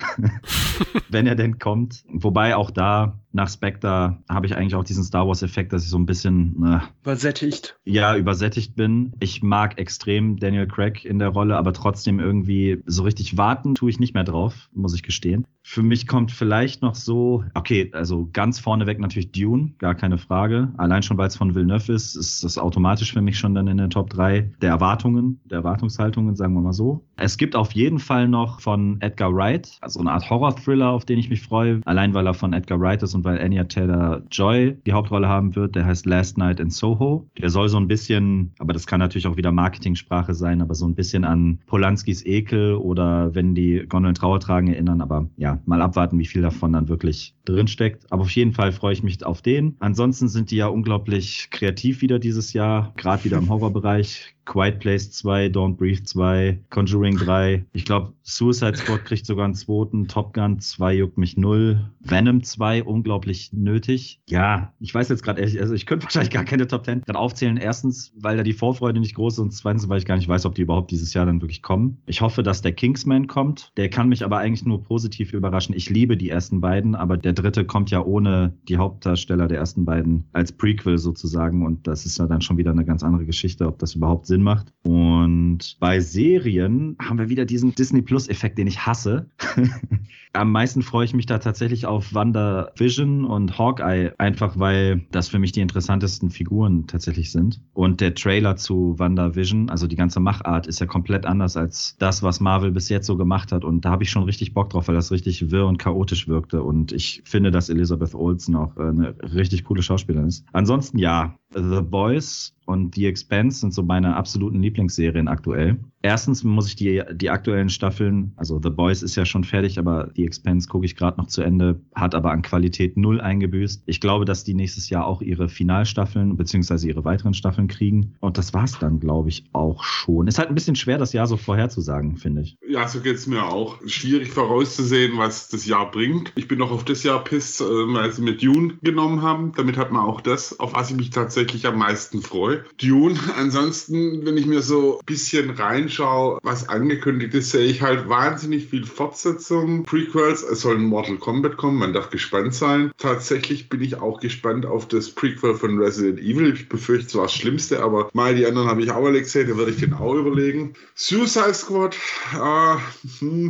[SPEAKER 4] [LAUGHS] wenn er denn kommt. Wobei auch da nach Spectre habe ich eigentlich auch diesen Star Wars-Effekt, dass ich so ein bisschen äh,
[SPEAKER 3] Übersättigt.
[SPEAKER 4] ja, übersättigt bin. Ich mag extrem Daniel Craig in der Rolle, aber trotzdem irgendwie so richtig warten tue ich nicht mehr drauf, muss ich gestehen. Für mich kommt vielleicht noch so, okay, also ganz vorneweg natürlich Dune, gar keine Frage. Allein schon, weil es von Villeneuve ist, ist das automatisch für mich schon dann in der Top 3 der Erwartungen, der Erwartungshaltungen, sagen wir mal so. Es gibt auf jeden Fall noch von Edgar Wright, also eine Art Horror-Thriller, auf den ich mich freue, allein weil er von Edgar Wright ist und weil Anya Taylor-Joy die Hauptrolle haben wird. Der heißt Last Night in Soho. Der soll so ein bisschen, aber das kann natürlich auch wieder Marketingsprache sein, aber so ein bisschen an Polanskis Ekel oder wenn die Gondeln Trauer tragen erinnern. Aber ja, mal abwarten, wie viel davon dann wirklich drinsteckt. Aber auf jeden Fall freue ich mich auf den. Ansonsten sind die ja unglaublich kreativ wieder dieses Jahr, gerade wieder im [LAUGHS] Horrorbereich. Quiet Place 2, Don't Breathe 2, Conjuring 3. Ich glaube, Suicide Squad kriegt sogar einen zweiten. Top Gun 2 juckt mich null. Venom 2 unglaublich nötig. Ja, ich weiß jetzt gerade ehrlich, also ich könnte [LAUGHS] wahrscheinlich gar keine Top 10 gerade aufzählen. Erstens, weil da die Vorfreude nicht groß ist und zweitens, weil ich gar nicht weiß, ob die überhaupt dieses Jahr dann wirklich kommen. Ich hoffe, dass der Kingsman kommt. Der kann mich aber eigentlich nur positiv überraschen. Ich liebe die ersten beiden, aber der dritte kommt ja ohne die Hauptdarsteller der ersten beiden als Prequel sozusagen und das ist ja dann schon wieder eine ganz andere Geschichte, ob das überhaupt Sinn macht. Und bei Serien haben wir wieder diesen Disney Plus Effekt, den ich hasse. [LAUGHS] Am meisten freue ich mich da tatsächlich auf WandaVision und Hawkeye, einfach weil das für mich die interessantesten Figuren tatsächlich sind. Und der Trailer zu WandaVision, also die ganze Machart, ist ja komplett anders als das, was Marvel bis jetzt so gemacht hat. Und da habe ich schon richtig Bock drauf, weil das richtig wirr und chaotisch wirkte. Und ich finde, dass Elizabeth Olsen auch äh, eine richtig coole Schauspielerin ist. Ansonsten ja, The Boys und The Expanse sind so meine absoluten Lieblingsserien aktuell. Erstens muss ich die, die aktuellen Staffeln, also The Boys ist ja schon fertig, aber The Expanse gucke ich gerade noch zu Ende, hat aber an Qualität null eingebüßt. Ich glaube, dass die nächstes Jahr auch ihre Finalstaffeln beziehungsweise ihre weiteren Staffeln kriegen. Und das war's dann, glaube ich, auch schon. Ist halt ein bisschen schwer, das Jahr so vorherzusagen, finde ich.
[SPEAKER 5] Ja, so geht's mir auch. Schwierig vorauszusehen, was das Jahr bringt. Ich bin noch auf das Jahr piss, äh, weil sie mit Dune genommen haben. Damit hat man auch das, auf was ich mich tatsächlich am meisten freue. Dune, ansonsten, wenn ich mir so ein bisschen reinschaue, was angekündigt ist, sehe ich halt wahnsinnig viel Fortsetzung, Prequels. Es soll ein Mortal Kombat kommen, man darf gespannt sein. Tatsächlich bin ich auch gespannt auf das Prequel von Resident Evil. Ich befürchte zwar das Schlimmste, aber mal die anderen habe ich auch alle gesehen, da werde ich den auch überlegen. Suicide Squad, äh,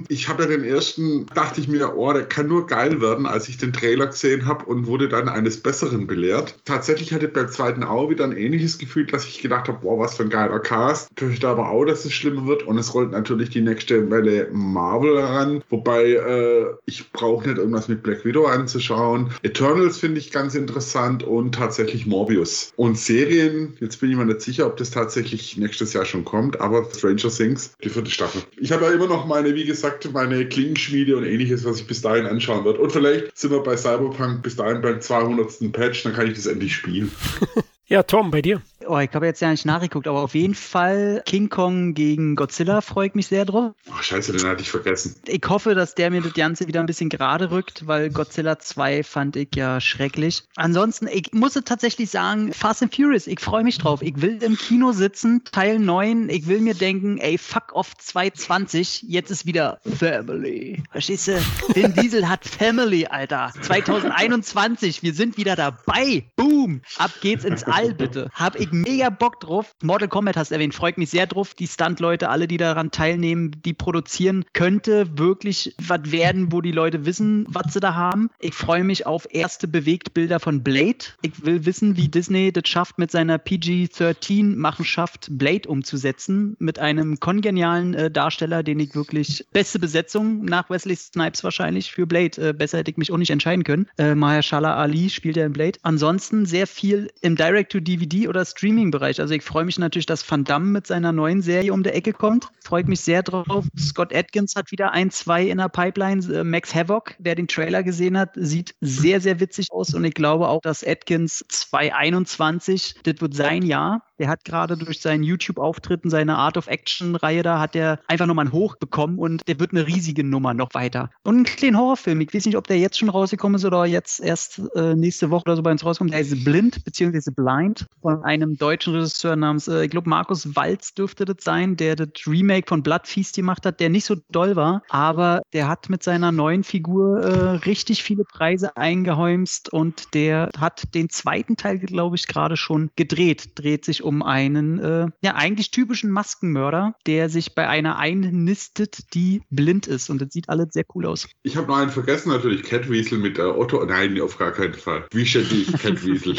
[SPEAKER 5] ich habe ja den ersten, dachte ich mir, oh, der kann nur geil werden, als ich den Trailer gesehen habe und wurde dann eines Besseren belehrt. Tatsächlich hatte ich beim zweiten auch wieder ein ähnliches Gefühl, dass ich gedacht habe, boah, was für ein geiler Cast. Ich fürchte aber auch, dass es schlimmer wird und es rollt natürlich die nächste Welle Marvel heran, wobei äh, ich brauche nicht irgendwas mit Black Widow anzuschauen. Eternals finde ich ganz interessant und tatsächlich Morbius. Und Serien, jetzt bin ich mir nicht sicher, ob das tatsächlich nächstes Jahr schon kommt, aber Stranger Things, die vierte Staffel. Ich habe ja immer noch meine, wie gesagt, meine Klingenschmiede und ähnliches, was ich bis dahin anschauen werde. Und vielleicht sind wir bei Cyberpunk bis dahin beim 200. Patch, dann kann ich das endlich spielen. [LAUGHS]
[SPEAKER 1] ja, Tom, bei dir.
[SPEAKER 2] Oh, ich habe jetzt ja nicht nachgeguckt, aber auf jeden Fall King Kong gegen Godzilla freue ich mich sehr drauf.
[SPEAKER 5] Ach, scheiße, den hatte ich vergessen.
[SPEAKER 2] Ich hoffe, dass der mir das Ganze wieder ein bisschen gerade rückt, weil Godzilla 2 fand ich ja schrecklich. Ansonsten, ich muss tatsächlich sagen, Fast and Furious, ich freue mich drauf. Ich will im Kino sitzen, Teil 9. Ich will mir denken, ey, fuck off 220, jetzt ist wieder Family. Verstehst du? Vin Diesel hat Family, Alter. 2021, wir sind wieder dabei. Boom. Ab geht's ins All, bitte. Hab ich mega Bock drauf. Mortal Kombat hast du erwähnt, freut mich sehr drauf. Die Stunt-Leute, alle, die daran teilnehmen, die produzieren, könnte wirklich was werden, wo die Leute wissen, was sie da haben. Ich freue mich auf erste Bewegtbilder von Blade. Ich will wissen, wie Disney das schafft, mit seiner PG-13-Machenschaft Blade umzusetzen. Mit einem kongenialen äh, Darsteller, den ich wirklich beste Besetzung nach Wesley Snipes wahrscheinlich für Blade. Äh, besser hätte ich mich auch nicht entscheiden können. Äh, Mahershala Ali spielt ja in Blade. Ansonsten sehr viel im Direct-to-DVD oder Streaming-Bereich. Also ich freue mich natürlich, dass Van Damme mit seiner neuen Serie um der Ecke kommt. Freut mich sehr drauf. Scott Atkins hat wieder ein, zwei in der Pipeline. Äh, Max Havoc, wer den Trailer gesehen hat, sieht sehr, sehr witzig aus. Und ich glaube auch, dass Atkins 2021, das wird sein Jahr. Der hat gerade durch seinen YouTube-Auftritten, seine Art of Action-Reihe da, hat er einfach nochmal einen Hoch bekommen und der wird eine riesige Nummer noch weiter. Und einen kleinen Horrorfilm. Ich weiß nicht, ob der jetzt schon rausgekommen ist oder jetzt erst äh, nächste Woche oder so bei uns rauskommt. Der heißt Blind bzw. Blind von einem deutschen Regisseur namens, äh, ich glaube, Markus Walz dürfte das sein, der das Remake von Blood Feast gemacht hat, der nicht so doll war, aber der hat mit seiner neuen Figur äh, richtig viele Preise eingehäumst und der hat den zweiten Teil, glaube ich, gerade schon gedreht. Dreht sich um einen, äh, ja, eigentlich typischen Maskenmörder, der sich bei einer einnistet, die blind ist. Und das sieht alles sehr cool aus.
[SPEAKER 5] Ich habe noch einen vergessen, natürlich. Catweasel mit äh, Otto. Nein, auf gar keinen Fall. Wie schätze ich Catweasel?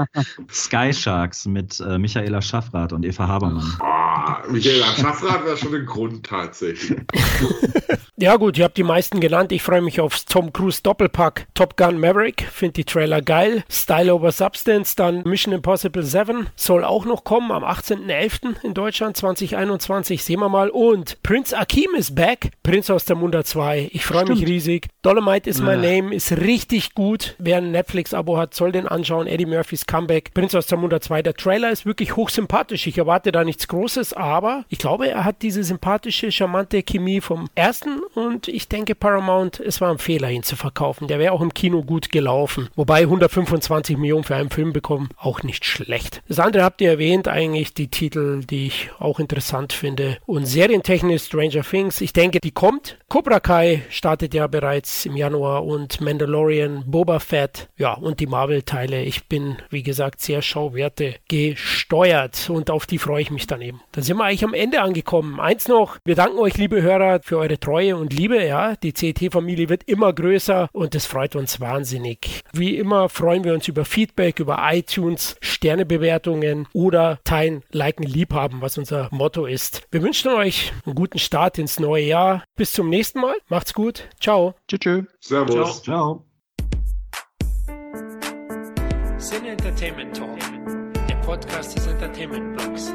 [SPEAKER 5] [LAUGHS]
[SPEAKER 4] Sky Sharks mit äh, Michaela Schaffrath und Eva Habermann.
[SPEAKER 5] Oh, Michaela Schaffrath wäre schon ein Grund tatsächlich. [LAUGHS]
[SPEAKER 1] ja gut, ihr habt die meisten genannt. Ich freue mich aufs Tom Cruise Doppelpack. Top Gun Maverick, finde die Trailer geil. Style over Substance, dann Mission Impossible 7 soll auch noch kommen am 18.11. in Deutschland 2021. Sehen wir mal. Und Prince Akim ist back. Prinz aus der Munda 2. Ich freue mich riesig. Dolomite is my ja. name. Ist richtig gut. Wer ein Netflix-Abo hat, soll den anschauen. Eddie Murphys Comeback. Prinz aus der Munda 2. Der Trailer ist wirklich hochsympathisch. Ich erwarte da nichts Großes, aber ich glaube, er hat diese sympathische, charmante Chemie vom ersten und ich denke Paramount, es war ein Fehler, ihn zu verkaufen. Der wäre auch im Kino gut gelaufen. Wobei 125 Millionen für einen Film bekommen, auch nicht schlecht. Das andere habt ihr erwähnt, eigentlich die Titel, die ich auch interessant finde. Und serientechnisch Stranger Things, ich denke, die kommt. Cobra Kai startet ja bereits im Januar und Mandalorian, Boba Fett, ja, und die Marvel-Teile. Ich bin, wie gesagt, sehr Schauwerte gesteuert und auf die freue ich mich dann eben. Dann sind wir eigentlich am Ende angekommen. Eins noch, wir danken euch, liebe Hörer, für eure Treue und Liebe. Ja, die CT-Familie wird immer größer und das freut uns wahnsinnig. Wie immer freuen wir uns über Feedback, über iTunes, Sternebewertungen oder teilen, liken, liebhaben, was unser Motto ist. Wir wünschen euch einen guten Start ins neue Jahr. Bis zum nächsten Mal. Macht's gut. Ciao.
[SPEAKER 2] Tschüss.
[SPEAKER 5] Servus.
[SPEAKER 4] Ciao.
[SPEAKER 1] Sin Entertainment Talk, der Podcast des Entertainment Blogs.